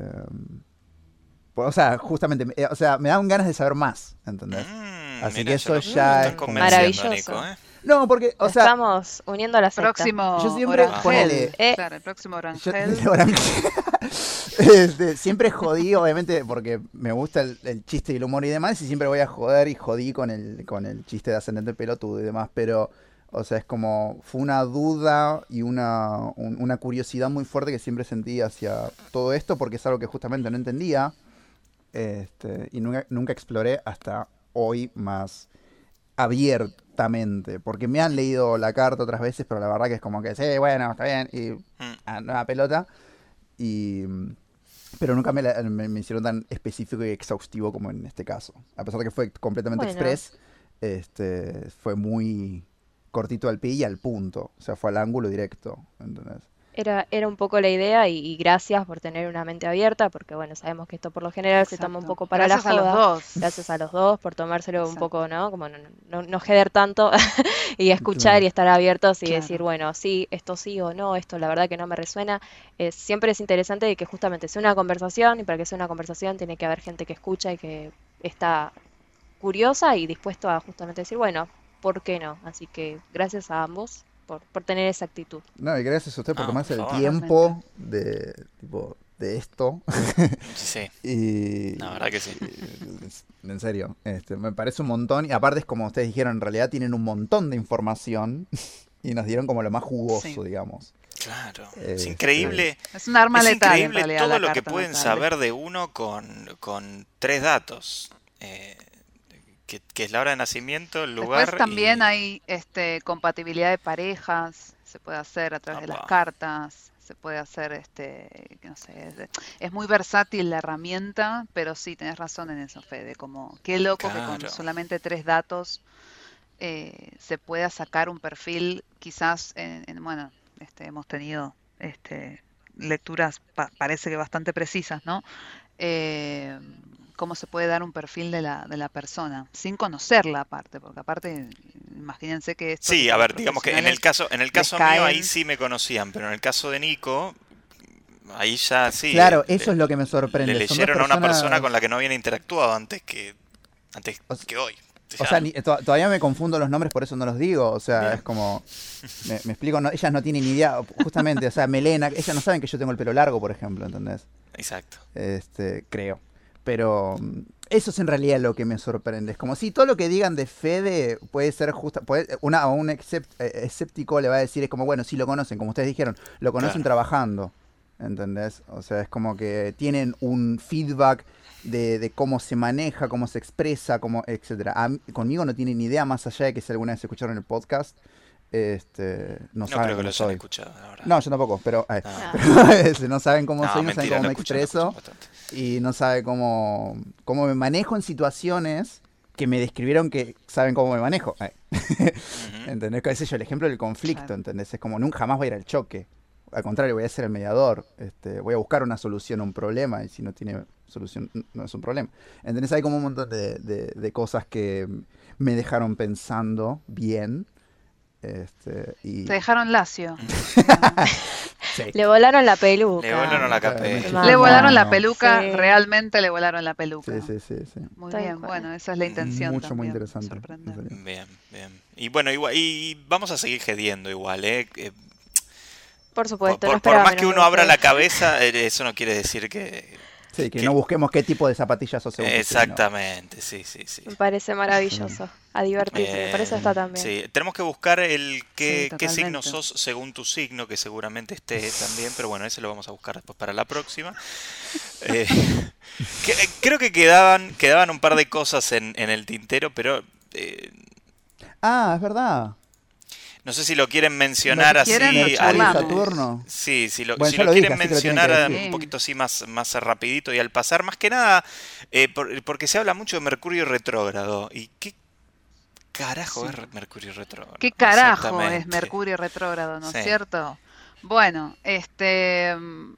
o sea, justamente, eh, o sea, me dan ganas de saber más, ¿entendés? Mm, Así que eso ya es maravilloso. Nico, ¿eh? No, porque, o sea, Estamos uniendo a la secta. Próximo Yo siempre- Orangel. ponele. Eh. Claro, el próximo Yo- Orangel. Este, siempre jodí, obviamente, porque me gusta el, el chiste y el humor y demás, y siempre voy a joder y jodí con el, con el chiste de ascendente pelotudo y demás, pero, o sea, es como, fue una duda y una, un- una curiosidad muy fuerte que siempre sentí hacia todo esto, porque es algo que justamente no entendía, este, y nunca, nunca exploré hasta hoy más abiertamente, porque me han leído la carta otras veces, pero la verdad que es como que, sí, bueno, está bien, y Mm. a nueva pelota. Y, pero nunca me, la- me- me hicieron tan específico y exhaustivo como en este caso. A pesar de que fue completamente Bueno. express, este, fue muy cortito al pie y al punto. O sea, fue al ángulo directo. ¿entendés? Era, era un poco la idea y, y gracias por tener una mente abierta, porque bueno, sabemos que esto por lo general se toma un poco para Gracias la a los dos. Gracias a los dos por tomárselo un poco, ¿no? Como no, no, no jeder tanto y escuchar Claro. y estar abiertos y Claro. decir, bueno, sí, esto sí o no, esto la verdad que no me resuena. Eh, siempre es interesante de que justamente sea una conversación y para que sea una conversación tiene que haber gente que escucha y que está curiosa y dispuesto a justamente decir, bueno, ¿por qué no? Así que gracias a ambos por, por tener esa actitud. No, y gracias a usted por Ah, tomarse por el tiempo de, tipo, de esto. Sí, y, la verdad que sí. y- en serio, este, me parece un montón. Y aparte es como ustedes dijeron, en realidad tienen un montón de información y nos dieron como lo más jugoso, Sí. digamos. Claro. Eh, Es increíble. Es un arma Es letal, en increíble realidad, todo la lo que pueden saber de uno con, con tres datos. Eh, que, que es la hora de nacimiento, el lugar Después también y- hay este, compatibilidad de parejas, se puede hacer a través de las cartas, se puede hacer, este, no sé, es, es muy versátil la herramienta, pero sí, tenés razón en eso, Fede, como qué loco que con solamente tres datos eh, se pueda sacar un perfil, quizás, en, en- bueno, este, hemos tenido este, lecturas, pa- parece que bastante precisas, ¿no? Eh, cómo se puede dar un perfil de la, de la persona, sin conocerla aparte, porque aparte, imagínense que esto Sí, a ver, digamos que en el caso, en el caso mío ahí sí me conocían, pero en el caso de Nico, ahí ya sí. claro, le- eso es lo que me sorprende. Le leyeron a una persona con la que no habían interactuado antes que antes O sea- que hoy. O sea, ni- to- todavía me confundo los nombres, por eso no los digo. O sea, Bien. es como. Me, me explico, no- ellas no tienen ni idea. Justamente, o sea, Melena, ellas no saben que yo tengo el pelo largo, por ejemplo, ¿entendés? Exacto. Este, creo. Pero mm, eso es en realidad lo que me sorprende. Es como si todo lo que digan de Fede puede ser justa. Puede, una, un eh, escéptico le va a decir, es como, bueno, sí lo conocen, como ustedes dijeron, lo conocen Claro. trabajando. ¿Entendés? O sea, es como que tienen un feedback de, de cómo se maneja, cómo se expresa, cómo, etcétera. A conmigo no tienen ni idea, más allá de que si alguna vez escucharon el podcast, este, no, No, saben creo que cómo los soy. escuchado ahora. No, yo tampoco, pero, eh, Ah. pero, este, no saben cómo No, soy, no saben cómo me escuchan, expreso y no sabe cómo, cómo me manejo en situaciones que me describieron que saben cómo me manejo. Eh, Ujú. ¿Entendés? Ese es yo, el ejemplo del conflicto, Claro. ¿entendés? Es como nunca jamás voy a ir al choque. Al contrario, voy a ser el mediador. Este, voy a buscar una solución a un problema y si no tiene solución, no es un problema. ¿Entendés? Hay como un montón de, de- de cosas que me dejaron pensando bien. Este, y, Te dejaron lacio. sí. Le volaron la peluca. Le volaron la me- Le volaron la peluca, Sí. realmente le volaron la peluca. Sí, sí, sí, sí. Muy bien, cual. bueno, esa es la intención. Mucho, muy interesante. Bien, bien. Y bueno, igual, y vamos a seguir gediendo igual, ¿eh? Eh, Por supuesto, por- no por esperaba más que uno abra la cabeza, eh, eso no quiere decir que... Sí, que Que- no busquemos qué tipo de zapatillas sos según tu signo. Exactamente, sí, sí, sí. Me parece maravilloso. A divertirse, me parece Eh, está también. Sí, tenemos que buscar el qué, Sí, qué signo sos según tu signo, que seguramente esté también, pero bueno, ese lo vamos a buscar después para la próxima. Eh, que- eh, creo que quedaban, quedaban un par de cosas en, en el tintero, pero eh, Ah, es verdad. No sé si lo quieren mencionar Lo así. quieren, lo al-. Saturno. Sí, si lo, Bueno, si lo quieren así lo mencionar un poquito así más, más rapidito y al pasar, más que nada, eh, por- porque se habla mucho de Mercurio retrógrado. ¿Y qué carajo Sí. es Mercurio retrógrado? ¿Qué carajo es. Mercurio retrógrado, no Sí. es cierto? Bueno, este, mm,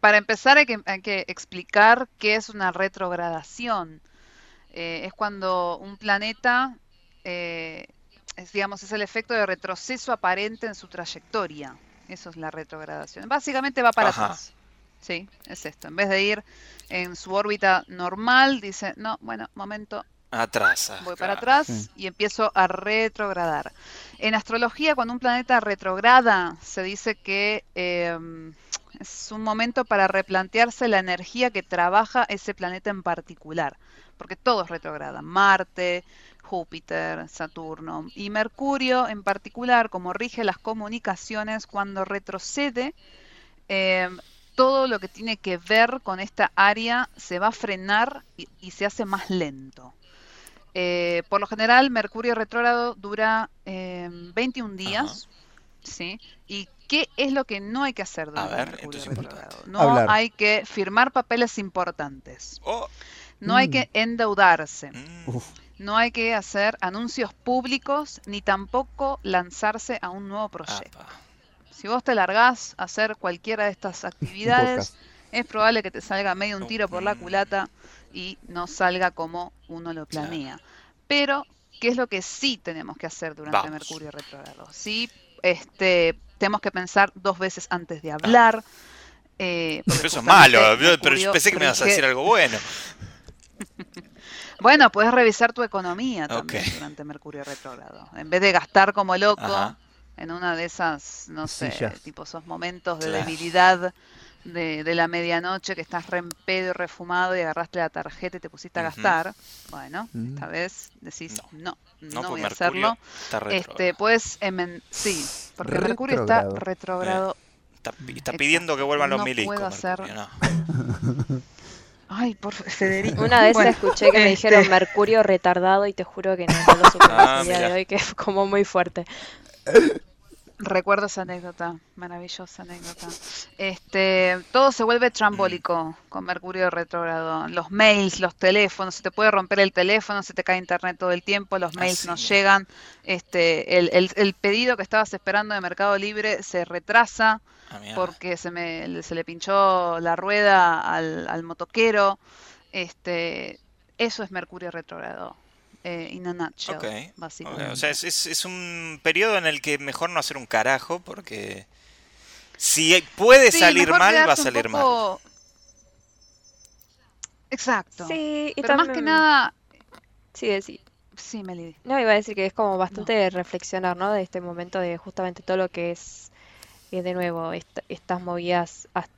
para empezar hay que, hay que explicar qué es una retrogradación. Eh, es cuando un planeta, eh, es, digamos, es el efecto de retroceso aparente en su trayectoria. Eso es la retrogradación. Básicamente va para Ajá. atrás. Sí, es esto. En vez de ir en su órbita normal, dice, no, bueno, momento, Atrasa. voy para atrás Sí. y empiezo a retrogradar. En astrología, cuando un planeta retrograda, se dice que eh, es un momento para replantearse la energía que trabaja ese planeta en particular, porque todos retrogradan, Marte, Júpiter, Saturno y Mercurio en particular, como rige las comunicaciones, cuando retrocede, eh, todo lo que tiene que ver con esta área se va a frenar y- y se hace más lento. Eh, por lo general, Mercurio retrógrado dura eh, 21 días, ¿sí? ¿Y qué es lo que no hay que hacer durante ver, Mercurio importante. retrógrado? No Hablar. hay que firmar papeles importantes, Oh, no hay Mm. que endeudarse, mm, no hay que hacer anuncios públicos ni tampoco lanzarse a un nuevo proyecto. apa. Si vos te largás a hacer cualquiera de estas actividades, es probable que te salga medio un tiro por la culata y no salga como uno lo planea. Pero, ¿qué es lo que sí tenemos que hacer durante Vamos. Mercurio retrógrado? Sí, este, tenemos que pensar dos veces antes de hablar. eh, porque Pero eso es malo, pero yo pensé que me ibas a decir algo bueno. Bueno, puedes revisar tu economía también durante Mercurio retrógrado. En vez de gastar como loco Ajá. en una de esas, no sé, Sillas. tipo esos momentos de Claro. debilidad de, de la medianoche que estás re en pedo refumado y agarraste la tarjeta y te pusiste a gastar. Bueno, Mm. esta vez decís, no, no, No, pues voy a Mercurio hacerlo. Está. Este, puedes emen- sí, porque Mercurio está Retrógrado. retrógrado. Está, Exacto. pidiendo que vuelvan los No milicos. puedo hacer- Mercurio, no. Ay, por Federico. Una vez Bueno, escuché que me este, dijeron Mercurio retardado y te juro que no, no lo supe Ah, hasta el día mira. de hoy, que es como muy fuerte. Recuerdo esa anécdota, maravillosa anécdota. Este, todo se vuelve trambólico con Mercurio retrógrado. Los mails, los teléfonos, se te puede romper el teléfono, se te cae internet todo el tiempo, los mails Así no llegan. Este, el, el- el pedido que estabas esperando de Mercado Libre se retrasa Ah, porque se me se le pinchó la rueda al, al motoquero. Este, eso es Mercurio retrógrado. Eh, in a nutshell, Ok, ok, básicamente. O sea, es, es- es un periodo en el que mejor no hacer un carajo porque si puede Sí, salir mal, va a salir mal. poco- Exacto. Sí, y Pero más que también- nada, Sí, sí. sí, Melody. No, iba a decir que es como bastante de reflexionar, ¿no? De este momento de justamente todo lo que es, eh, de nuevo, est- estas movidas as-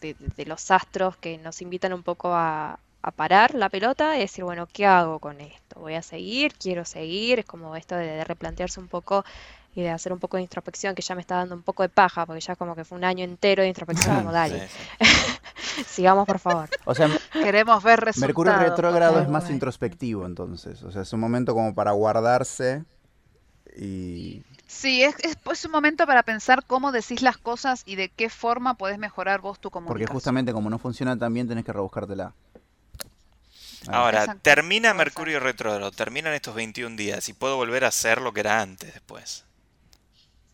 de, de- de los astros que nos invitan un poco a, a parar la pelota y decir, bueno, ¿qué hago con esto? ¿Voy a seguir? ¿Quiero seguir? Es como esto de, de replantearse un poco y de hacer un poco de introspección que ya me está dando un poco de paja, porque ya como que fue un año entero de introspección, como dale, Sí, sí. sigamos por favor. O sea, Queremos ver resultados. Mercurio retrógrado es más introspectivo entonces. O sea, es un momento como para guardarse y... Sí, es, es, es un momento para pensar cómo decís las cosas y de qué forma podés mejorar vos tu Porque comunicación. justamente como no funciona tan bien tenés que rebuscártela. Ah, Ahora, Exacto, termina Mercurio retrógrado, terminan estos 21 días y puedo volver a hacer lo que era antes después.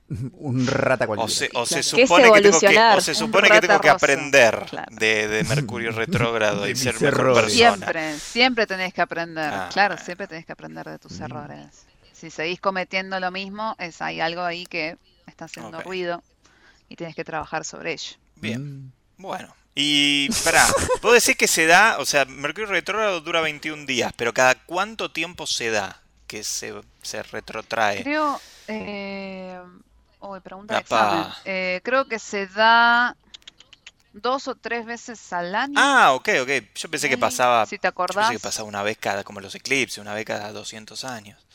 un rata O cualquiera. se, o se ¿Qué es supone que tengo que, evolucionar? o se supone que tengo que aprender claro. de, de Mercurio retrógrado y ser mejor errores. persona. Siempre, siempre tenés que aprender. Ah, claro, siempre tenés que aprender de tus Mm. errores. Si seguís cometiendo lo mismo, es hay algo ahí que está haciendo ruido y tienes que trabajar sobre ello. Bien, Mm. bueno. Y, pará, puedo decir que se da, o sea, Mercurio retrógrado dura 21 días, pero ¿cada cuánto tiempo se da que se, se retrotrae? Creo, eh, uy, pregunta de examen. Eh, creo que se da dos o tres veces al año. Ah, ok, ok. Yo pensé que Sí, pasaba, si te yo acordás. pensé que pasaba una vez cada, como los eclipses, una vez cada 200 años.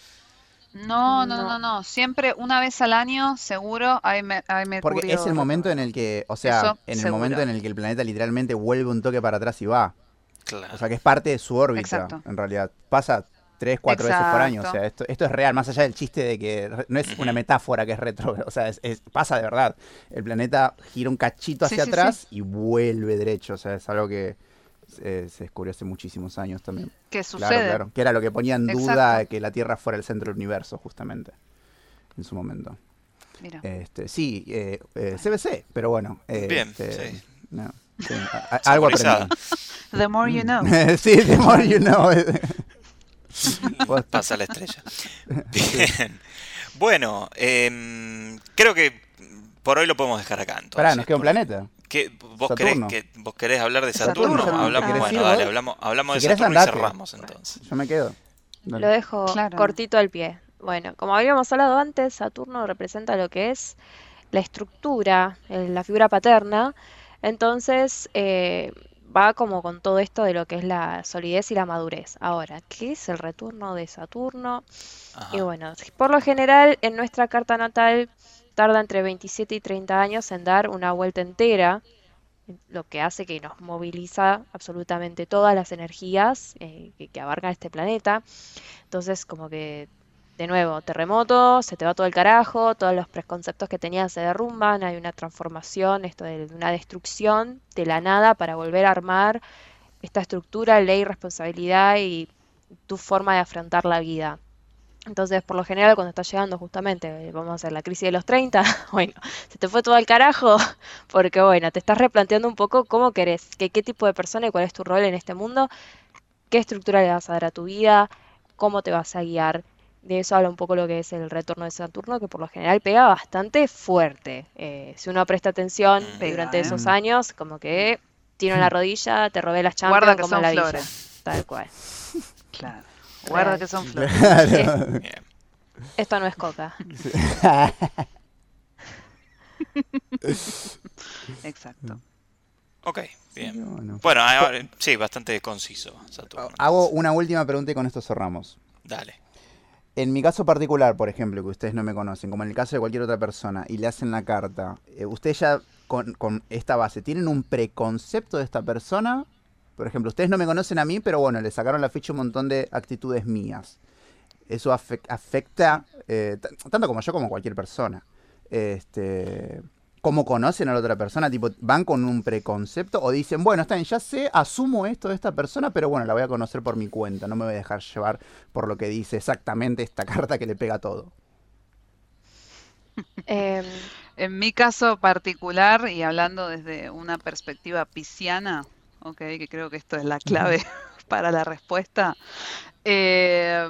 No, no, no, No. no. Siempre una vez al año, seguro, hay, me- hay Mercurio. Porque es el momento en el que, o sea, Eso, en el seguro. momento en el que el planeta literalmente vuelve un toque para atrás y va. Claro. O sea, que es parte de su órbita, Exacto. en realidad. Pasa tres, cuatro veces por año. O Exacto. sea, esto, esto es real, más allá del chiste de que no es una metáfora que es retro, o sea, es- es- pasa de verdad. El planeta gira un cachito Sí, hacia sí, atrás y vuelve derecho, o sea, es algo que eh, se descubrió hace muchísimos años también. Que Claro, sucede. claro. Que era lo que ponía en duda Exacto. que la Tierra fuera el centro del universo, justamente, en su momento. Mira. Este, sí, eh, eh, CBC, pero bueno. eh, Bien, este, sí. no, sí, a- a- algo aprendí. The more you know. sí, the more you know. Pasa la estrella. Bien. Bueno, em, creo que por hoy lo podemos dejar acá. Entonces, Pará, nos queda un Porque- planeta. ¿Qué, vos, querés, que, ¿Vos querés hablar de Saturno? Saturno. Hablamos, ¿Querés bueno, ir dale, hablamos, hablamos Si de Saturno y cerramos entonces. Yo me quedo. Dale. Lo dejo Claro. cortito al pie. Bueno, como habíamos hablado antes, Saturno representa lo que es la estructura, la figura paterna. Entonces, eh, va como con todo esto de lo que es la solidez y la madurez. Ahora, ¿qué es el retorno de Saturno? Ajá. Y bueno, por lo general en nuestra carta natal tarda entre 27 y 30 años en dar una vuelta entera, lo que hace que nos moviliza absolutamente todas las energías eh, que, que abarcan este planeta. Entonces, como que, de nuevo, terremoto, se te va todo el carajo, todos los preconceptos que tenías se derrumban, hay una transformación, esto de una destrucción de la nada para volver a armar esta estructura, ley, responsabilidad y tu forma de afrontar la vida. Entonces, por lo general, cuando está llegando justamente, eh, vamos a hacer la crisis de los 30, bueno, se te fue todo al carajo, porque bueno, te estás replanteando un poco cómo querés, qué, qué tipo de persona y cuál es tu rol en este mundo, qué estructura le vas a dar a tu vida, cómo te vas a guiar. De eso habla un poco lo que es el retorno de Saturno, que por lo general pega bastante fuerte. Eh, si uno presta atención Mm. Durante ¿eh? esos años, como que tiro en la rodilla, te robé las Champions Guarda que como son la villa. flores. Tal cual. Claro. Guarda que son flores. Claro. Bien. Esto no es coca. Exacto. Ok, bien. Bueno. Bueno, ahora- sí, bastante conciso Saturno. Hago una última pregunta y con esto cerramos. Dale. En mi caso particular, por ejemplo, que ustedes no me conocen, como en el caso de cualquier otra persona, y le hacen la carta, eh, ustedes ya con, con esta base, ¿tienen un preconcepto de esta persona? Por ejemplo, ustedes no me conocen a mí, pero bueno, le sacaron la ficha un montón de actitudes mías. Eso afe- afecta, eh, tanto como yo como cualquier persona. Este, ¿Cómo conocen a la otra persona? Tipo, ¿Van con un preconcepto o dicen, bueno, está bien, ya sé, asumo esto de esta persona, pero bueno, la voy a conocer por mi cuenta, no me voy a dejar llevar por lo que dice exactamente esta carta que le pega todo? Em, En mi caso particular, y hablando desde una perspectiva pisciana, ok, que creo que esto es la clave para la respuesta, eh,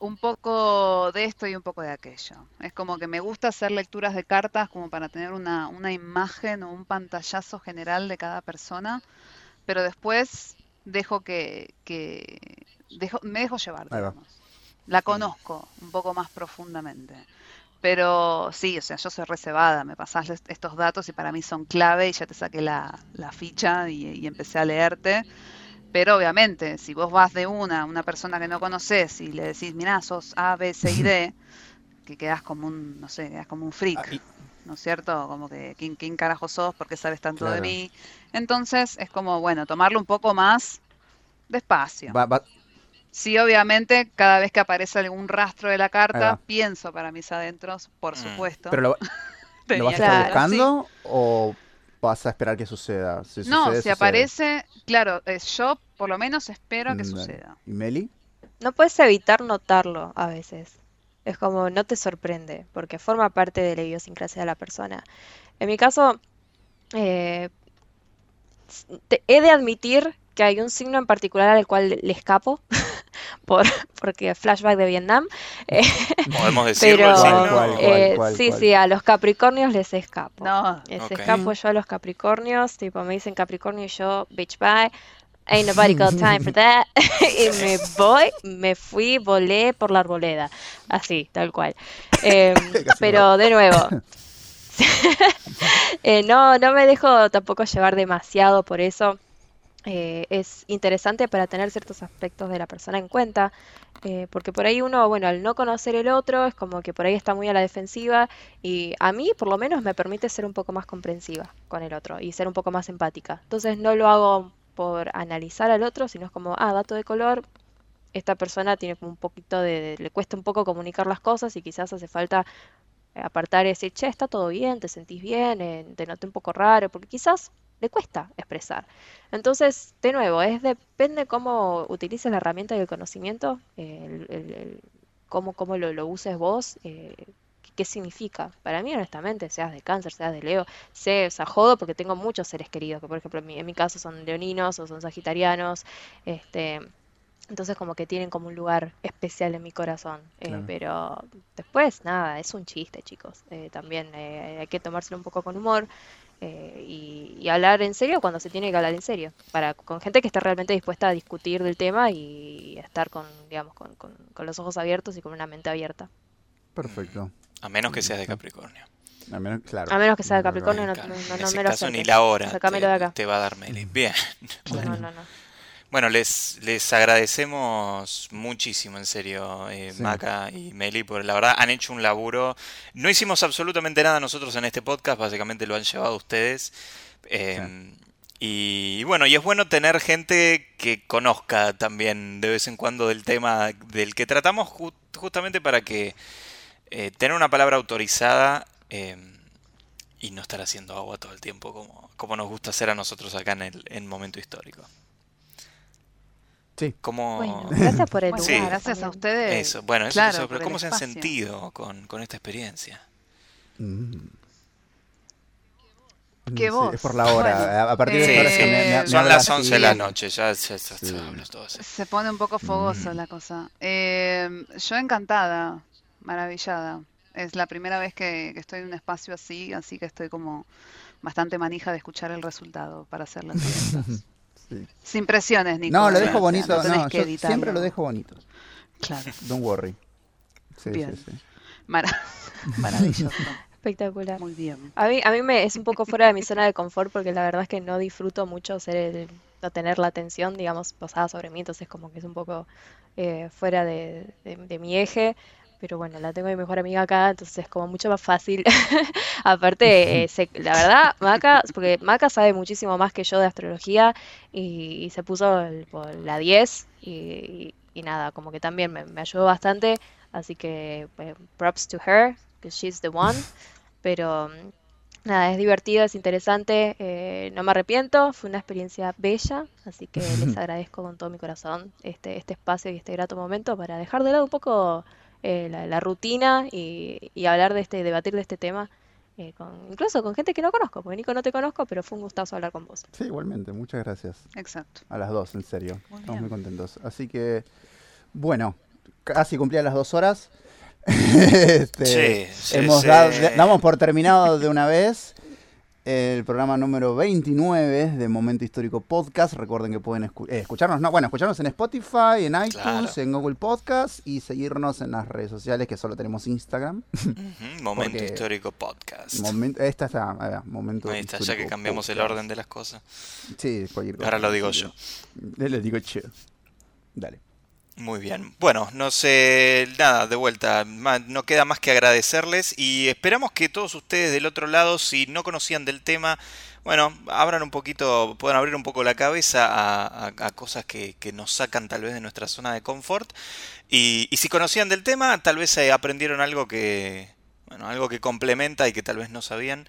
un poco de esto y un poco de aquello. Es como que me gusta hacer lecturas de cartas como para tener una, una imagen o un pantallazo general de cada persona, pero después dejo que, que dejo, me dejo llevar, digamos. La conozco un poco más profundamente. Pero sí, o sea, yo soy reservada, me pasás est- estos datos y para mí son clave y ya te saqué la, la ficha y, y empecé a leerte. Pero obviamente, si vos vas de una, una persona que no conoces y le decís, mirá, sos A, B, C y D, que quedás como un, no sé, quedás como un freak, Ah, ¿no es cierto? Como que, ¿quién, quién carajo sos? ¿Por qué sabes tanto de mí? Entonces, es como, bueno, tomarlo un poco más despacio. Va- va- Sí, obviamente, cada vez que aparece algún rastro de la carta, va. pienso para mis adentros, por Mm. supuesto. ¿Pero lo, vas a estar buscando o vas a esperar que suceda? Si No, sucede, si sucede. aparece, claro, eh, yo por lo menos espero a que Mm, suceda. ¿Y Meli? no puedes evitar notarlo a veces. Es como no te sorprende, porque forma parte de la idiosincrasia de la persona. En mi caso, eh, te- he de admitir que hay un signo en particular al cual le escapo, por, porque flashback de Vietnam. eh, Podemos decirlo pero. ¿Cuál, cuál, cuál, eh, cuál, sí, cuál? sí, a los Capricornios les escapo. No, Les Ok. escapo yo a los Capricornios, tipo me dicen Capricornio y yo, bitch bye, ain't nobody got time for that. y me voy, me fui, volé por la arboleda. Así, tal cual. Em, pero de nuevo, eh, no, no me dejo tampoco llevar demasiado por eso. Eh, es interesante para tener ciertos aspectos de la persona en cuenta, eh, porque por ahí uno, bueno, al no conocer el otro, es como que por ahí está muy a la defensiva y a mí por lo menos me permite ser un poco más comprensiva con el otro y ser un poco más empática. Entonces no lo hago por analizar al otro, sino es como, ah, dato de color, esta persona tiene como un poquito de, le cuesta un poco comunicar las cosas y quizás hace falta apartar y decir, che, está todo bien, te sentís bien, eh, te noté un poco raro, porque quizás le cuesta expresar. Entonces, de nuevo, es depende cómo utilices la herramienta del conocimiento, el, cómo, cómo lo, lo, uses vos, eh, qué significa. Para mí, honestamente, seas de cáncer, seas de Leo, sé, o sea, jodo porque tengo muchos seres queridos, que por ejemplo en mi, en mi caso son leoninos o son sagitarianos, este entonces como que tienen como un lugar especial en mi corazón. Eh, pero después, nada, es un chiste, chicos. Eh, también eh, hay que tomárselo un poco con humor y, hablar en serio cuando se tiene que hablar en serio. Para, con gente que esté realmente dispuesta a discutir del tema y estar con, digamos, con, con, los ojos abiertos y con una mente abierta. Perfecto. A menos que seas de Capricornio. A menos, claro. A menos que sea de Capricornio, no, no, no, en no ese me lo caso ni la hora te, de acá. te va a dar Meli. Bien. No, no, no. Bueno, les, les agradecemos muchísimo, en serio, eh, Maca y Meli, porque la verdad han hecho un laburo. No hicimos absolutamente nada nosotros en este podcast, básicamente lo han llevado ustedes. Eh, y, bueno, y es bueno tener gente que conozca también de vez en cuando del tema del que tratamos justamente para que eh, tener una palabra autorizada y no estar haciendo agua todo el tiempo como, como nos gusta hacer a nosotros acá en el en momento histórico. Sí. ¿Cómo... gracias por el bueno, lugar, Gracias a ustedes. Eso, bueno, eso, claro, eso, pero ¿cómo se han sentido con, con esta experiencia? Mm. ¿Qué Sí, vos? Es por la hora. Bueno, a- partir de eh, esta hora se me, me- me Son las 11 de la noche, ya, ya, ya- ya Sí. hablo todo así. Se pone un poco fogoso Mm. la cosa. Eh, yo encantada, maravillada. Es la primera vez que, que estoy en un espacio así, así que estoy como bastante manija de escuchar el resultado para hacer las preguntas. Sí. Sin presiones, Nico. No, lo dejo O sea, bonito. no tenés No, que yo siempre lo dejo bonito. Claro, Don't worry. Sí, Bien. sí, sí. Mara- maravilloso. Espectacular. Muy bien. A mí, a mí me es un poco fuera de mi zona de confort porque la verdad es que no disfruto mucho ser el, no tener la atención, digamos, posada sobre mí, entonces como que es un poco eh, fuera de, de- de mi eje, pero bueno, la tengo mi mejor amiga acá, entonces es como mucho más fácil. Aparte, eh, se- la verdad, Maca, porque Maca sabe muchísimo más que yo de astrología y, y se puso el- por la 10 y, y- nada, como que también me, me ayudó bastante, así que eh, props to her, because she's the one. Pero mm, nada, es divertido, es interesante, eh, no me arrepiento, fue una experiencia bella, así que les agradezco con todo mi corazón este, este espacio y este grato momento para dejar de lado un poco eh, la, la rutina y, y hablar de este, debatir de este tema, eh, con, incluso con gente que no conozco, porque Nico no te conozco, pero fue un gustazo hablar con vos. Sí, igualmente. Muchas gracias. Exacto. A las dos, en serio. Muy Estamos bien. muy contentos. Así que, bueno, casi cumplía las dos horas. Este, Sí, sí, hemos sí. dado- damos por terminado de una vez el programa número 29 de Momento Histórico Podcast. Recuerden que pueden escu- eh, escucharnos, no, bueno, escucharnos en Spotify, en iTunes, Claro. en Google Podcast y seguirnos en las redes sociales que solo tenemos Instagram. Momento Porque- histórico podcast. Esta está, ahí va, Momento Ahí está, ya Histórico que cambiamos el orden de las cosas. Sí, cualquier cosa. Ahora lo digo yo. Le digo yo. Dale. Muy bien. Bueno, no sé, nada, de vuelta, no queda más que agradecerles y esperamos que todos ustedes del otro lado, si no conocían del tema, bueno, abran un poquito, puedan abrir un poco la cabeza a cosas que, que nos sacan tal vez de nuestra zona de confort. Y, y si conocían del tema, tal vez eh, aprendieron algo que, bueno, algo que complementa y que tal vez no sabían.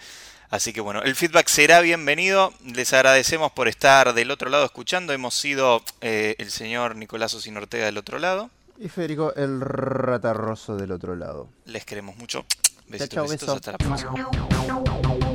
Así que bueno, el feedback será bienvenido. Les agradecemos por estar del otro lado escuchando. Hemos sido eh, el señor Nicolás Osin Ortega del otro lado. Y Federico, el ratarroso del otro lado. Les queremos mucho. Chao, Besitos, chao, besitos. beso. Hasta la próxima.